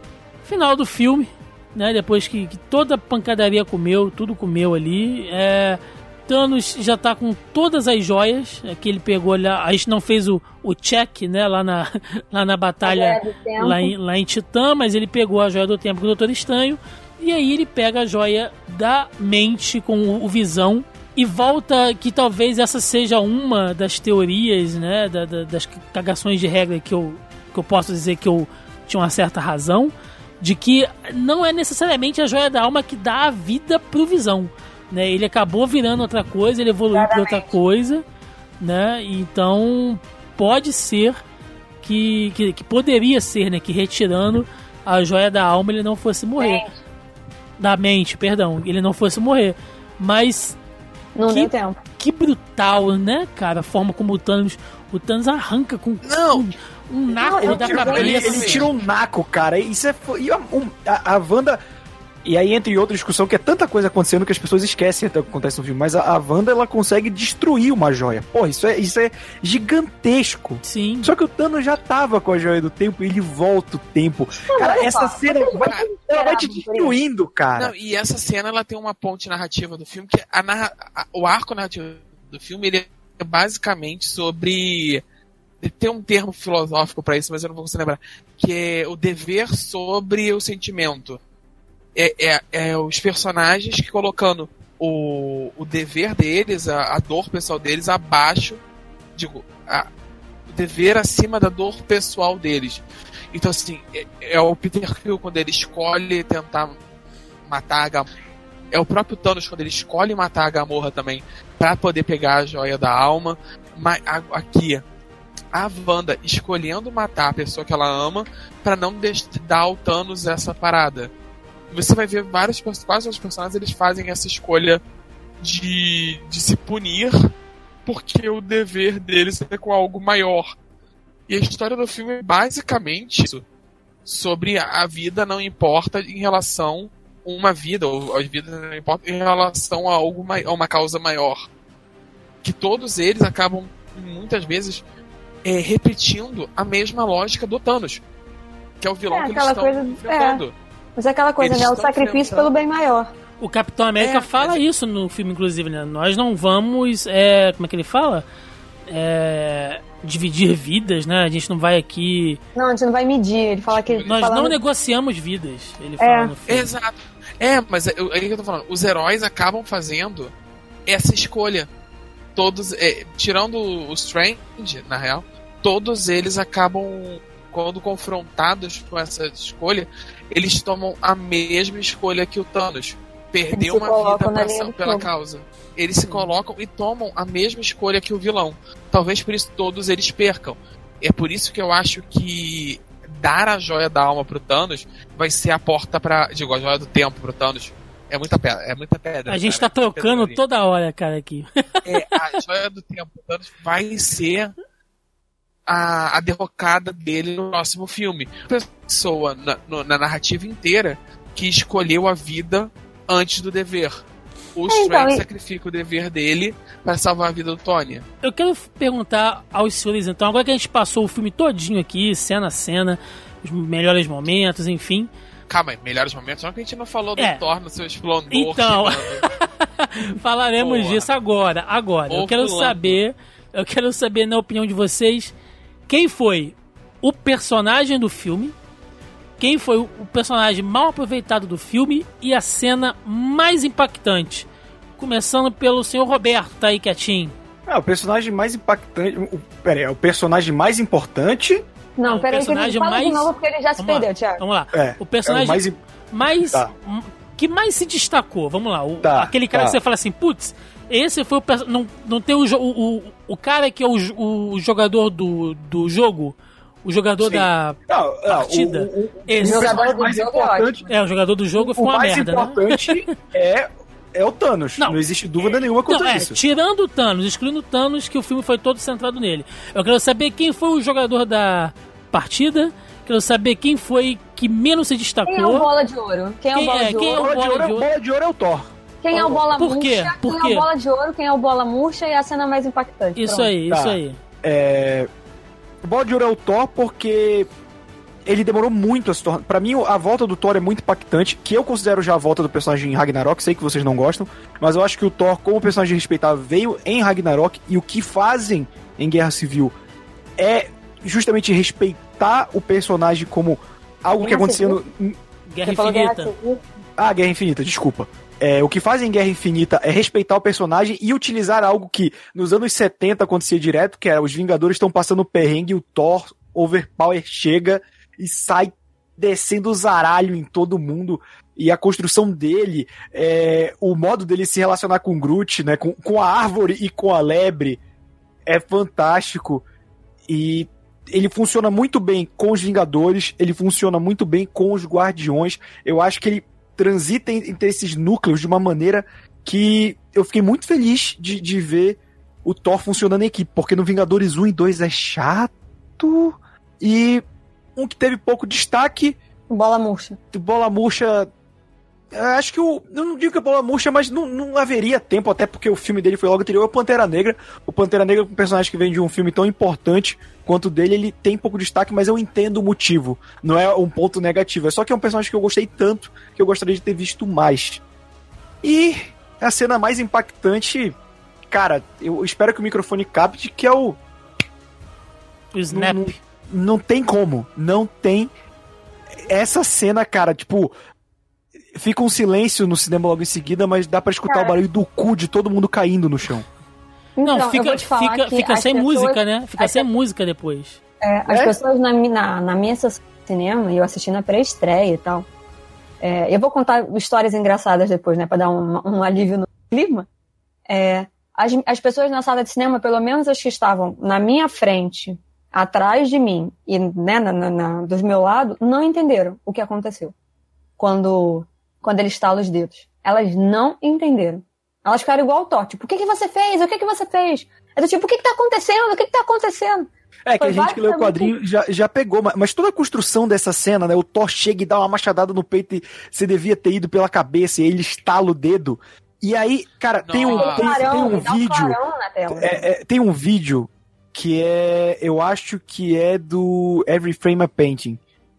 final do filme, né? Depois que, que toda a pancadaria comeu, tudo comeu ali. É, Thanos já tá com todas as joias é, que ele pegou lá. A gente não fez o, o check, né, lá na, lá na batalha lá em, lá em Titã, mas ele pegou a joia do tempo com o Doutor Estranho. E aí ele pega a joia da mente com o, Visão e volta que talvez essa seja uma das teorias, né, da, da, das cagações de regra que eu, que eu posso dizer que eu tinha uma certa razão, de que não é necessariamente a joia da alma que dá a vida pro Visão, né? Ele acabou virando outra coisa, ele evoluiu para outra coisa, né? Então pode ser que, que, que, poderia ser, né, que retirando a joia da alma ele não fosse morrer. Da mente, perdão, ele não fosse morrer. Mas não que, deu tempo. Que brutal, né, cara? A forma como o Thanos. O Thanos arranca com não. um, um naco não, da cabeça. Ele, ele tira um naco, cara. Isso é. E a, um, a, a Wanda e aí entra em outra discussão que é tanta coisa acontecendo que as pessoas esquecem até o que acontece no filme. Mas a, a Wanda, ela consegue destruir uma joia. Porra, isso é, isso é gigantesco. Sim. Só que o Thanos já tava com a joia do tempo e ele volta o tempo. Não, cara, essa cena vai, ela vai te destruindo, cara. Não, e essa cena, ela tem uma ponte narrativa do filme, que a narra, a, o arco narrativo do filme, ele é basicamente sobre tem um termo filosófico para isso, mas eu não vou conseguir lembrar, que é o dever sobre o sentimento é, é, é os personagens que colocando o, o dever deles, a, a dor pessoal deles, abaixo, digo, a, o dever acima da dor pessoal deles. Então, assim, é, é o Peter Quill quando ele escolhe tentar matar a Gamorra. É o próprio Thanos quando ele escolhe matar a Gamorra também para poder pegar a joia da alma. Mas aqui, a Wanda escolhendo matar a pessoa que ela ama para não dar ao Thanos essa parada você vai ver vários quase os personagens eles fazem essa escolha de, de se punir porque o dever deles é com algo maior. E a história do filme é basicamente isso. Sobre a vida não importa em relação uma vida, ou a vida não importa em relação a algo a uma causa maior. Que todos eles acabam, muitas vezes, é, repetindo a mesma lógica do Thanos. Que é o vilão é, que eles estão coisa, enfrentando. É. Mas é aquela coisa, Eles né? O sacrifício pelo bem maior. O Capitão América é, fala mas... isso no filme, inclusive, né? Nós não vamos. É, como é que ele fala? É, dividir vidas, né? A gente não vai aqui. Não, a gente não vai medir. Ele fala que. Nós falando... não negociamos vidas. Ele fala é. no filme. Exato. É, mas é, é, que eu tô falando. Os heróis acabam fazendo essa escolha. Todos. É, tirando o Strange, na real, todos eles acabam quando confrontados com essa escolha, eles tomam a mesma escolha que o Thanos. Perder uma vida pra, pela causa. Eles se colocam e tomam a mesma escolha que o vilão. Talvez por isso todos eles percam. É por isso que eu acho que dar a joia da alma pro Thanos vai ser a porta para, digo, a joia do tempo pro Thanos. É muita pedra, é muita pedra. A gente cara, tá trocando toda hora, cara, aqui. É, a joia do tempo pro Thanos vai ser a, a derrocada dele no próximo filme. Pessoa na, no, na narrativa inteira que escolheu a vida antes do dever. O é, então, sacrifica o dever dele para salvar a vida do Tony. Eu quero perguntar aos senhores, então, agora que a gente passou o filme todinho aqui, cena a cena, os melhores momentos, enfim. Calma aí, melhores momentos? Não que a gente não falou é. do Thor no seu esplendor. Então, falaremos Porra. disso agora. Agora, eu quero saber Eu quero saber, na opinião de vocês, quem foi o personagem do filme, quem foi o personagem mal aproveitado do filme e a cena mais impactante. Começando pelo senhor Roberto, tá aí quietinho. Ah, o personagem mais impactante. O, pera aí, é o personagem mais importante. Não, peraí, que ele personagem fala de mais- novo porque ele já se Vamos lá, perdeu, Thiago. Vamos lá. É, o personagem é o mais mais. Tá. que mais se destacou. Vamos lá. o- Tá, aquele cara tá. que você fala assim, putz, esse foi o. Não, não tem o, o, o, o cara que é o, o jogador do, do jogo. O jogador Sim. da. Não, não, Partida. O, o, o, Esse. o Jogador do mais jogo é importante. É, o jogador do jogo foi o uma mais merda, né? importante é, é o Thanos. Não. Não, existe dúvida nenhuma quanto é, isso. tirando o Thanos, excluindo o Thanos, que o filme foi todo centrado nele. Eu quero saber quem foi o jogador da partida. Quero saber quem foi que menos se destacou. Quem é o bola de ouro? Quem é o Quem bola é? de Quem é ouro? o Bola de, ouro, de é- ouro? bola de ouro é o Thor. Quem é o bola Por quê? murcha? Por quem quê? é o bola de ouro? Quem é o bola murcha? E a cena mais impactante. Isso Pronto. aí, Tá. isso aí. É, o Bola de Ouro é o Thor porque ele demorou muito a se tornar. Pra mim, a volta do Thor é muito impactante, que eu considero já a volta do personagem em Ragnarok, sei que vocês não gostam, mas eu acho que o Thor, como personagem respeitável, veio em Ragnarok e o que fazem em Guerra Civil é justamente respeitar o personagem como algo que Guerra no, Guerra Você falou Guerra Infinita. Civil? ah, Guerra Infinita, desculpa. É, o que fazem em Guerra Infinita é respeitar o personagem e utilizar algo que nos anos 70 acontecia direto, que era os Vingadores estão passando perrengue o Thor Overpower chega e sai descendo o zaralho em todo mundo. E a construção dele, é, o modo dele se relacionar com Groot, né, com, com a árvore e com a lebre, é fantástico. E ele funciona muito bem com os Vingadores, ele funciona muito bem com os Guardiões. Eu acho que ele transita en- entre esses núcleos de uma maneira que eu fiquei muito feliz de, de ver o Thor funcionando em equipe, porque no Vingadores 1 e 2 é chato e um que teve pouco destaque, Bola murcha. Bola Murcha. Eu Acho que o. Eu não digo que é Bola Murcha, mas não, não haveria tempo, até porque o filme dele foi logo anterior ao Pantera Negra. O Pantera Negra, um personagem que vem de um filme tão importante quanto o dele, ele tem pouco destaque, mas eu entendo o motivo. Não é um ponto negativo. É só que é um personagem que eu gostei tanto que eu gostaria de ter visto mais. E a cena mais impactante. Cara, eu espero que o microfone capte, que é o. O Snap. Não, não, não tem como. Não tem. Essa cena, cara, tipo. Fica um silêncio no cinema logo em seguida, mas dá pra escutar Cara. o barulho do cu de todo mundo caindo no chão. Não, Então, eu fica, fica, fica sem pessoas- música, né? Fica sem música depois. É, as É? pessoas na, na, na minha sessão de cinema, e eu assisti na pré-estreia e tal. é, eu vou contar histórias engraçadas depois, né? Pra dar um, um alívio no clima. É, as, as pessoas na sala de cinema, pelo menos as que estavam na minha frente, atrás de mim e né, na, na, na- do meu lado, não entenderam o que aconteceu. Quando, quando ele estala os dedos. Elas não entenderam. Elas ficaram igual o Thor. Tipo, o que, que você fez? O que, que você fez? É do tipo, o que, que tá acontecendo? O que, que tá acontecendo? É, que a gente que leu o quadrinho já, já pegou, mas, mas toda a construção dessa cena, né? O Thor chega e dá uma machadada no peito e você devia ter ido pela cabeça e aí ele estala o dedo. E aí, cara, tem um, tem, tem clarão, um um vídeo. tela. É, é, tem um vídeo que é. Eu acho que é do Every Frame a Painting.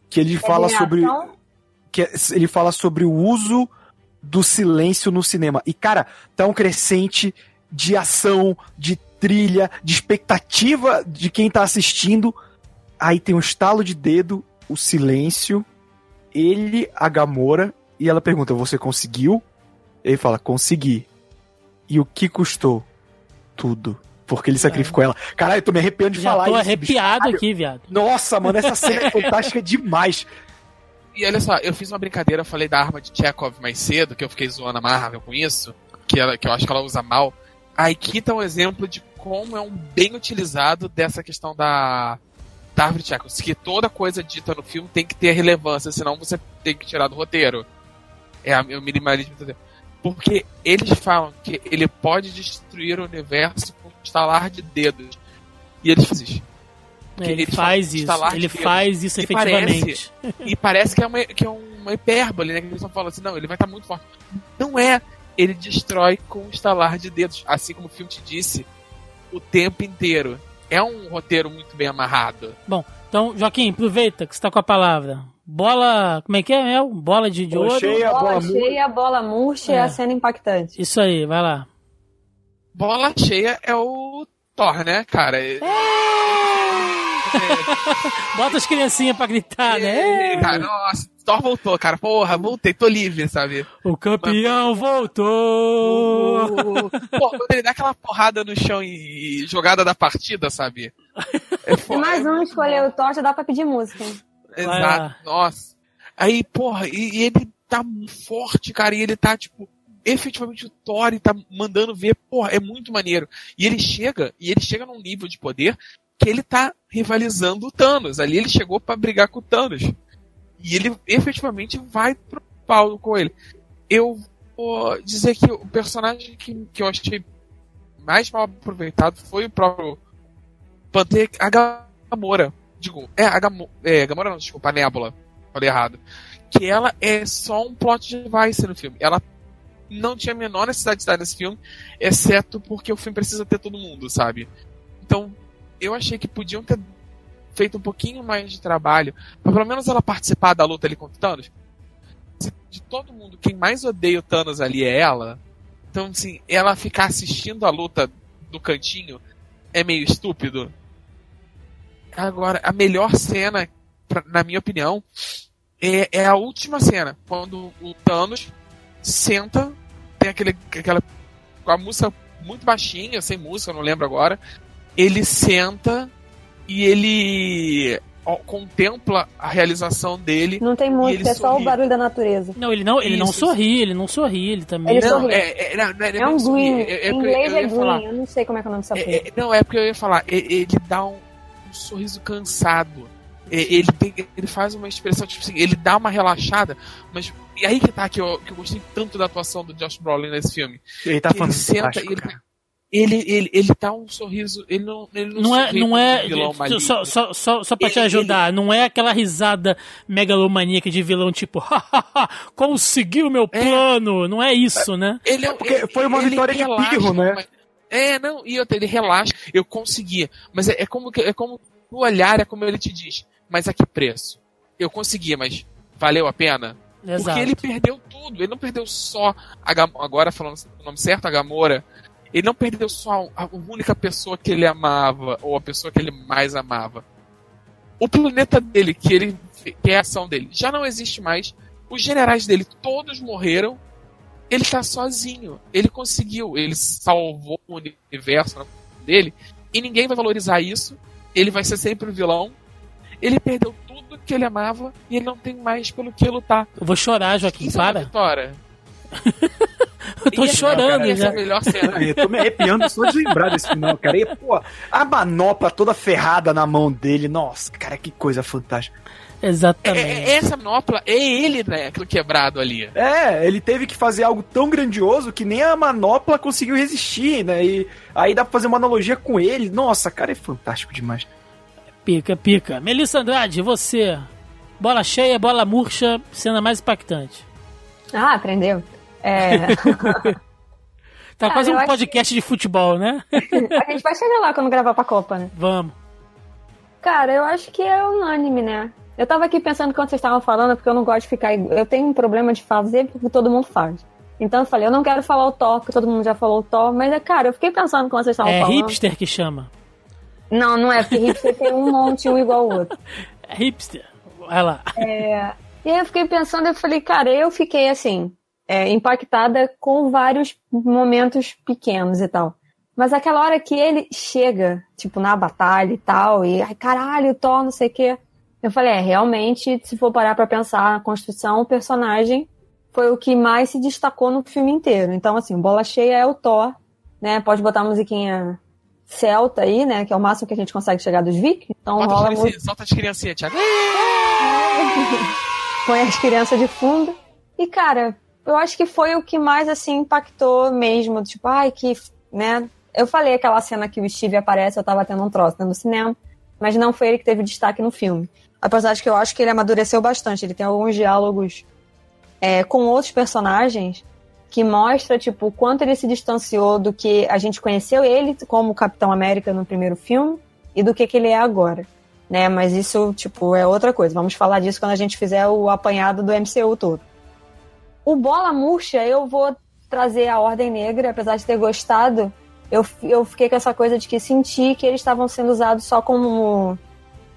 Que ele fala de sobre. reação. Que é- ele fala sobre o uso do silêncio no cinema. E, cara, tá um crescente de ação, de trilha, de expectativa de quem tá assistindo. Aí tem um estalo de dedo, o silêncio, ele, a Gamora, e ela pergunta: Você conseguiu? Ele fala: Consegui. E o que custou? Tudo. Porque ele sacrificou ela. Caralho, eu tô me arrepiando de Já falar tô isso. arrepiado bicho. aqui, viado. Nossa, mano, essa cena é fantástica demais. E olha só, eu fiz uma brincadeira, falei da arma de Chekhov mais cedo, que eu fiquei zoando a Marvel com isso, que, ela, que eu acho que ela usa mal. Aqui tá um exemplo de como é um bem utilizado dessa questão da, da árvore de Chekhov. Que toda coisa dita no filme tem que ter relevância, senão você tem que tirar do roteiro. É, é o minimalismo. Porque eles falam que ele pode destruir o universo com um estalar de dedos. E eles fazem. É, ele ele faz fala isso. Ele de faz isso E efetivamente. E parece que é uma, que é uma hipérbole, né? Que eles só falam assim, não, ele vai estar muito forte. Não é. Ele destrói com um estalar de dedos. Assim como o filme te disse, o tempo inteiro. É um roteiro muito bem amarrado. Então, Joaquim, aproveita que você tá com a palavra. Bola. Como é que é, Mel? Bola de, de Bola ouro. cheia. bola bola cheia, bola murcha É. e a cena impactante. Isso aí, vai lá. Bola cheia é o Thor, né, cara? É. Bota as criancinhas pra gritar, né? Cara, nossa, Thor voltou, cara. Porra, voltei, tô livre, sabe? O campeão voltou! Pô, quando ele dá aquela porrada no chão e jogada da partida, sabe? É Se mais um escolher o Thor, já dá pra pedir música. hein? Exato, nossa. Aí, porra, e, e ele tá forte, cara, e ele tá, tipo, efetivamente o Thor e tá mandando ver, porra, é muito maneiro. E ele chega, e ele chega num nível de poder que ele tá rivalizando o Thanos. Ali ele chegou pra brigar com o Thanos. E ele efetivamente vai pro pau com ele. Eu vou dizer que o personagem que, que eu achei mais mal aproveitado foi o próprio Panther, a Gamora. Digo, é, a Gamo, é, Gamora não, desculpa, a Nebula. Falei errado. Que ela é só um plot device no filme. Ela não tinha a menor necessidade de estar nesse filme, exceto porque o filme precisa ter todo mundo, sabe? Então, eu achei que podiam ter feito um pouquinho mais de trabalho, pra pelo menos ela participar da luta ali contra o Thanos. De todo mundo, quem mais odeia o Thanos ali é ela. Então, assim, ela ficar assistindo a luta do cantinho é meio estúpido. Agora, a melhor cena, pra- na minha opinião, é, é a última cena, quando o Thanos senta, tem aquele, aquela com a música muito baixinha, sem música, não lembro agora. Ele senta e ele ó, contempla a realização dele. Não tem música, é só o sorri. barulho da natureza. Não, ele não, ele não Isso, sorri, ele não sorri, ele também. Ele não, sorri. é, é, não, não é, É um não green. é- é em inglês eu é green. Eu não sei como é que é o nome dessa É, coisa. é, não, é porque eu ia falar, ele dá um, um sorriso cansado. É, Ele, tem, ele faz uma expressão, tipo assim, ele dá uma relaxada, mas. E aí que tá que eu, que eu gostei tanto da atuação do Josh Brolin nesse filme. Ele tá que ele senta e ele. Ele, ele, ele tá um sorriso. Ele não, ele não, Não é, não é. vilão maligno. Só, só, só, só pra te Ele- ajudar, não é aquela risada megalomaníaca de vilão tipo, "Hahaha, conseguiu meu É. plano. Não é isso, né? Ele, é- porque ele- foi uma ele vitória de pirro, né? mas- É, não, e outra, ele relaxa, eu conseguia. Mas é, é como que- é como no olhar, é como ele te diz. Mas a que preço? Eu conseguia, mas valeu a pena? Exato. Porque ele perdeu tudo. Ele não perdeu só a Gam- agora falando o nome certo, a Gamora. Ele não perdeu só a única pessoa que ele amava ou a pessoa que ele mais amava. O planeta dele, que ele que é a ação dele, já não existe mais. Os generais dele todos morreram. Ele tá sozinho. Ele conseguiu, ele salvou o universo dele e ninguém vai valorizar isso. Ele vai ser sempre o vilão. Ele perdeu tudo que ele amava e ele não tem mais pelo que lutar. Eu vou chorar, Joaquim, Isso é para. vitória. Eu tô E chorando essa é já. a melhor cena. Eu tô me arrepiando só de lembrar desse final, cara. E, pô, a manopla toda ferrada na mão dele. Nossa, cara, que coisa fantástica. É, Exatamente. é- essa manopla é ele, né? Aquilo quebrado ali. É, ele teve que fazer algo tão grandioso que nem a manopla conseguiu resistir, né? E aí dá pra fazer uma analogia com ele. Nossa, cara, é fantástico demais. Pica, pica. Melissa Andrade, você. Bola cheia, bola murcha, cena mais impactante. Ah, aprendeu. É, Tá Cara, quase um podcast de futebol, né? a gente vai chegar lá quando gravar pra Copa, né? Vamos. Cara, eu acho que é unânime, né? Eu tava aqui pensando quando vocês estavam falando, porque eu não gosto de ficar. Eu tenho um problema de fazer porque todo mundo faz. Então eu falei, eu não quero falar o Thor, porque todo mundo já falou o Thor, mas é, cara, eu fiquei pensando quando vocês estavam É falando. hipster que chama. Não, não é, porque hipster tem um monte, um igual ao outro. É hipster. Vai lá. E aí eu fiquei pensando, eu falei, cara, eu fiquei assim, é, impactada com vários momentos pequenos e tal. Mas aquela hora que ele chega, tipo, na batalha e tal, e ai, caralho, Thor, não sei o quê. Eu falei, é, realmente, se for parar pra pensar na construção, o personagem foi o que mais se destacou no filme inteiro. Então, assim, bola cheia é o Thor, né? Pode botar a musiquinha celta aí, né? Que é o máximo que a gente consegue chegar dos Vikings. Então Bota rola as muito solta as criancinhas, Thiago. põe as crianças de fundo. E, cara, eu acho que foi o que mais, assim, impactou mesmo. Tipo, ai, que, né? Eu falei aquela cena que o Steve aparece, eu tava tendo um troço né, no cinema, mas não foi ele que teve destaque no filme. Apesar de que eu acho que ele amadureceu bastante. Ele tem alguns diálogos é, com outros personagens que mostra, tipo, o quanto ele se distanciou do que a gente conheceu ele como Capitão América no primeiro filme e do que, que ele é agora né? Mas isso, tipo, é outra coisa. Vamos falar disso quando a gente fizer o apanhado do MCU todo. O Bola Murcha, eu vou trazer a Ordem Negra, apesar de ter gostado. eu, eu fiquei com essa coisa de que senti que eles estavam sendo usados só como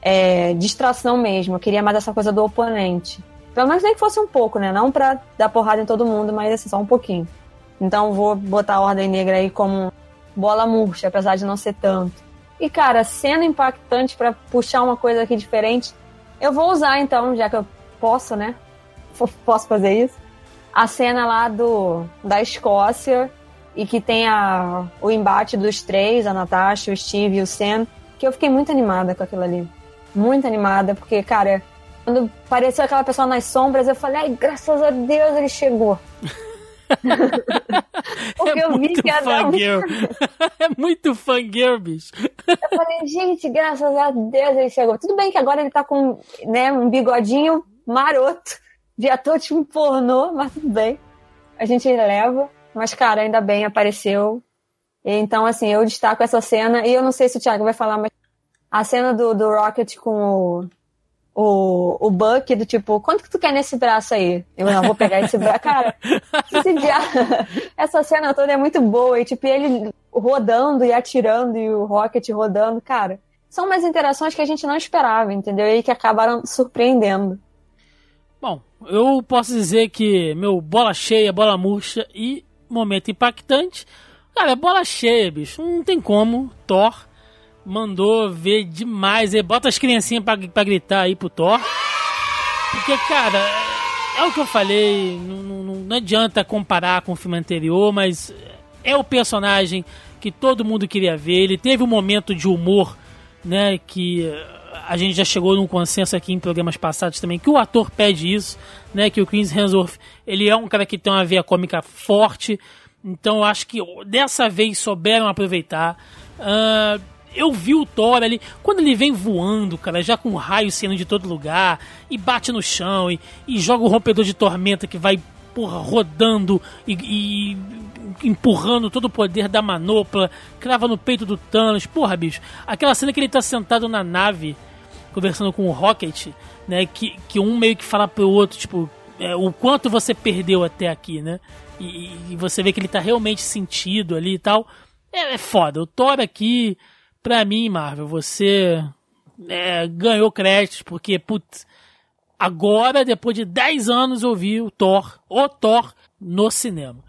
é, distração mesmo. Eu queria mais essa coisa do oponente. Pelo menos nem que fosse um pouco, né? Não pra dar porrada em todo mundo, mas assim, só um pouquinho. Então vou botar a Ordem Negra aí como bola murcha, apesar de não ser tanto. E cara, sendo impactante para puxar uma coisa aqui diferente, eu vou usar então, já que eu posso, né? Posso fazer isso. A cena lá do da Escócia e que tem a, o embate dos três, a Natasha, o Steve e o Sam, que eu fiquei muito animada com aquilo ali. Muito animada, porque, cara, quando apareceu aquela pessoa nas sombras, eu falei, ai, graças a Deus ele chegou. Porque é eu vi que ia dar um... É muito fangirl, bicho. Eu falei, gente, graças a Deus ele chegou. Tudo bem que agora ele tá com né, um bigodinho maroto, de ator tipo pornô, mas tudo bem. A gente leva. Mas, cara, ainda bem, apareceu. Então, assim, eu destaco essa cena. E eu não sei se o Thiago vai falar, mas a cena do, do Rocket com o, o, o Buck, do tipo, quanto que tu quer nesse braço aí? Eu não vou pegar esse braço. Cara, esse dia... essa cena toda é muito boa. E, tipo, ele rodando e atirando e o Rocket rodando. Cara, são umas interações que a gente não esperava, entendeu? E que acabaram surpreendendo. Eu posso dizer que meu bola cheia, bola murcha e momento impactante. Cara, é bola cheia, bicho. Não tem como. Thor mandou ver demais. Ele bota as criancinhas pra, pra gritar aí pro Thor. Porque, cara, é o que eu falei. Não, não, não adianta comparar com o filme anterior, mas é o personagem que todo mundo queria ver. Ele teve um momento de humor, né? Que a gente já chegou num consenso aqui em programas passados também, que o ator pede isso, né? Que o Chris Hemsworth, ele é um cara que tem uma veia cômica forte, então eu acho que dessa vez souberam aproveitar. Uh, eu vi o Thor ali, quando ele vem voando, cara, já com raio saindo de todo lugar, e bate no chão, e, e joga o rompedor de tormenta que vai porra, rodando e, e, empurrando todo o poder da manopla, crava no peito do Thanos. Porra, bicho, aquela cena que ele tá sentado na nave conversando com o Rocket, né? Que, que um meio que fala pro outro, tipo, é, o quanto você perdeu até aqui, né? E, e, você vê que ele tá realmente sentido ali e tal. É, é foda. O Thor aqui, pra mim, Marvel, você é, ganhou créditos, porque, putz, agora, depois de 10 anos, eu vi o Thor, o Thor, no cinema.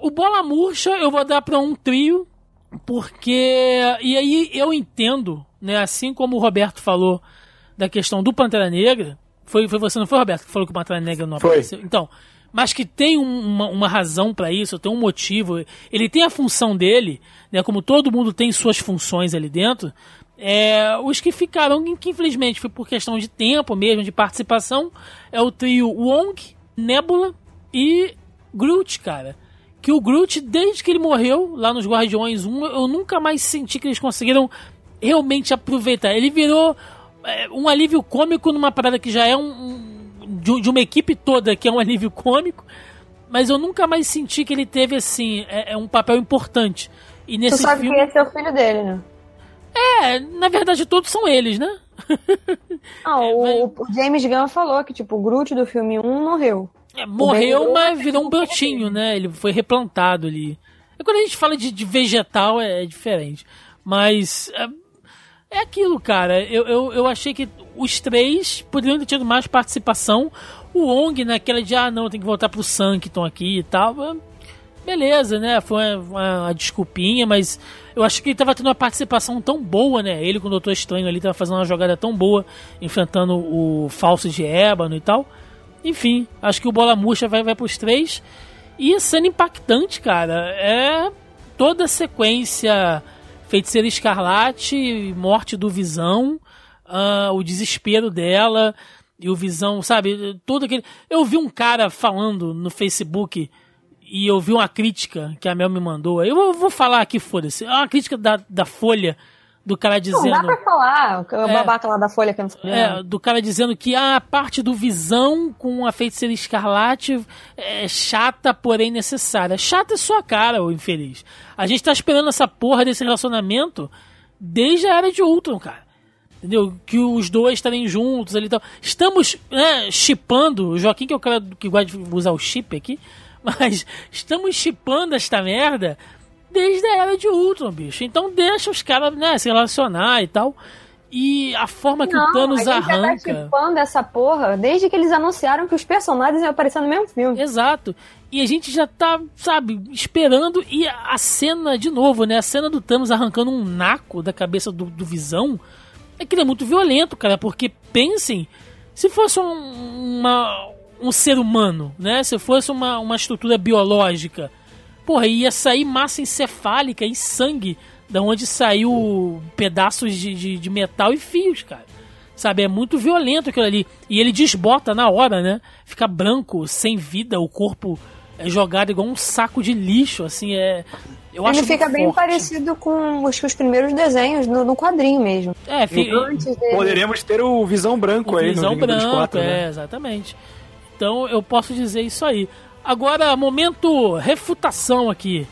O Bola Murcha eu vou dar pra um trio, porque. E aí eu entendo, né? Assim como o Roberto falou da questão do Pantera Negra. Foi, foi você, não foi, Roberto, que falou que o Pantera Negra não foi. apareceu? Então, mas que tem uma, uma razão para isso, tem um motivo. Ele tem a função dele, né? Como todo mundo tem suas funções ali dentro. É, os que ficaram, que infelizmente foi por questão de tempo mesmo, de participação, é o trio Wong, Nebula e Groot, cara. Que o Groot, desde que ele morreu lá nos Guardiões 1, eu nunca mais senti que eles conseguiram realmente aproveitar. Ele virou é, um alívio cômico numa parada que já é um, um de, de, uma equipe toda que é um alívio cômico, mas eu nunca mais senti que ele teve assim é, é um papel importante. E nesse tu sabe filme... que esse é o filho dele, né? É, na verdade todos são eles, né? Ah, o, o, James Gunn falou que tipo o Groot do filme 1 morreu. É, morreu, mas virou um brotinho, né? Ele foi replantado ali. E quando a gente fala de, de vegetal é, é diferente. Mas é, é aquilo, cara. Eu, eu, eu achei que os três poderiam ter tido mais participação. O Ong, naquela de, ah, não, tem que voltar pro Sancton aqui e tal. Beleza, né? Foi uma, uma, uma desculpinha, mas eu acho que ele tava tendo uma participação tão boa, né? Ele com o Doutor Estranho ali tava fazendo uma jogada tão boa, enfrentando o falso de ébano e tal. Enfim, acho que o Bola Murcha vai, vai pros três. E sendo impactante, cara, é toda a sequência Feiticeira Escarlate, morte do Visão, uh, o desespero dela e o Visão, sabe? Tudo aquele. Eu vi um cara falando no Facebook e eu vi uma crítica que a Mel me mandou. Eu vou falar aqui, foda-se. É uma crítica da, da Folha do cara dizendo. Não dá pra falar, o é, babaca lá da Folha que não sei. É, do cara dizendo que a parte do Visão com a feiticeira escarlate é chata, porém necessária. Chata é sua cara, o infeliz. A gente tá esperando essa porra desse relacionamento desde a era de Ultron, cara. Entendeu? Que os dois estarem juntos ali e tal. Estamos né, chipando, o Joaquim, que é o cara que gosta de usar o chip aqui, mas estamos chipando esta merda desde a era de Ultron, bicho. Então deixa os caras, né, se relacionar e tal. E a forma que Não, o Thanos a gente tá arranca. chipando essa porra desde que eles anunciaram que os personagens iam aparecer no mesmo filme. Exato. E a gente já tá, sabe, esperando. E a cena, de novo, né? A cena do Thanos arrancando um naco da cabeça do, do Visão. É que ele é muito violento, cara. Porque pensem, se fosse um, uma, um ser humano, né? Se fosse uma, uma estrutura biológica, porra, ia sair massa encefálica e sangue da onde saiu pedaços de, de, de metal e fios, cara. Sabe, é muito violento aquilo ali. E ele desbota na hora, né? Fica branco, sem vida, o corpo é jogado igual um saco de lixo, assim, é. Eu acho Ele fica muito bem forte. parecido com os, os primeiros desenhos no, no quadrinho mesmo. É, fi- Antes dele. Poderemos ter o Visão Branco o aí visão no branco, 4, é, né? exatamente. Então eu posso dizer isso aí. Agora, momento refutação aqui.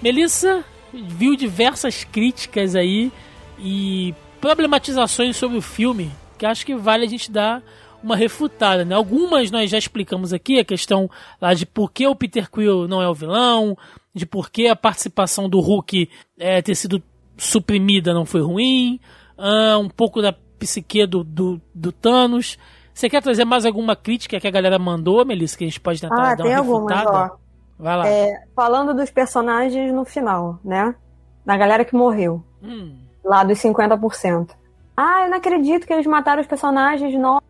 Melissa viu diversas críticas aí e problematizações sobre o filme que acho que vale a gente dar uma refutada, né? Algumas nós já explicamos aqui, a questão lá de por que o Peter Quill não é o vilão, de por que a participação do Hulk é, ter sido suprimida não foi ruim, ah, um pouco da psique do, do, do Thanos. Você quer trazer mais alguma crítica que a galera mandou, Melissa, que a gente pode tentar Ah, dar tem uma algumas, refutada? ó. Vai lá. É, falando dos personagens no final, né? Da galera que morreu. Hum, Lá dos 50%. Ah, eu não acredito que eles mataram os personagens. Não.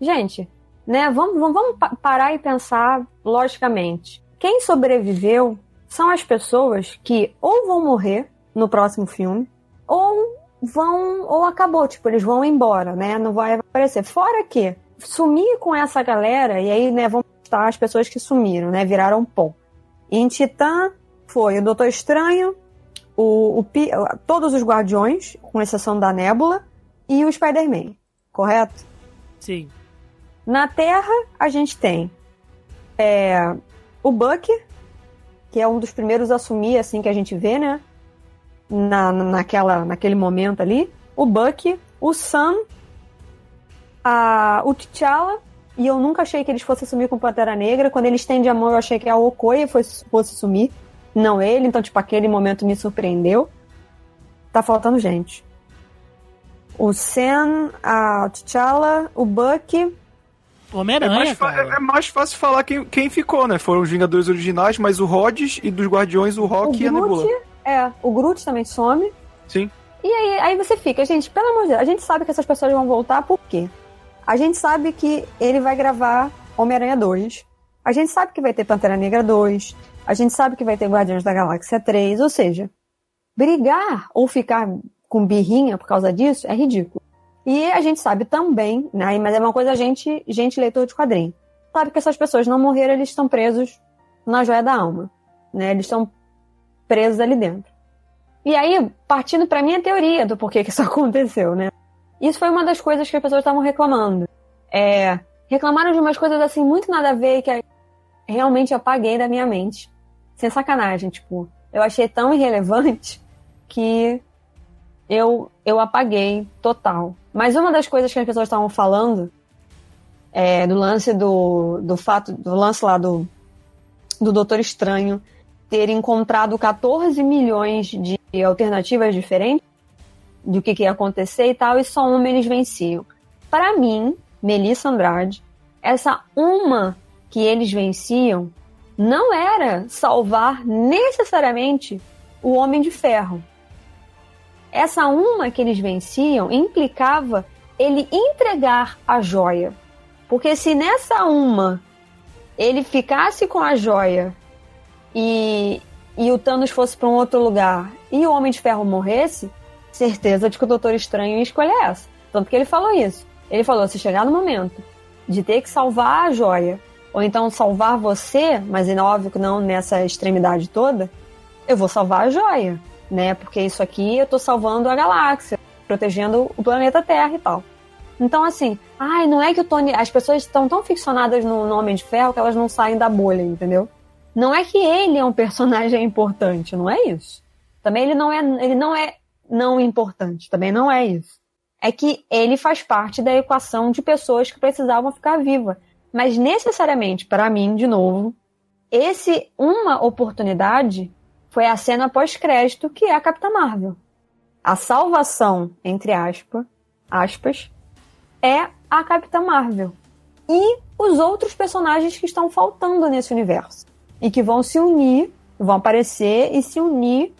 Gente, né? Vamos, vamos, vamos pa- parar e pensar logicamente. Quem sobreviveu são as pessoas que ou vão morrer no próximo filme, ou vão. ou acabou, tipo, eles vão embora, né? Não vai aparecer. Fora que sumir com essa galera, e aí, né, vamos estar as pessoas que sumiram, né? Viraram pó. Em Titã foi o Doutor Estranho, o, o todos os Guardiões, com exceção da Nébula, e o Spider-Man, correto? sim. Na Terra, a gente tem é, o Buck, que é um dos primeiros a assumir, assim, que a gente vê, né? Na, naquela, naquele momento ali. O Buck, o Sam, a, o T'Challa, e eu nunca achei que eles fossem sumir com Pantera Negra. Quando ele estende a mão, eu achei que a Okoye fosse, fosse sumir, não ele. Então, tipo, aquele momento me surpreendeu. Tá faltando gente. O Sam, a o T'Challa, o Buck, É Homem-Aranha, mais, fa- cara. é mais fácil falar quem, quem ficou, né? Foram os Vingadores originais, mas o Rhodes e dos Guardiões, o O Rock e a Nebula. É, o Groot também some. Sim. E aí, aí você fica, gente, pelo amor de Deus, a gente sabe que essas pessoas vão voltar, por quê? A gente sabe que ele vai gravar Homem-Aranha 2. A gente sabe que vai ter Pantera Negra 2. A gente sabe que vai ter Guardiões da Galáxia 3. Ou seja, brigar ou ficar com birrinha por causa disso é ridículo. E a gente sabe também, né? Mas é uma coisa a gente, gente leitor de quadrinho. Sabe que essas pessoas não morreram, eles estão presos na joia da alma. Né? Eles estão presos ali dentro. E aí, partindo pra minha teoria do porquê que isso aconteceu, né? Isso foi uma das coisas que as pessoas estavam reclamando. É, reclamaram de umas coisas assim muito nada a ver que realmente apaguei da minha mente. Sem sacanagem, tipo, eu achei tão irrelevante que eu, eu apaguei total. Mas uma das coisas que as pessoas estavam falando é, do lance do, do fato, do lance lá do, do Doutor Estranho ter encontrado 14 milhões de alternativas diferentes do que, que ia acontecer e tal, e só uma eles venciam. Para mim, Melissa Andrade, essa uma que eles venciam não era salvar necessariamente o Homem de Ferro. Essa uma que eles venciam implicava ele entregar a joia. Porque se nessa uma ele ficasse com a joia e, e o Thanos fosse para um outro lugar e o Homem de Ferro morresse, certeza de que o Doutor Estranho ia escolher essa. Tanto que ele falou isso. Ele falou: se chegar no momento de ter que salvar a joia, ou então salvar você, mas é óbvio que não nessa extremidade toda, eu vou salvar a joia, né? Porque isso aqui eu tô salvando a galáxia, protegendo o planeta Terra e tal. Então, assim, ai, não é que o Tony. As pessoas estão tão ficcionadas no, no Homem de Ferro que elas não saem da bolha, entendeu? Não é que ele é um personagem importante, não é isso. Também ele não é, ele não é não importante, também não é isso. É que ele faz parte da equação de pessoas que precisavam ficar vivas. Mas necessariamente, para mim, de novo, esse uma oportunidade foi a cena pós-crédito que é a Capitã Marvel. A salvação, entre aspas, aspas, é a Capitã Marvel. E os outros personagens que estão faltando nesse universo. E que vão se unir, vão aparecer e se unir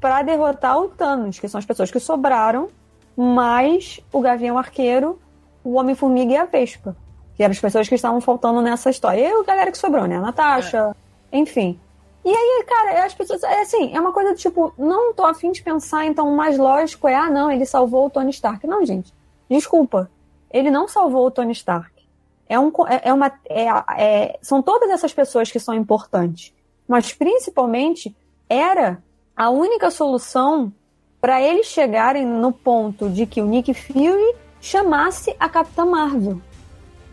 para derrotar o Thanos, que são as pessoas que sobraram, mais o Gavião Arqueiro, o Homem-Formiga e a Vespa. Que eram as pessoas que estavam faltando nessa história. E a galera que sobrou, né? A Natasha, enfim. E aí, cara, as pessoas. É assim, é uma coisa do tipo, não tô afim de pensar, então o mais lógico é, ah, não, ele salvou o Tony Stark. Não, gente. Desculpa. Ele não salvou o Tony Stark. É, um, é, é uma, é, é, são todas essas pessoas que são importantes. Mas principalmente era a única solução para eles chegarem no ponto de que o Nick Fury chamasse a Capitã Marvel.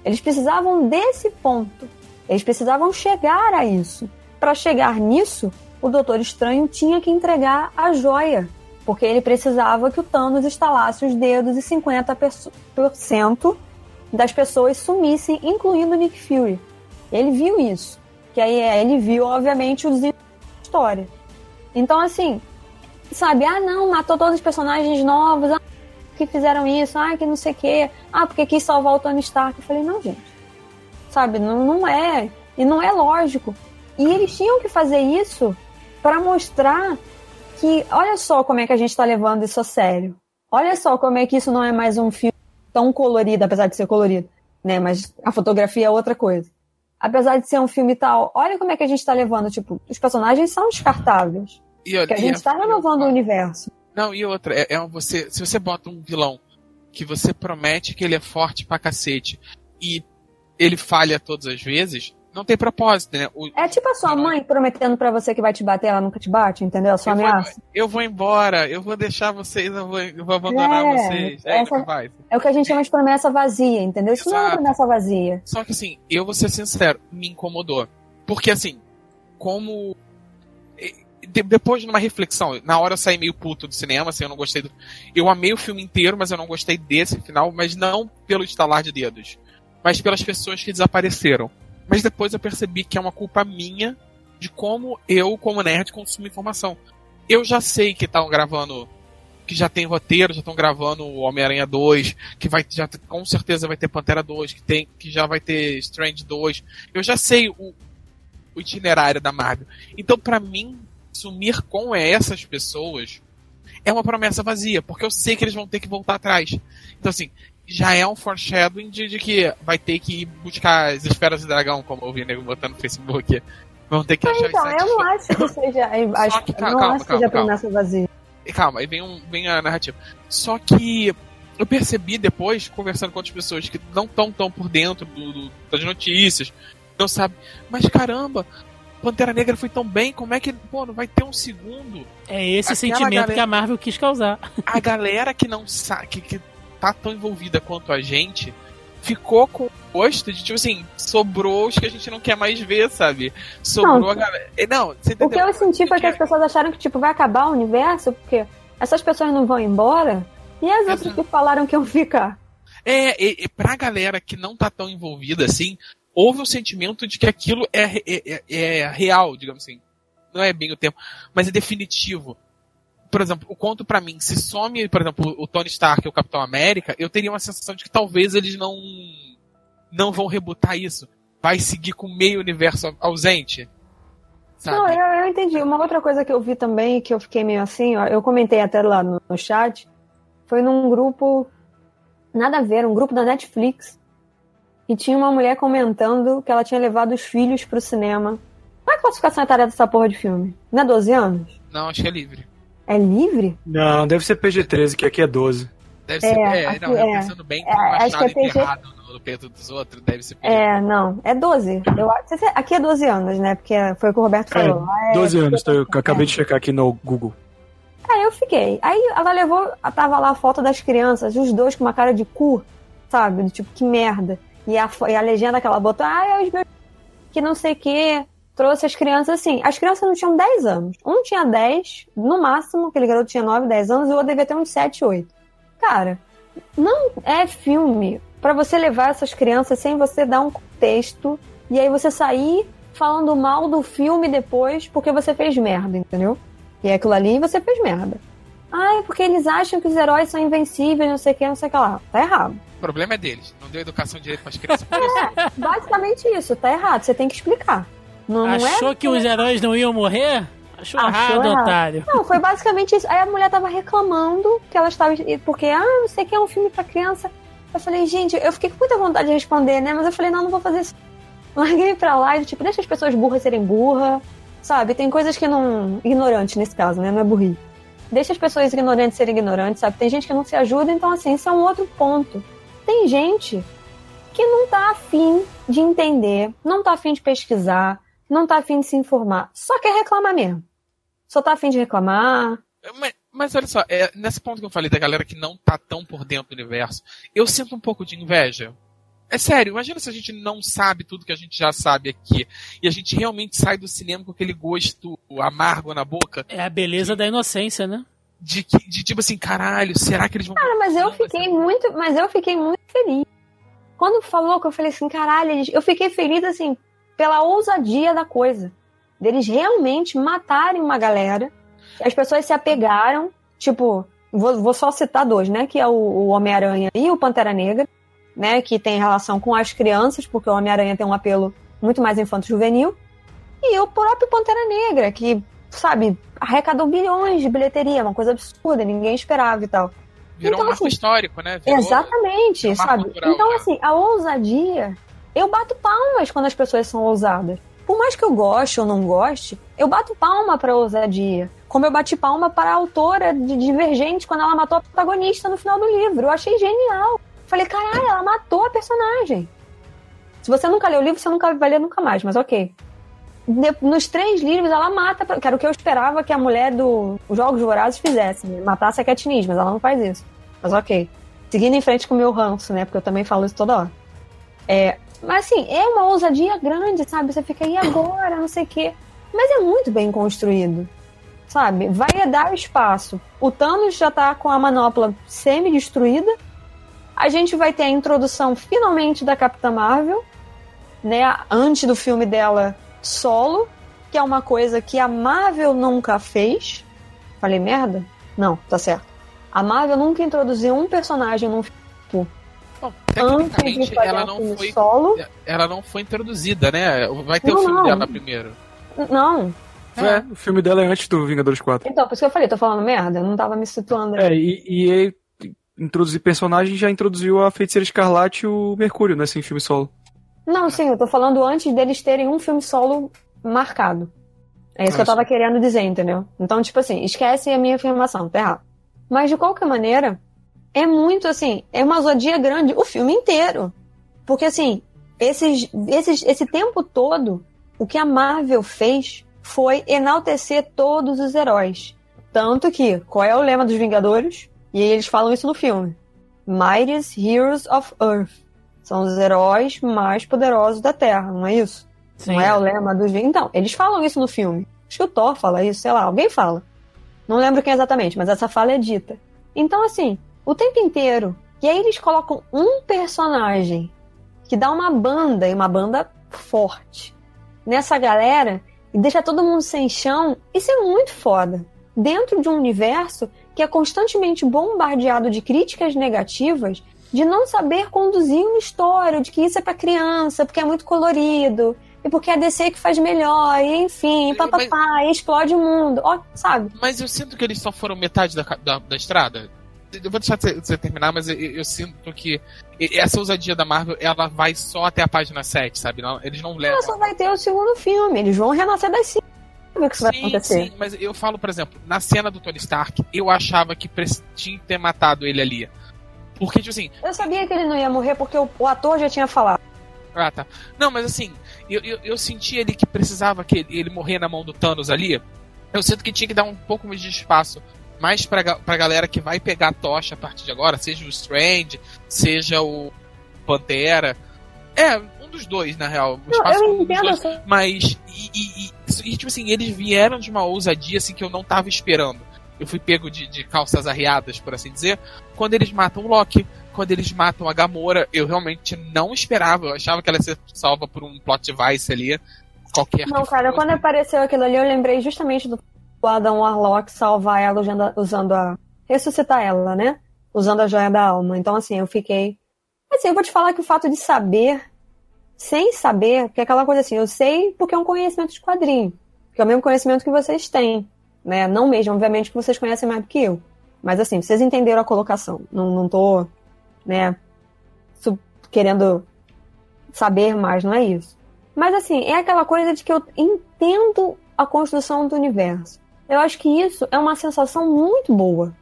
Eles precisavam desse ponto. Eles precisavam chegar a isso. Para chegar nisso, o Doutor Estranho tinha que entregar a joia, porque ele precisava que o Thanos instalasse os dedos e 50% das pessoas sumissem, incluindo Nick Fury. Ele viu isso. Que aí é, ele viu, obviamente, o desenvolvimento da história. Então, assim, sabe, ah, não, matou todos os personagens novos, ah, que fizeram isso, ah, que não sei o quê, ah, porque quis salvar o Tony Stark. Eu falei, não, gente. Sabe, não, não é. E não é lógico. E eles tinham que fazer isso para mostrar que, olha só como é que a gente está levando isso a sério. Olha só como é que isso não é mais um filme tão colorido, apesar de ser colorido, né? Mas a fotografia é outra coisa. Apesar de ser um filme tal, olha como é que a gente está levando, tipo, os personagens são descartáveis. E olha, que a gente está renovando o universo. Não, e outra, é, é você, se você bota um vilão que você promete que ele é forte pra cacete e ele falha todas as vezes, não tem propósito, né? O, é tipo a sua mãe prometendo para você que vai te bater, ela nunca te bate, entendeu? A sua eu ameaça. Vou, eu vou embora, eu vou deixar vocês, eu vou, eu vou abandonar é, vocês. É, essa, é o que a gente chama de promessa vazia, entendeu? Isso Exato. não é uma promessa vazia. Só que assim, eu vou ser sincero, me incomodou. Porque assim, como. depois de uma reflexão, na hora eu saí meio puto do cinema, assim, eu não gostei do. Eu amei o filme inteiro, mas eu não gostei desse final, mas não pelo estalar de dedos, mas pelas pessoas que desapareceram mas depois eu percebi que é uma culpa minha de como eu, como nerd, consumo informação. Eu já sei que estão gravando, que já tem roteiro, já estão gravando o Homem-Aranha 2, que vai já com certeza vai ter Pantera 2, que tem que já vai ter Strange 2. Eu já sei o, o itinerário da Marvel. Então, para mim, sumir com essas pessoas é uma promessa vazia, porque eu sei que eles vão ter que voltar atrás. Então, assim, já é um foreshadowing de, de que vai ter que ir buscar as esferas do dragão, como eu vi nego botando no Facebook. Vão ter que achar Então, eu não acho que seja. Acho, que, calma, não calma, acho que seja promessa vazia. Calma, aí vem, um, vem a narrativa. Só que eu percebi depois, conversando com outras pessoas que não estão tão por dentro do, do, das notícias, não sabem, mas caramba, Pantera Negra foi tão bem, como é que, pô, não vai ter um segundo? É esse Aquela sentimento galera, que a Marvel quis causar. A galera que não sabe, que, que tá tão envolvida quanto a gente, ficou com gosto de, tipo assim, sobrou os que a gente não quer mais ver, sabe? Sobrou não, a galera. Não, você entendeu? O que eu senti foi que as pessoas acharam que, tipo, vai acabar o universo, porque essas pessoas não vão embora, e as outras que falaram que iam ficar. É, e, e pra galera que não tá tão envolvida assim, houve o um sentimento de que aquilo é, é, é, é real, digamos assim. Não é bem o tempo, mas é definitivo por exemplo, o conto para mim, se some, por exemplo, o Tony Stark e o Capitão América, eu teria uma sensação de que talvez eles não não vão rebutar isso. Vai seguir com meio universo ausente. Sabe? Não, eu, eu, entendi. Uma outra coisa que eu vi também, que eu fiquei meio assim, ó, eu comentei até lá no, no chat, foi num grupo, nada a ver, um grupo da Netflix, e tinha uma mulher comentando que ela tinha levado os filhos pro cinema. Qual é a classificação etária dessa porra de filme? Não é 12 anos? Não, acho que é livre. É livre? Não, deve ser PG-13, que aqui é 12. Deve ser, é, é não, é. pensando bem, tem é, acho que é PG... no, no peito dos outros, deve ser PG. É, não, é 12. Eu, aqui é 12 anos, né? Porque foi o que o Roberto é, falou. É, 12 anos, tô, eu acabei de checar aqui no Google. Aí eu fiquei. Aí ela levou, tava lá a foto das crianças, os dois com uma cara de cu, sabe? Tipo, que merda. E a, e a legenda que ela botou, ah, é os meus que não sei o quê trouxe as crianças assim. As crianças não tinham 10 anos. Um tinha 10, no máximo, aquele garoto tinha 9, 10 anos, e o outro devia ter uns 7, 8. Cara, não é filme para você levar essas crianças sem você dar um contexto e aí você sair falando mal do filme depois porque você fez merda, entendeu? E é aquilo ali você fez merda. Ai, porque eles acham que os heróis são invencíveis, não sei o que, não sei o que lá. Tá errado. O problema é deles. Não deu educação direito pras crianças. por isso. É, basicamente isso, tá errado. Você tem que explicar. Não, não é Achou que os heróis não iam morrer? Achou, Achou errado, errado. otário. Não, foi basicamente isso. Aí a mulher tava reclamando que ela estava. Porque, ah, não sei o que é um filme pra criança. Eu falei, gente, eu fiquei com muita vontade de responder, né? Mas eu falei, não, não vou fazer isso. Larguei pra lá e, tipo, deixa as pessoas burras serem burras. Sabe? Tem coisas que não. Ignorante nesse caso, né? Não é burrice. Deixa as pessoas ignorantes serem ignorantes, sabe? Tem gente que não se ajuda, então, assim, isso é um outro ponto. Tem gente que não tá afim de entender, não tá afim de pesquisar, não tá afim de se informar. Só quer reclamar mesmo. Só tá afim de reclamar. Mas, mas olha só, é, nesse ponto que eu falei da galera que não tá tão por dentro do universo, eu sinto um pouco de inveja. É sério, imagina se a gente não sabe tudo que a gente já sabe aqui. E a gente realmente sai do cinema com aquele gosto amargo na boca. É a beleza da inocência, né? De, que- de tipo assim, caralho, será que eles vão. Cara, mas eu Não, fiquei muito, mas eu fiquei muito feliz. Quando falou que eu falei assim, caralho, eu fiquei feliz assim pela ousadia da coisa. Deles realmente matarem uma galera. As pessoas se apegaram, tipo, vou, vou só citar dois, né, que é o, o Homem-Aranha e o Pantera Negra, né, que tem relação com as crianças, porque o Homem-Aranha tem um apelo muito mais infanto-juvenil. E o próprio Pantera Negra, que, sabe, arrecadou bilhões de bilheteria, uma coisa absurda, ninguém esperava e tal. Virou então, um marco assim, histórico, né? Virou- Exatamente, marco sabe? cultural, então, né? assim, a ousadia, eu bato palmas quando as pessoas são ousadas. Por mais que eu goste ou não goste, eu bato palma pra ousadia. Como eu bati palma para a autora de Divergente quando ela matou a protagonista no final do livro. Eu achei genial. Falei, caralho, ela matou a personagem. Se você nunca leu o livro, você nunca vai ler nunca mais, mas ok. De- nos três livros, ela mata, que era o que eu esperava que a mulher do os Jogos Vorazes fizesse, né? matasse a Katniss, mas ela não faz isso. Mas ok. Seguindo em frente com o meu ranço, né? Porque eu também falo isso toda hora. É, mas assim, é uma ousadia grande, sabe? Você fica, e agora? Não sei o quê. Mas é muito bem construído. Sabe? Vai dar espaço. O Thanos já tá com a manopla semi-destruída. A gente vai ter a introdução finalmente da Capitã Marvel, né? Antes do filme dela solo, que é uma coisa que a Marvel nunca fez. Falei merda? Não, tá certo. A Marvel nunca introduziu um personagem num filme Bom, antes de tecnicamente, ela não foi. solo. Ela não foi introduzida, né? Vai ter Não, o filme não. dela primeiro. Não. É, o filme dela é antes do Vingadores 4. Então, por isso que eu falei, tô falando merda, eu não tava me situando. É, e, e ele introduzir personagem já introduziu a Feiticeira Escarlate e o Mercúrio, né? Sem filme solo. Não, sim, eu tô falando antes deles terem um filme solo marcado. É isso que Ah, eu tava querendo dizer, entendeu? Então, tipo assim, esquece a minha afirmação, tá errado. Mas de qualquer maneira, é muito assim, é uma ousadia grande o filme inteiro. Porque assim, esses, esses, esse tempo todo, o que a Marvel fez foi enaltecer todos os heróis. Tanto que, qual é o lema dos Vingadores? E aí eles falam isso no filme. Mightiest Heroes of Earth. São os heróis mais poderosos da Terra, não é isso? Sim. Não é o lema dos Vingadores. Então, eles falam isso no filme. Acho que o Thor fala isso, sei lá, alguém fala. Não lembro quem exatamente, mas essa fala é dita. Então, assim, o tempo inteiro. E aí eles colocam um personagem que dá uma banda, e uma banda forte, nessa galera e deixa todo mundo sem chão. Isso é muito foda. Dentro de um universo que é constantemente bombardeado de críticas negativas, de não saber conduzir uma história, de que isso é pra criança, porque é muito colorido, e porque é a DC que faz melhor, e enfim, Mas- papapá, e explode o mundo, ó, sabe? Mas eu sinto que eles só foram metade da, da, da estrada. Eu vou deixar você, terminar, mas eu, eu sinto que essa ousadia da Marvel, ela vai só até a página 7, sabe? Não- eles não levam. Ela só vai ter o segundo filme, eles vão renascer das cinco. Ver que isso vai Sim, acontecer. sim, mas eu falo, por exemplo, na cena do Tony Stark, eu achava que tinha que ter matado ele ali. Porque, tipo assim, Eu sabia que ele não ia morrer porque o, o ator já tinha falado. ah tá. Não, mas assim, eu, eu, eu senti ali que precisava que ele, ele morrer na mão do Thanos ali. Eu sinto que tinha que dar um pouco mais de espaço. Mais pra, pra galera que vai pegar a tocha a partir de agora, seja o Strange, seja o Pantera. É, um dos dois, na real. Não, eu entendo dois. assim. Mas, e, e- e- e, tipo assim, eles vieram de uma ousadia assim que eu não tava esperando. Eu fui pego de, de calças arriadas, por assim dizer, quando eles matam o Loki, quando eles matam a Gamora, eu realmente não esperava. Eu achava que ela ia ser salva por um plot device ali. qualquer Não, cara, fosse. quando apareceu aquilo ali, eu lembrei justamente do Adam Warlock salvar ela usando, a. ressuscitar ela, né? Usando a joia da alma. Então, assim, eu fiquei. Assim, eu vou te falar que o fato de saber, sem saber, porque é aquela coisa assim, eu sei porque é um conhecimento de quadrinho. Que é o mesmo conhecimento que vocês têm. Né? Não mesmo, obviamente, que vocês conhecem mais do que eu. Mas assim, vocês entenderam a colocação. Não, não tô, né, querendo saber mais, não é isso. Mas assim, é aquela coisa de que eu entendo a construção do universo. Eu acho que isso é uma sensação muito boa.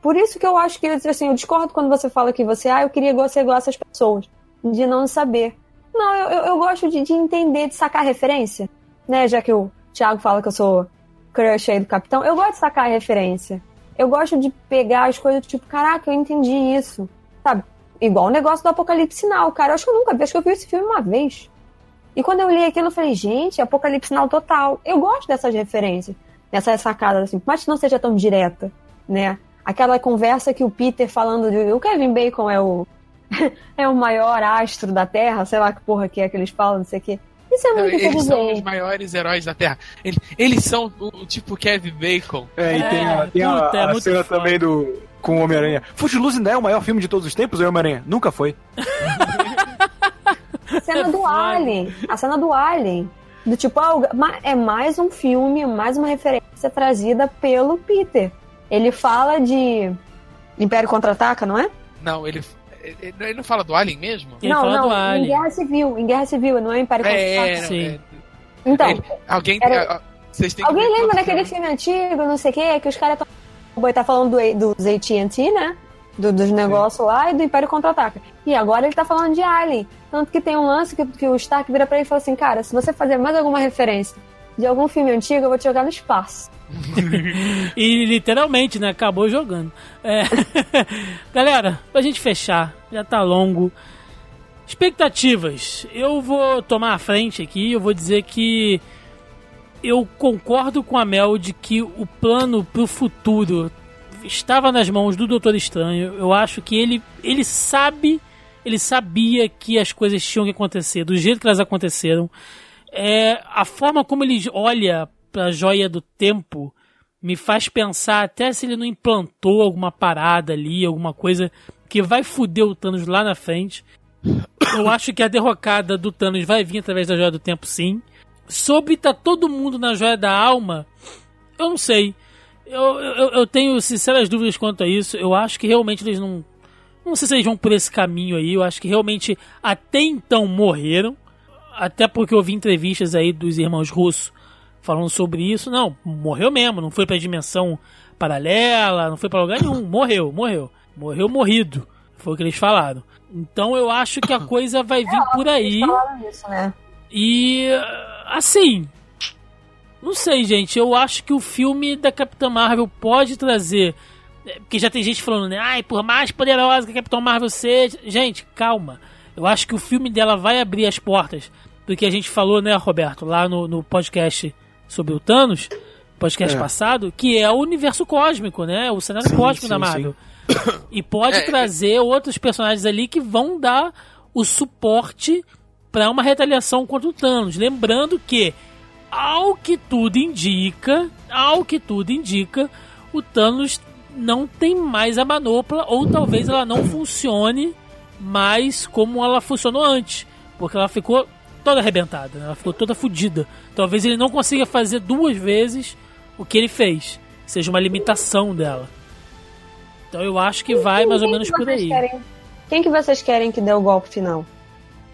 Por isso que eu acho que, assim, eu discordo quando você fala que você, ah, eu queria que você igual essas pessoas, de não saber. Não, eu, eu, eu gosto de, de entender, de sacar referência, né? Já que o Thiago fala que eu sou crush aí do Capitão, eu gosto de sacar referência. Eu gosto de pegar as coisas, tipo, caraca, eu entendi isso, sabe? Igual o negócio do Apocalipse Sinal, cara. Eu acho que eu nunca vi, acho que eu vi esse filme uma vez. E quando eu li aquilo, eu falei, gente, Apocalipse Sinal total. Eu gosto dessas referências, dessas sacadas, assim, mas que não seja tão direta, né? Aquela conversa que o Peter falando de. O Kevin Bacon é o. é o maior astro da Terra, sei lá que porra que é que eles falam, não sei o quê. Isso é muito Eles são os maiores heróis da Terra. Eles, eles são o, o tipo Kevin Bacon. É, e É, tem a, tem a- puta, é a muito cena foda. também do. Com o Homem-Aranha. Footloose ainda é o maior filme de todos os tempos, ou Homem-Aranha? Nunca foi. A cena do. Alien. A cena do Alien. Do tipo, ah, é mais um filme, mais uma referência trazida pelo Peter. Ele fala de Império Contra-Ataca, não é? Não, ele, ele, não fala do Alien mesmo? Ele não, fala não, do em Alien. Guerra Civil. Em Guerra Civil, não é Império Contra-Ataca. É, não, Sim. é- Então, ele- alguém. Era- Vocês têm que alguém lembra daquele filme antigo, não sei o quê, que os caras estão... O boi tá falando do, dos AT&T, né? Do- dos negócios lá e do Império Contra-Ataca. E agora ele tá falando de Alien. Tanto que tem um lance que, que o Stark vira pra ele e fala assim, cara, se você fazer mais alguma referência de algum filme antigo, eu vou te jogar no espaço. E literalmente, né? Acabou jogando. É. Galera, pra gente fechar, já tá longo. Expectativas. Eu vou tomar a frente aqui, eu vou dizer que eu concordo com a Mel de que o plano pro futuro estava nas mãos do Doutor Estranho. Eu acho que ele, ele sabe, ele sabia que as coisas tinham que acontecer, do jeito que elas aconteceram. É, a forma como ele olha pra joia do tempo me faz pensar até se ele não implantou alguma parada ali, alguma coisa que vai foder o Thanos lá na frente. Eu acho que a derrocada do Thanos vai vir através da Joia do Tempo, sim. Sobre tá todo mundo na Joia da Alma, eu não sei. Eu, eu, eu tenho sinceras dúvidas quanto a isso. Eu acho que realmente eles não. Não sei se eles vão por esse caminho aí. Eu acho que realmente até então morreram. Até porque eu vi entrevistas aí dos irmãos russos falando sobre isso. Não, morreu mesmo. Não foi pra dimensão paralela, não foi pra lugar nenhum. Morreu, morreu. Morreu morrido. Foi o que eles falaram. Então eu acho que a coisa vai vir por aí. Isso, né? E assim, não sei, gente. Eu acho que o filme da Capitã Marvel pode trazer. é, Porque já tem gente falando, né? Ai, por mais poderosa que a Capitã Marvel seja. Gente, calma. Eu acho que o filme dela vai abrir as portas do que a gente falou, né, Roberto, lá no, no podcast sobre o Thanos, podcast É. passado, que é o universo cósmico, né? O cenário Sim, cósmico sim, da Marvel. E pode É, trazer outros personagens ali que vão dar o suporte para uma retaliação contra o Thanos. Lembrando que, ao que tudo indica, ao que tudo indica, o Thanos não tem mais a manopla, ou talvez ela não funcione mais como ela funcionou antes, porque ela ficou toda arrebentada, né? ela ficou toda fodida. Talvez ele não consiga fazer duas vezes o que ele fez, seja uma limitação dela. Então eu acho que vai mais ou menos por aí. querem- quem que vocês querem que dê o golpe final?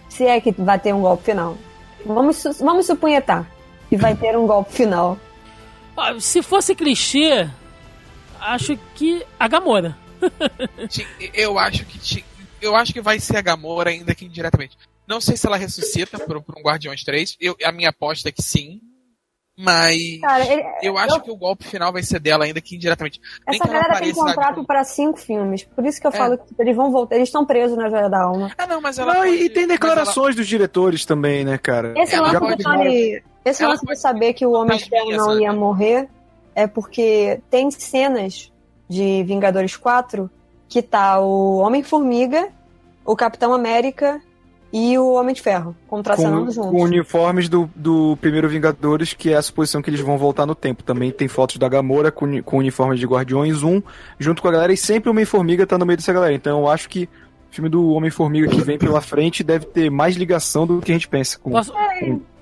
Se é que vai ter um golpe final. Vamos, vamos supunhetar que vai ter um golpe final. Ah, Se fosse clichê, acho que a Gamora. Eu acho que eu acho que vai ser a Gamora ainda que indiretamente. Não sei se ela ressuscita por, por um Guardiões 3. Eu, a minha aposta é que sim. Mas Cara, ele- eu acho eu- que o golpe final vai ser dela ainda que indiretamente. Nem essa que ela galera tem contrato para cinco filmes. Por isso que eu É. falo que eles vão voltar. Eles estão presos na Joia da Alma. Ah, não, mas ela Não, pode- e tem declarações dos diretores também, né, cara? Esse Ela lance, do Tony- esse lance de saber que o Homem de Ferro não sabe? ia morrer é porque tem cenas de Vingadores 4 que tá o Homem-Formiga, o Capitão América e o Homem de Ferro, contracenando Com, juntos. com uniformes do, do primeiro Vingadores, que é a suposição que eles vão voltar no tempo. Também tem fotos da Gamora com, com uniformes de Guardiões 1, junto com a galera, e sempre o Homem-Formiga tá no meio dessa galera. Então eu acho que filme do Homem-Formiga que vem pela frente deve ter mais ligação do que a gente pensa. Com... Posso-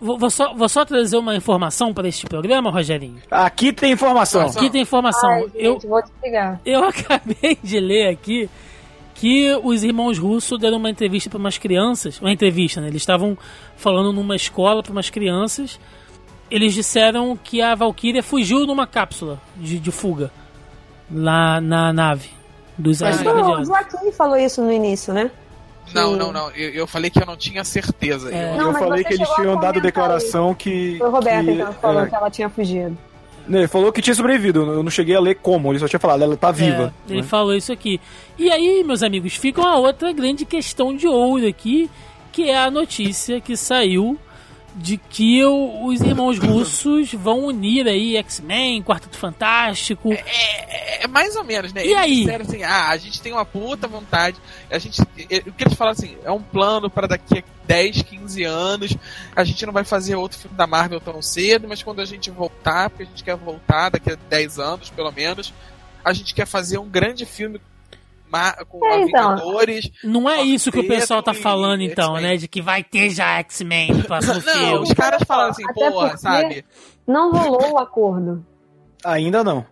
vou, vou só, vou só trazer uma informação para este programa, Rogerinho. Aqui tem informação. Aqui tem informação. Ai, gente, eu, vou te ligar. eu acabei de ler aqui que os irmãos russos deram uma entrevista para umas crianças. Uma entrevista, né? Eles estavam falando numa escola para umas crianças. Eles disseram que a Valkyria fugiu numa cápsula de, de fuga lá na nave dos Mas o. Joaquim falou isso no início, né? Não, Que- não, não. Eu, eu falei que eu não tinha certeza. É. Eu- Não, eu falei que eles tinham dado declaração que. Foi o Roberto que, então, que falou é, que ela tinha fugido. né, Ele falou que tinha sobrevivido. Eu não cheguei a ler como, ele só tinha falado, ela tá viva. É, ele né? falou isso aqui. E aí, meus amigos, fica uma outra grande questão de ouro aqui, que é a notícia que saiu de que o- os irmãos russos vão unir aí X-Men, Quarteto Fantástico. É, é mais ou menos, né? E eles aí? disseram assim, ah, a gente tem uma puta vontade, a gente, é, o que eles falaram assim, é um plano para daqui a 10, 15 anos, a gente não vai fazer outro filme da Marvel tão cedo, mas quando a gente voltar, porque a gente quer voltar daqui a 10 anos, pelo menos, a gente quer fazer um grande filme com É, então. Vingadores. Não é isso que o pessoal tá falando, então, né? De que vai ter já X-Men no próximo Não, filme. os caras falaram assim, Até porra, porque- sabe? Não rolou o acordo. Ainda não.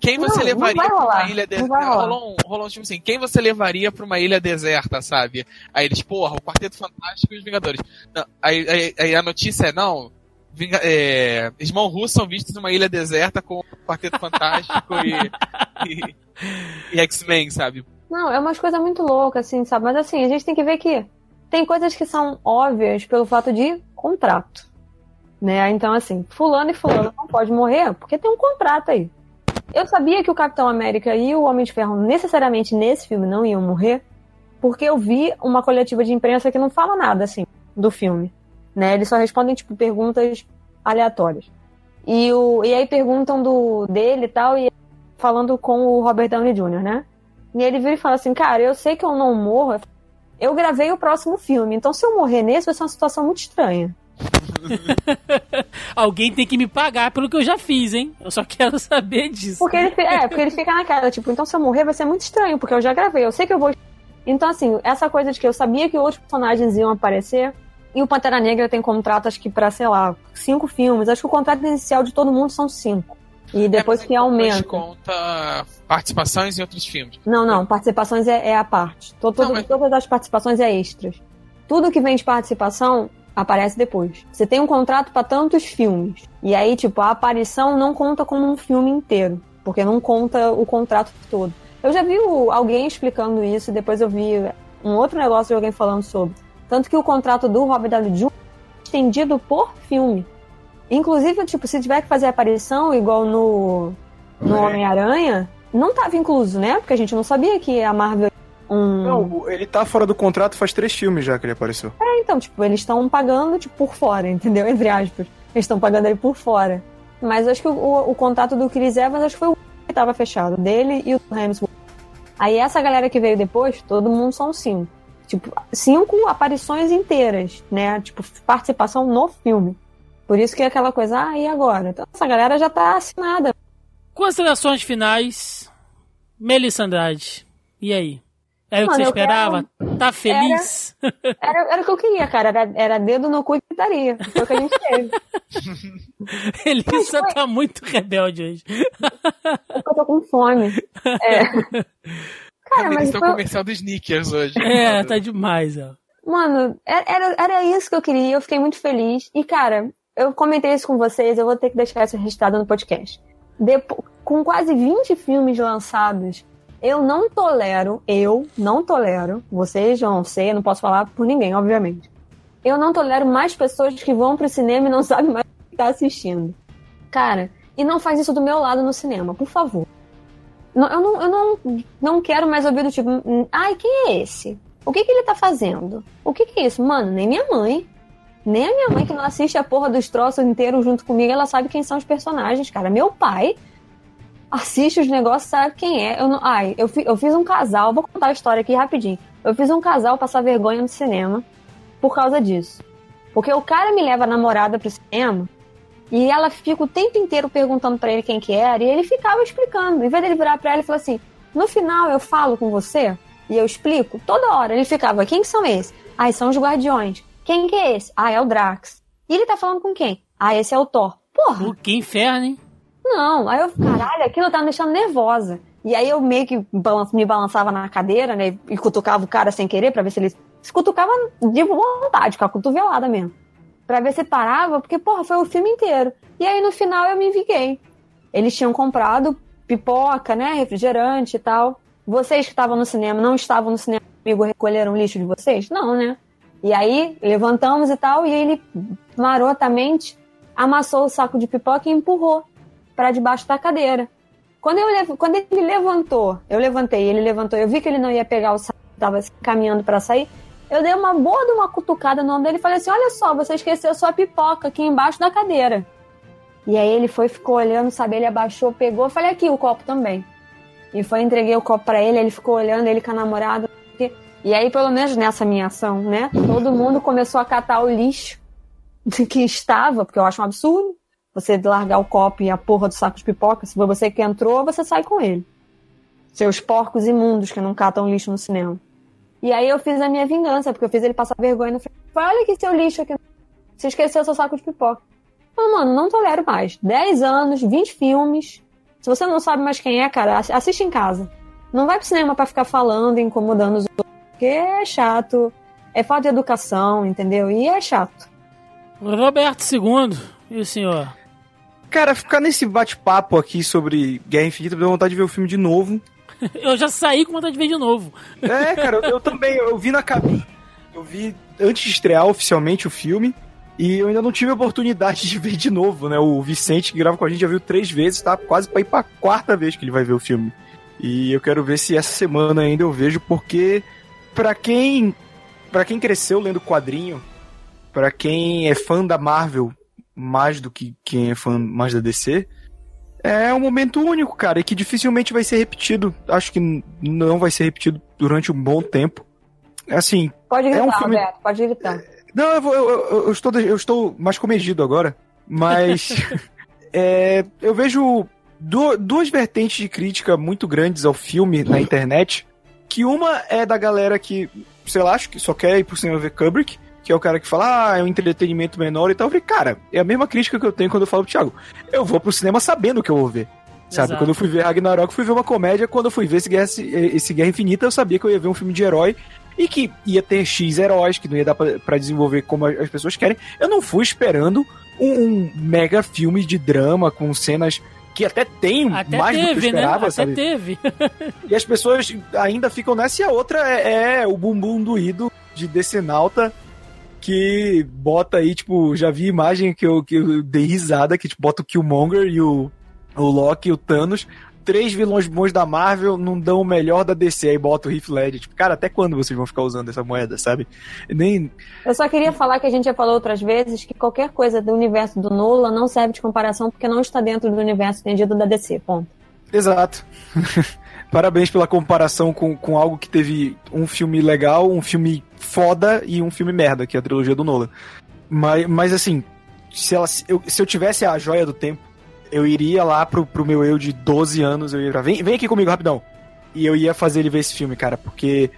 Quem você Não, não levaria vai pra uma ilha não deserta? Rolou um, rolou um tipo assim, quem você levaria pra uma ilha deserta, sabe? Aí eles, porra, o Quarteto Fantástico e os Vingadores. Não, aí, aí- aí a notícia é, não, Vinga, é, Irmão Russo são vistos numa ilha deserta com o Quarteto Fantástico e, e, e X-Men, sabe? Não, é umas coisas muito loucas, assim, sabe? Mas assim, a gente tem que ver que tem coisas que são óbvias pelo fato de contrato. Né? Então, assim, fulano e fulano não pode morrer porque tem um contrato aí. Eu sabia que o Capitão América e o Homem de Ferro necessariamente nesse filme não iam morrer, porque eu vi uma coletiva de imprensa que não fala nada, assim, do filme. Né? Eles só respondem, tipo, perguntas aleatórias. E, o, e aí perguntam do dele e tal, e falando com o Robert Downey Jr., né? E ele vira e fala assim, cara, eu sei que eu não morro, eu gravei o próximo filme, então se eu morrer nesse vai ser uma situação muito estranha. Alguém tem que me pagar pelo que eu já fiz, hein? Eu só quero saber disso. Porque ele, é, porque ele fica naquela, tipo, então se eu morrer vai ser muito estranho, porque eu já gravei, eu sei que eu vou. Então, assim, essa coisa de que eu sabia que outros personagens iam aparecer, e o Pantera Negra tem contrato, acho que pra, sei lá, cinco filmes. Acho que o contrato inicial de todo mundo são cinco. E depois É, que mas aumenta. conta participações em outros filmes. Não, não, participações é, é a parte. To- todo- Não, mas- Todas as participações é extras. Tudo que vem de participação aparece depois. Você tem um contrato pra tantos filmes. E aí, tipo, a aparição não conta como um filme inteiro. Porque não conta o contrato todo. Eu já vi alguém explicando isso, depois eu vi um outro negócio de alguém falando sobre. Tanto que o contrato do Robert Downey Jr. é estendido por filme. Inclusive, tipo, se tiver que fazer aparição, igual no, no Homem-Aranha, não tava incluso, né? Porque a gente não sabia que a Marvel. Um... Não, ele tá fora do contrato faz três filmes já que ele apareceu. É, então, tipo, eles estão pagando tipo, por fora, entendeu? Entre aspas. Eles estão pagando ele por fora. Mas acho que o, o, o contrato do Chris Evans acho que foi o que tava fechado, dele e o Hemsworth. Aí essa galera que veio depois, todo mundo são cinco. Tipo, cinco aparições inteiras, né? Tipo, participação no filme. Por isso que é aquela coisa, ah, e agora? Então essa galera já tá assinada. Considerações finais. Melissa Andrade. E aí? Era o que Mano, você eu esperava? Tá feliz? Era, era o que eu queria, cara. Era, era dedo no cu e gritaria. Foi o que a gente teve. Melissa tá muito rebelde hoje. Porque eu tô com fome. É. Cara, Eles mas estão foi, comercial do Snickers hoje. É, tá demais, ó. Mano, é, era, era isso que eu queria, eu fiquei muito feliz. E, cara, eu comentei isso com vocês, eu vou ter que deixar isso registrado no podcast. Depo com quase 20 filmes lançados, eu não tolero, eu não tolero, vocês vão eu não posso falar por ninguém, obviamente. Eu não tolero mais pessoas que vão pro cinema e não sabem mais o que tá assistindo. Cara, e não faz isso do meu lado no cinema, por favor. Não- eu não, eu não, não quero mais ouvir do tipo, "Hum, ai, quem é esse? O que, que ele tá fazendo? O que, que é isso? Mano, nem minha mãe. Nem a minha mãe, que não assiste a porra dos troços inteiros junto comigo, ela sabe quem são os personagens, cara. Meu pai assiste os negócios, sabe quem é. Eu não, ai, eu, fi- eu fiz um casal, vou contar a história aqui rapidinho. Eu fiz um casal passar vergonha no cinema, por causa disso. Porque o cara me leva a namorada pro cinema e ela fica o tempo inteiro perguntando para ele quem que era e ele ficava explicando. Em vez dele virar pra ela e falar assim: no final eu falo com você e eu explico, toda hora ele ficava: quem que são esses? Ah, são os guardiões. Quem que é esse? Ah, é o Drax. E ele tá falando com quem? Ah, esse é o Thor. Porra! Que inferno, hein? Não, aí eu, caralho, aquilo tá me deixando nervosa. E aí eu meio que me balançava na cadeira, né? E cutucava o cara sem querer pra ver se ele. Se cutucava de vontade, com a cotovelada mesmo. Pra ver se parava, porque, porra, foi o filme inteiro. E aí no final eu me enviguei. Eles tinham comprado pipoca, né? Refrigerante e tal. Vocês que estavam no cinema, não estavam no cinema comigo, recolheram o lixo de vocês? Não, né? E aí levantamos e tal, e ele marotamente amassou o saco de pipoca e empurrou para debaixo da cadeira. Quando, eu, quando ele levantou, eu levantei, ele levantou, eu vi que ele não ia pegar o saco, estava caminhando para sair. Eu dei uma boa de uma cutucada no ombro dele e falei assim: Olha só, você esqueceu sua pipoca aqui embaixo da cadeira. E aí ele foi, ficou olhando, sabe? Ele abaixou, pegou, falei: Aqui o copo também. E foi, entreguei o copo para ele, ele ficou olhando, ele com a namorada. E aí, pelo menos nessa minha ação, né? Todo mundo começou a catar o lixo que estava, porque eu acho um absurdo você largar o copo e a porra do saco de pipoca. Se foi você que entrou, você sai com ele. Seus porcos imundos que não catam lixo no cinema. E aí eu fiz a minha vingança, porque eu fiz ele passar vergonha no. Falei, olha aqui seu lixo aqui. Você esqueceu seu saco de pipoca. Falei, mano, não tolero mais. 10 anos, 20 filmes. Se você não sabe mais quem é, cara, assi- assiste em casa. Não vai pro cinema pra ficar falando, incomodando os outros. Porque é chato. É falta de educação, entendeu? E é chato. Roberto II, e o senhor? Cara, ficar nesse bate-papo aqui sobre Guerra Infinita, me deu vontade de ver o filme de novo. Eu já saí com vontade de ver de novo. É, cara, eu, eu também, eu vi na cabine. Eu vi antes de estrear oficialmente o filme. E eu ainda não tive a oportunidade de ver de novo, né? O Vicente, que grava com a gente, já viu três vezes, tá quase pra ir pra quarta vez que ele vai ver o filme. E eu quero ver se essa semana ainda eu vejo, porque pra quem para quem cresceu lendo quadrinho, pra quem é fã da Marvel mais do que quem é fã mais da DC, é um momento único, cara, e que dificilmente vai ser repetido. Acho que não vai ser repetido durante um bom tempo. Assim, Pode gritar, É um filme- Alberto, pode gritar. não, eu, vou- eu, eu- estou, eu estou mais comedido agora, mas é, eu vejo du- duas vertentes de crítica muito grandes ao filme na internet, que uma é da galera que, sei lá, acho que só quer ir pro cinema ver Kubrick, que é o cara que fala, ah, é um entretenimento menor e tal. Eu falei, cara, é a mesma crítica que eu tenho quando eu falo pro Thiago. Eu vou pro cinema sabendo o que eu vou ver. Sabe, Exato. quando eu fui ver Ragnarok, fui ver uma comédia. Quando eu fui ver esse Guerra, esse Guerra Infinita, eu sabia que eu ia ver um filme de herói e que ia ter X heróis, que não ia dar pra, pra desenvolver como as pessoas querem. Eu não fui esperando um, um mega filme de drama com cenas que até tem Até mais do que eu teve, né? esperava, Até sabe? teve. E as pessoas ainda ficam nessa e a outra é, é o bumbum doído de Decenalta que bota aí, tipo, já vi imagem que eu, que eu dei risada, que tipo, bota o Killmonger e o, o Loki e o Thanos. Três vilões bons da Marvel não dão o melhor da DC, aí bota o Heath Ledger. Tipo, cara, até quando vocês vão ficar usando essa moeda, sabe? Nem... Eu só queria falar que a gente já falou outras vezes que qualquer coisa do universo do Nolan não serve de comparação porque não está dentro do universo entendido da DC, ponto. Exato. Parabéns pela comparação com, com algo que teve um filme legal, um filme foda e um filme merda, que é a trilogia do Nolan. Mas, mas assim, se, ela, se, eu, se eu tivesse a joia do tempo, eu iria lá pro, pro meu eu de 12 anos, eu ia pra, vem, vem aqui comigo rapidão. E eu ia fazer ele ver esse filme, cara, porque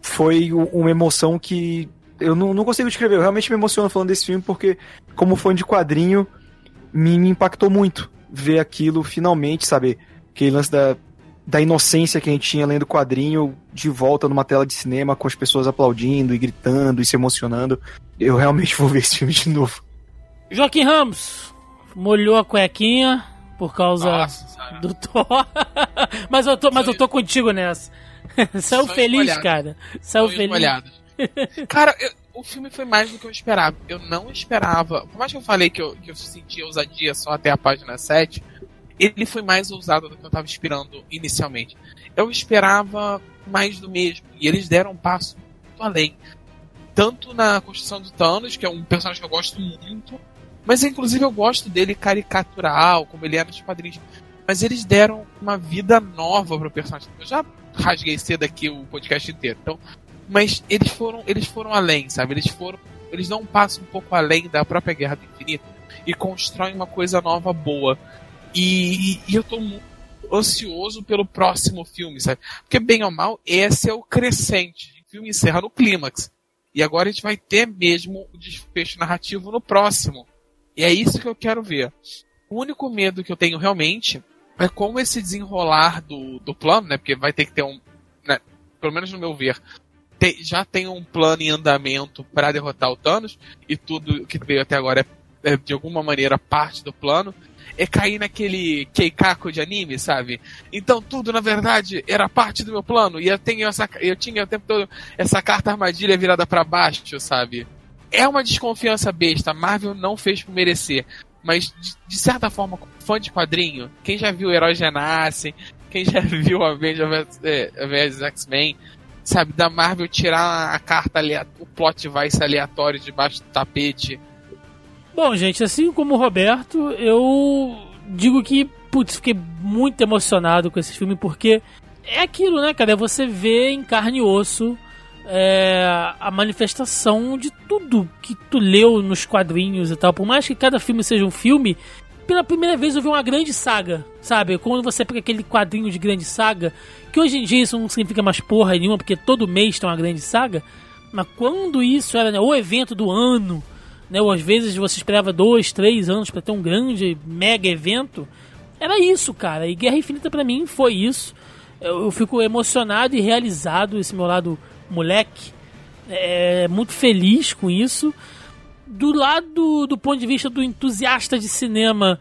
foi uma emoção que eu não, não consigo descrever. Eu realmente me emociono falando desse filme, porque, como fã de quadrinho, me, me impactou muito ver aquilo finalmente, sabe? Aquele lance da, da inocência que a gente tinha lendo quadrinho de volta numa tela de cinema com as pessoas aplaudindo e gritando e se emocionando. Eu realmente vou ver esse filme de novo. Joaquim Ramos molhou a cuequinha por causa Nossa, do Thor. mas, eu tô, mas eu tô contigo nessa. Saiu feliz, molhados. cara. Saiu feliz. molhados. Cara, eu- o filme foi mais do que eu esperava. Eu não esperava. Por mais que eu falei que eu, que eu sentia ousadia só até a página 7, ele foi mais ousado do que eu tava esperando inicialmente. Eu esperava mais do mesmo. E eles deram um passo muito além. Tanto na construção do Thanos, que é um personagem que eu gosto muito, mas inclusive eu gosto dele caricatural, como ele é nos quadrinhos. Mas eles deram uma vida nova pro personagem. Eu já rasguei cedo aqui o podcast inteiro. Então, Mas eles foram, eles foram além, sabe? Eles foram, eles dão um passo um pouco além da própria Guerra do Infinito e constroem uma coisa nova boa. E, e eu tô muito ansioso pelo próximo filme, sabe? Porque bem ou mal, esse é o crescente. O filme encerra no clímax. E agora a gente vai ter mesmo o desfecho narrativo no próximo. E é isso que eu quero ver. O único medo que eu tenho realmente é como esse desenrolar do, do plano, né? Porque vai ter que ter um. Né, pelo menos no meu ver, já tem um plano em andamento para derrotar o Thanos, e tudo que veio até agora é, é, de alguma maneira parte do plano. É cair naquele keikaku de anime, sabe? Então tudo, na verdade, era parte do meu plano. E eu, tenho essa, eu tinha o tempo todo essa carta armadilha virada para baixo, sabe? É uma desconfiança besta. Marvel não fez por merecer. Mas, de, de certa forma, fã de quadrinho, quem já viu Heróis Renascem, quem já viu Avengers vs X-Men, sabe, da Marvel tirar a carta o plot ser aleatório debaixo do tapete. Bom, gente, assim como o Roberto, eu digo que, putz, fiquei muito emocionado com esse filme porque é aquilo, né, cara? É você vê em carne e osso é, a manifestação de tudo que tu leu nos quadrinhos e tal. Por mais que cada filme seja um filme, pela primeira vez eu vi uma grande saga, sabe? Quando você pega aquele quadrinho de grande saga, que hoje em dia isso não significa mais porra nenhuma, porque todo mês tem uma grande saga, mas quando isso era né, o evento do ano, né, ou às vezes você esperava dois, três anos para ter um grande, mega evento, era isso, cara. E Guerra Infinita para mim foi isso. Eu, eu fico emocionado e realizado, esse meu lado moleque, é muito feliz com isso do lado do ponto de vista do entusiasta de cinema,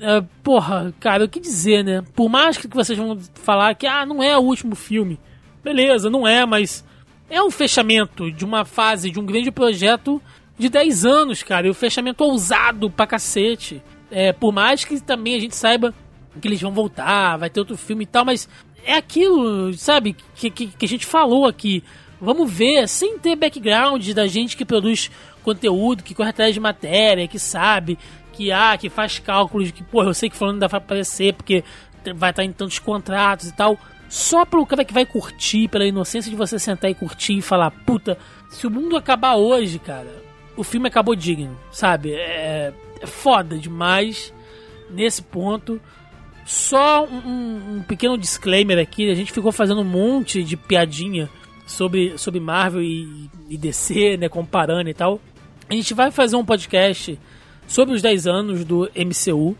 é, porra, cara, o que dizer, né? Por mais que vocês vão falar que ah, não é o último filme, beleza, não é, mas é um fechamento de uma fase, de um grande projeto de 10 anos, cara, e o um fechamento ousado pra cacete. É, por mais que também a gente saiba que eles vão voltar, vai ter outro filme e tal, mas é aquilo, sabe, que, que, que a gente falou aqui. Vamos ver, sem ter background da gente que produz conteúdo, que corre atrás de matéria, que sabe, que ah, que faz cálculos, que, pô, eu sei que falando ainda vai aparecer, porque vai estar em tantos contratos e tal. Só pro cara que vai curtir, pela inocência de você sentar e curtir e falar, puta, se o mundo acabar hoje, cara, o filme acabou digno, sabe? É, é foda demais nesse ponto. Só um, um, pequeno disclaimer aqui, a gente ficou fazendo um monte de piadinha sobre, sobre Marvel e, e DC, né, comparando e tal. A gente vai fazer um podcast sobre os 10 anos do MCU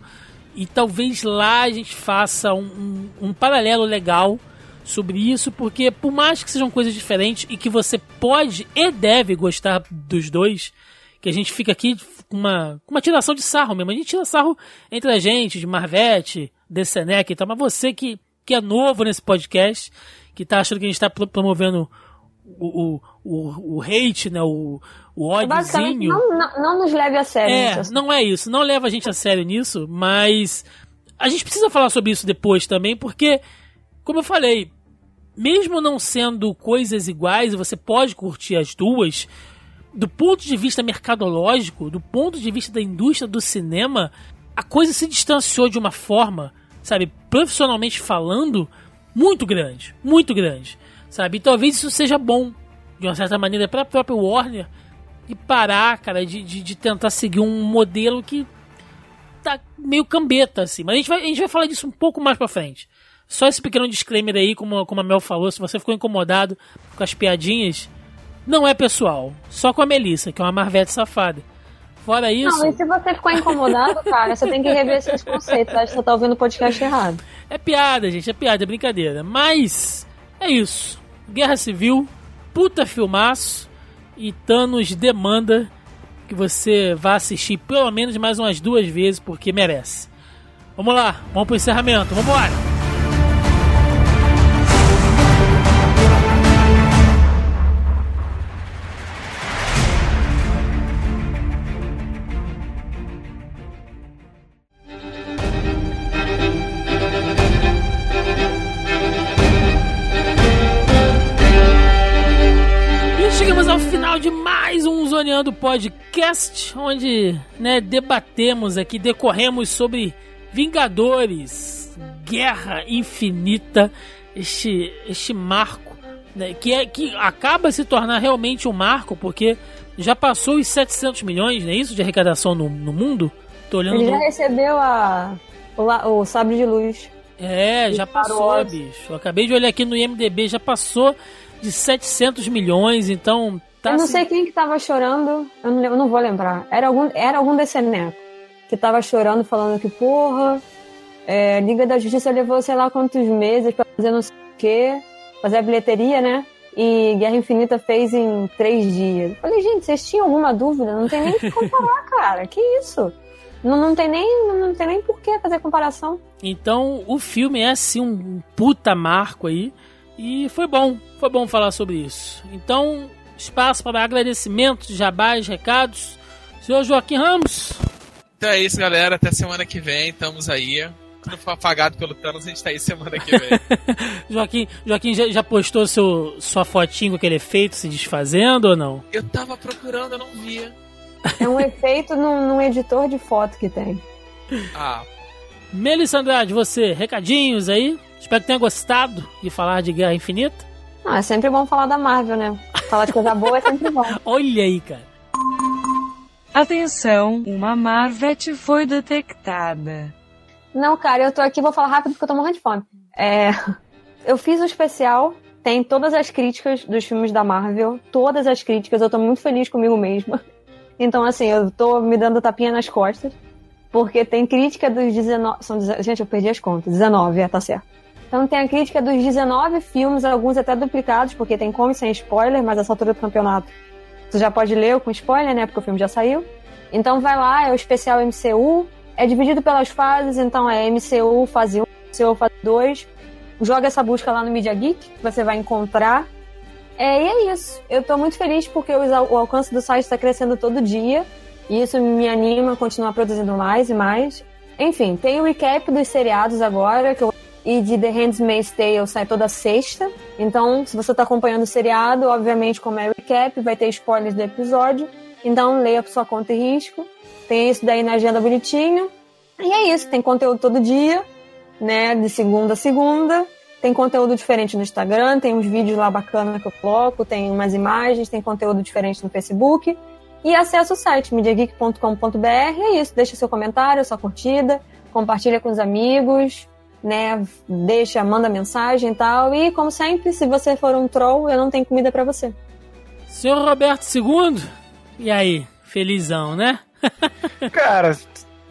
e talvez lá a gente faça um, um, um, paralelo legal sobre isso, porque por mais que sejam coisas diferentes e que você pode e deve gostar dos dois, que a gente fica aqui com uma, uma tiração de sarro mesmo. A gente tira sarro entre a gente, de Marvete, DCNEC e tal, mas você que, que é novo nesse podcast, que tá achando que a gente tá promovendo o, o, o, hate, né? O, o ódiozinho. Não, não, não, nos leve a sério. É, não é isso. Não leva a gente a sério nisso, mas a gente precisa falar sobre isso depois também, porque, como eu falei, mesmo não sendo coisas iguais, você pode curtir as duas. Do ponto de vista mercadológico, do ponto de vista da indústria do cinema, a coisa se distanciou de uma forma, sabe, profissionalmente falando, muito grande. Muito grande. Sabe? E talvez isso seja bom, de uma certa maneira, para a própria Warner e parar, cara, de, de, de, tentar seguir um modelo que tá meio cambeta, assim. Mas a gente vai, a gente vai falar disso um pouco mais pra frente. Só esse pequeno disclaimer aí, como, como a Mel falou, se você ficou incomodado com as piadinhas, não é pessoal. Só com a Melissa, que é uma marvete safada. Fora isso. Não, e se você ficou incomodado, cara, você tem que rever seus conceitos. Acho que você tá ouvindo o podcast errado. É piada, gente, é piada, é brincadeira. Mas é isso. Guerra Civil, puta filmaço e Thanos demanda que você vá assistir pelo menos mais umas duas vezes porque merece. Vamos lá, vamos pro encerramento, vamos embora! Zoneando Podcast, onde né, debatemos aqui, decorremos sobre Vingadores, Guerra Infinita, este, este marco né, que, é, que acaba se tornar realmente um marco, porque já passou os 700 milhões, não é isso, de arrecadação no, no mundo? Tô olhando Ele já no- recebeu a, o, la- o sabre de luz. É, já passou, bicho. Eu acabei de olhar aqui no IMDB, já passou de 700 milhões, então tá eu não assim- sei quem que tava chorando, eu não, eu não vou lembrar. Era algum, era algum desse neco que tava chorando, falando que, porra, é, Liga da Justiça levou sei lá quantos meses pra fazer não sei o quê, fazer a bilheteria, né? E Guerra Infinita fez em três dias. Eu falei, gente, vocês tinham alguma dúvida? Não tem nem o que comparar, cara. Que isso? Não, não tem nem não tem nem por que fazer comparação. Então, o filme é assim um puta marco aí. E foi bom, foi bom falar sobre isso. Então, espaço para agradecimentos, jabás, recados. Senhor Joaquim Ramos, Então é isso, galera. Até semana que vem. Estamos aí. Quando for apagado pelo Thanos, a gente tá aí semana que vem. Joaquim, Joaquim já, já postou seu, sua fotinho com aquele efeito se desfazendo ou não? eu tava procurando, eu não via. É um efeito num, num editor de foto que tem. Ah, Melissa Andrade, você, recadinhos aí? Espero que tenha gostado de falar de Guerra Infinita. Ah, é sempre bom falar da Marvel, né? Falar de coisa boa é sempre bom. Olha aí, cara. Atenção, uma Marvete foi detectada. Não, cara, eu tô aqui, vou falar rápido porque eu tô morrendo de fome. É, eu fiz o especial, tem todas as críticas dos filmes da Marvel, todas as críticas, eu tô muito feliz comigo mesma. Então, assim, eu tô me dando tapinha nas costas, porque tem crítica dos 19. São, gente, eu perdi as contas, 19, é, tá certo. Então tem a crítica dos 19 filmes, alguns até duplicados, porque tem como sem spoiler, mas essa altura do campeonato tu já pode ler com spoiler, né? Porque o filme já saiu. Então vai lá, é o especial MCU. É dividido pelas fases, então é MCU fase 1, MCU fase 2. Joga essa busca lá no Media Geek, você vai encontrar. É, e é isso. Eu tô muito feliz porque o alcance do site está crescendo todo dia. E isso me anima a continuar produzindo mais e mais. Enfim, tem o recap dos seriados agora, que eu e de The Handmaid's Tale sai toda sexta. Então, se você está acompanhando o seriado, obviamente, como é recap, vai ter spoilers do episódio. Então, leia por sua conta e risco. Tem isso daí na agenda bonitinho. E é isso, tem conteúdo todo dia, né? De segunda a segunda. Tem conteúdo diferente no Instagram, tem uns vídeos lá bacana que eu coloco, tem umas imagens, tem conteúdo diferente no Facebook. E acessa o site mediageek.com.br. É isso, deixa seu comentário, sua curtida, compartilha com os amigos, né? Deixa, manda mensagem e tal. E como sempre, se você for um troll, eu não tenho comida pra você. Senhor Roberto II, e aí? Felizão, né? Cara,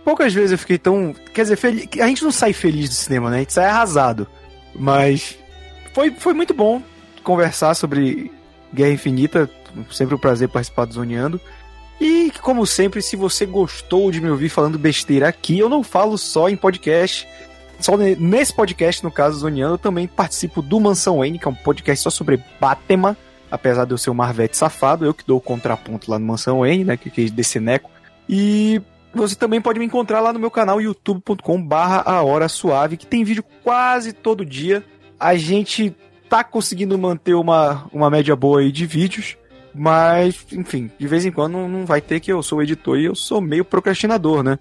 poucas vezes eu fiquei tão. Quer dizer, feliz... a gente não sai feliz do cinema, né? A gente sai arrasado. Mas foi, foi muito bom conversar sobre Guerra Infinita. Sempre um prazer participar do Zoneando. E, como sempre, se você gostou de me ouvir falando besteira aqui, eu não falo só em podcast. Só ne- nesse podcast, no caso Zoneando, eu também participo do Mansão N, que é um podcast só sobre Batman. Apesar de eu ser um Marvete safado, eu que dou o contraponto lá no Mansão N, né? Que é desse neco. E você também pode me encontrar lá no meu canal youtube.com barra a hora suave, que tem vídeo quase todo dia. A gente tá conseguindo manter uma, uma média boa aí de vídeos, mas, enfim, de vez em quando não vai ter que eu sou editor e eu sou meio procrastinador, né?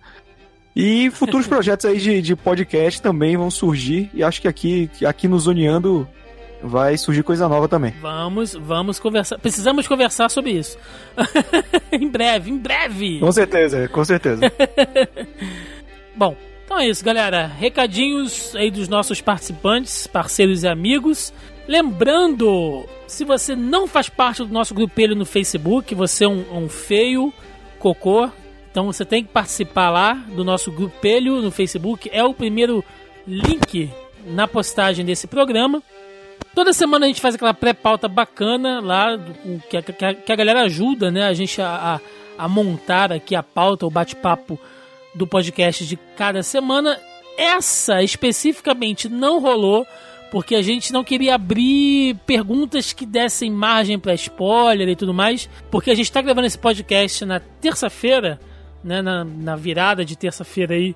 E futuros projetos aí de, de podcast também vão surgir, e acho que aqui, aqui no Zoneando vai surgir coisa nova também. Vamos, vamos conversar. Precisamos conversar sobre isso. em breve, em breve. Com certeza, com certeza. Bom, então é isso, galera. Recadinhos aí dos nossos participantes, parceiros e amigos. Lembrando, se você não faz parte do nosso grupelho no Facebook, você é um, um feio cocô. Então você tem que participar lá do nosso grupelho no Facebook. É o primeiro link na postagem desse programa. Toda semana a gente faz aquela pré-pauta bacana lá, que a, que a- galera ajuda né, a gente a- a montar aqui a pauta, o bate-papo do podcast de cada semana. Essa especificamente não rolou porque a gente não queria abrir perguntas que dessem margem para spoiler e tudo mais, porque a gente está gravando esse podcast na terça-feira, né, na, na virada de terça-feira aí,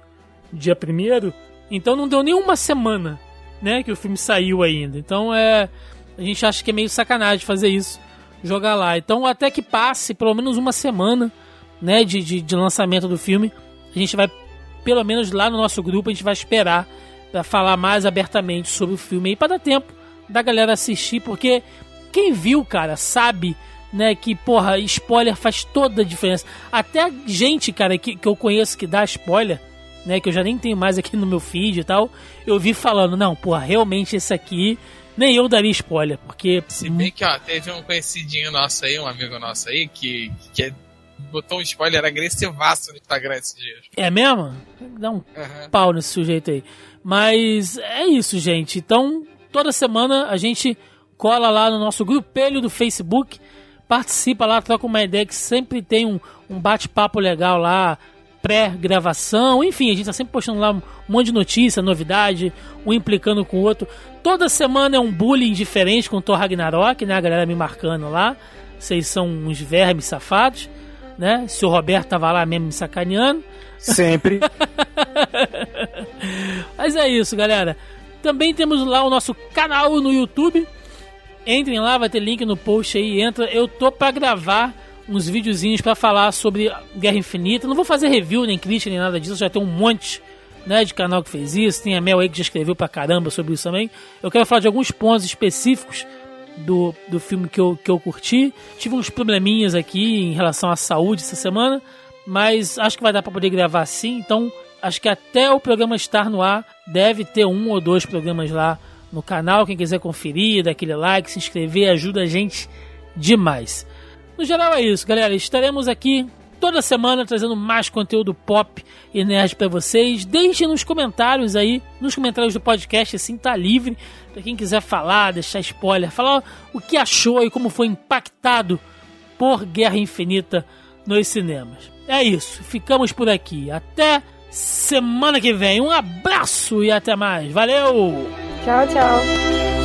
dia primeiro. Então não deu nem uma semana, né, que o filme saiu ainda. Então é, a gente acha que é meio sacanagem fazer isso, jogar lá. Então até que passe pelo menos uma semana, né, de, de, de lançamento do filme, a gente vai, pelo menos lá no nosso grupo, a gente vai esperar para falar mais abertamente sobre o filme aí, para dar tempo da galera assistir, porque quem viu, cara, sabe, né, que, porra, spoiler faz toda a diferença. Até gente, cara, que, que eu conheço que dá spoiler, né, que eu já nem tenho mais aqui no meu feed e tal, eu vi falando, não, porra, realmente esse aqui, nem eu daria spoiler, porque... Se bem que, ó, teve um conhecidinho nosso aí, um amigo nosso aí, que, que é botou um spoiler agressivaço no Instagram esses dias. É mesmo? Dá um uhum. pau nesse sujeito aí. Mas é isso, gente. Então, toda semana a gente cola lá no nosso grupelho do Facebook, participa lá, troca uma ideia que sempre tem um, um bate-papo legal lá, pré-gravação, enfim, a gente tá sempre postando lá um monte de notícia, novidade, um implicando com o outro. Toda semana é um bullying diferente com o Thor Ragnarok, né? A galera me marcando lá. Vocês são uns vermes safados né? Se o Roberto tava lá mesmo me sacaneando. Sempre. Mas é isso, galera. Também temos lá o nosso canal no YouTube. Entrem lá, vai ter link no post aí. Entra. Eu tô para gravar uns videozinhos para falar sobre Guerra Infinita. Não vou fazer review, nem crítica, nem nada disso. Já tem um monte né, de canal que fez isso. Tem a Mel aí que já escreveu pra caramba sobre isso também. Eu quero falar de alguns pontos específicos do, do filme que eu, que eu curti. Tive uns probleminhas aqui em relação à saúde essa semana, mas acho que vai dar para poder gravar sim. Então, acho que até o programa estar no ar, deve ter um ou dois programas lá no canal. Quem quiser conferir, dar aquele like, se inscrever, ajuda a gente demais. No geral é isso, galera. Estaremos aqui toda semana trazendo mais conteúdo pop e nerd para vocês. Deixe nos comentários aí, nos comentários do podcast, assim tá livre para quem quiser falar, deixar spoiler, falar o que achou e como foi impactado por Guerra Infinita nos cinemas. É isso, ficamos por aqui. Até semana que vem. Um abraço e até mais. Valeu! 瞧瞧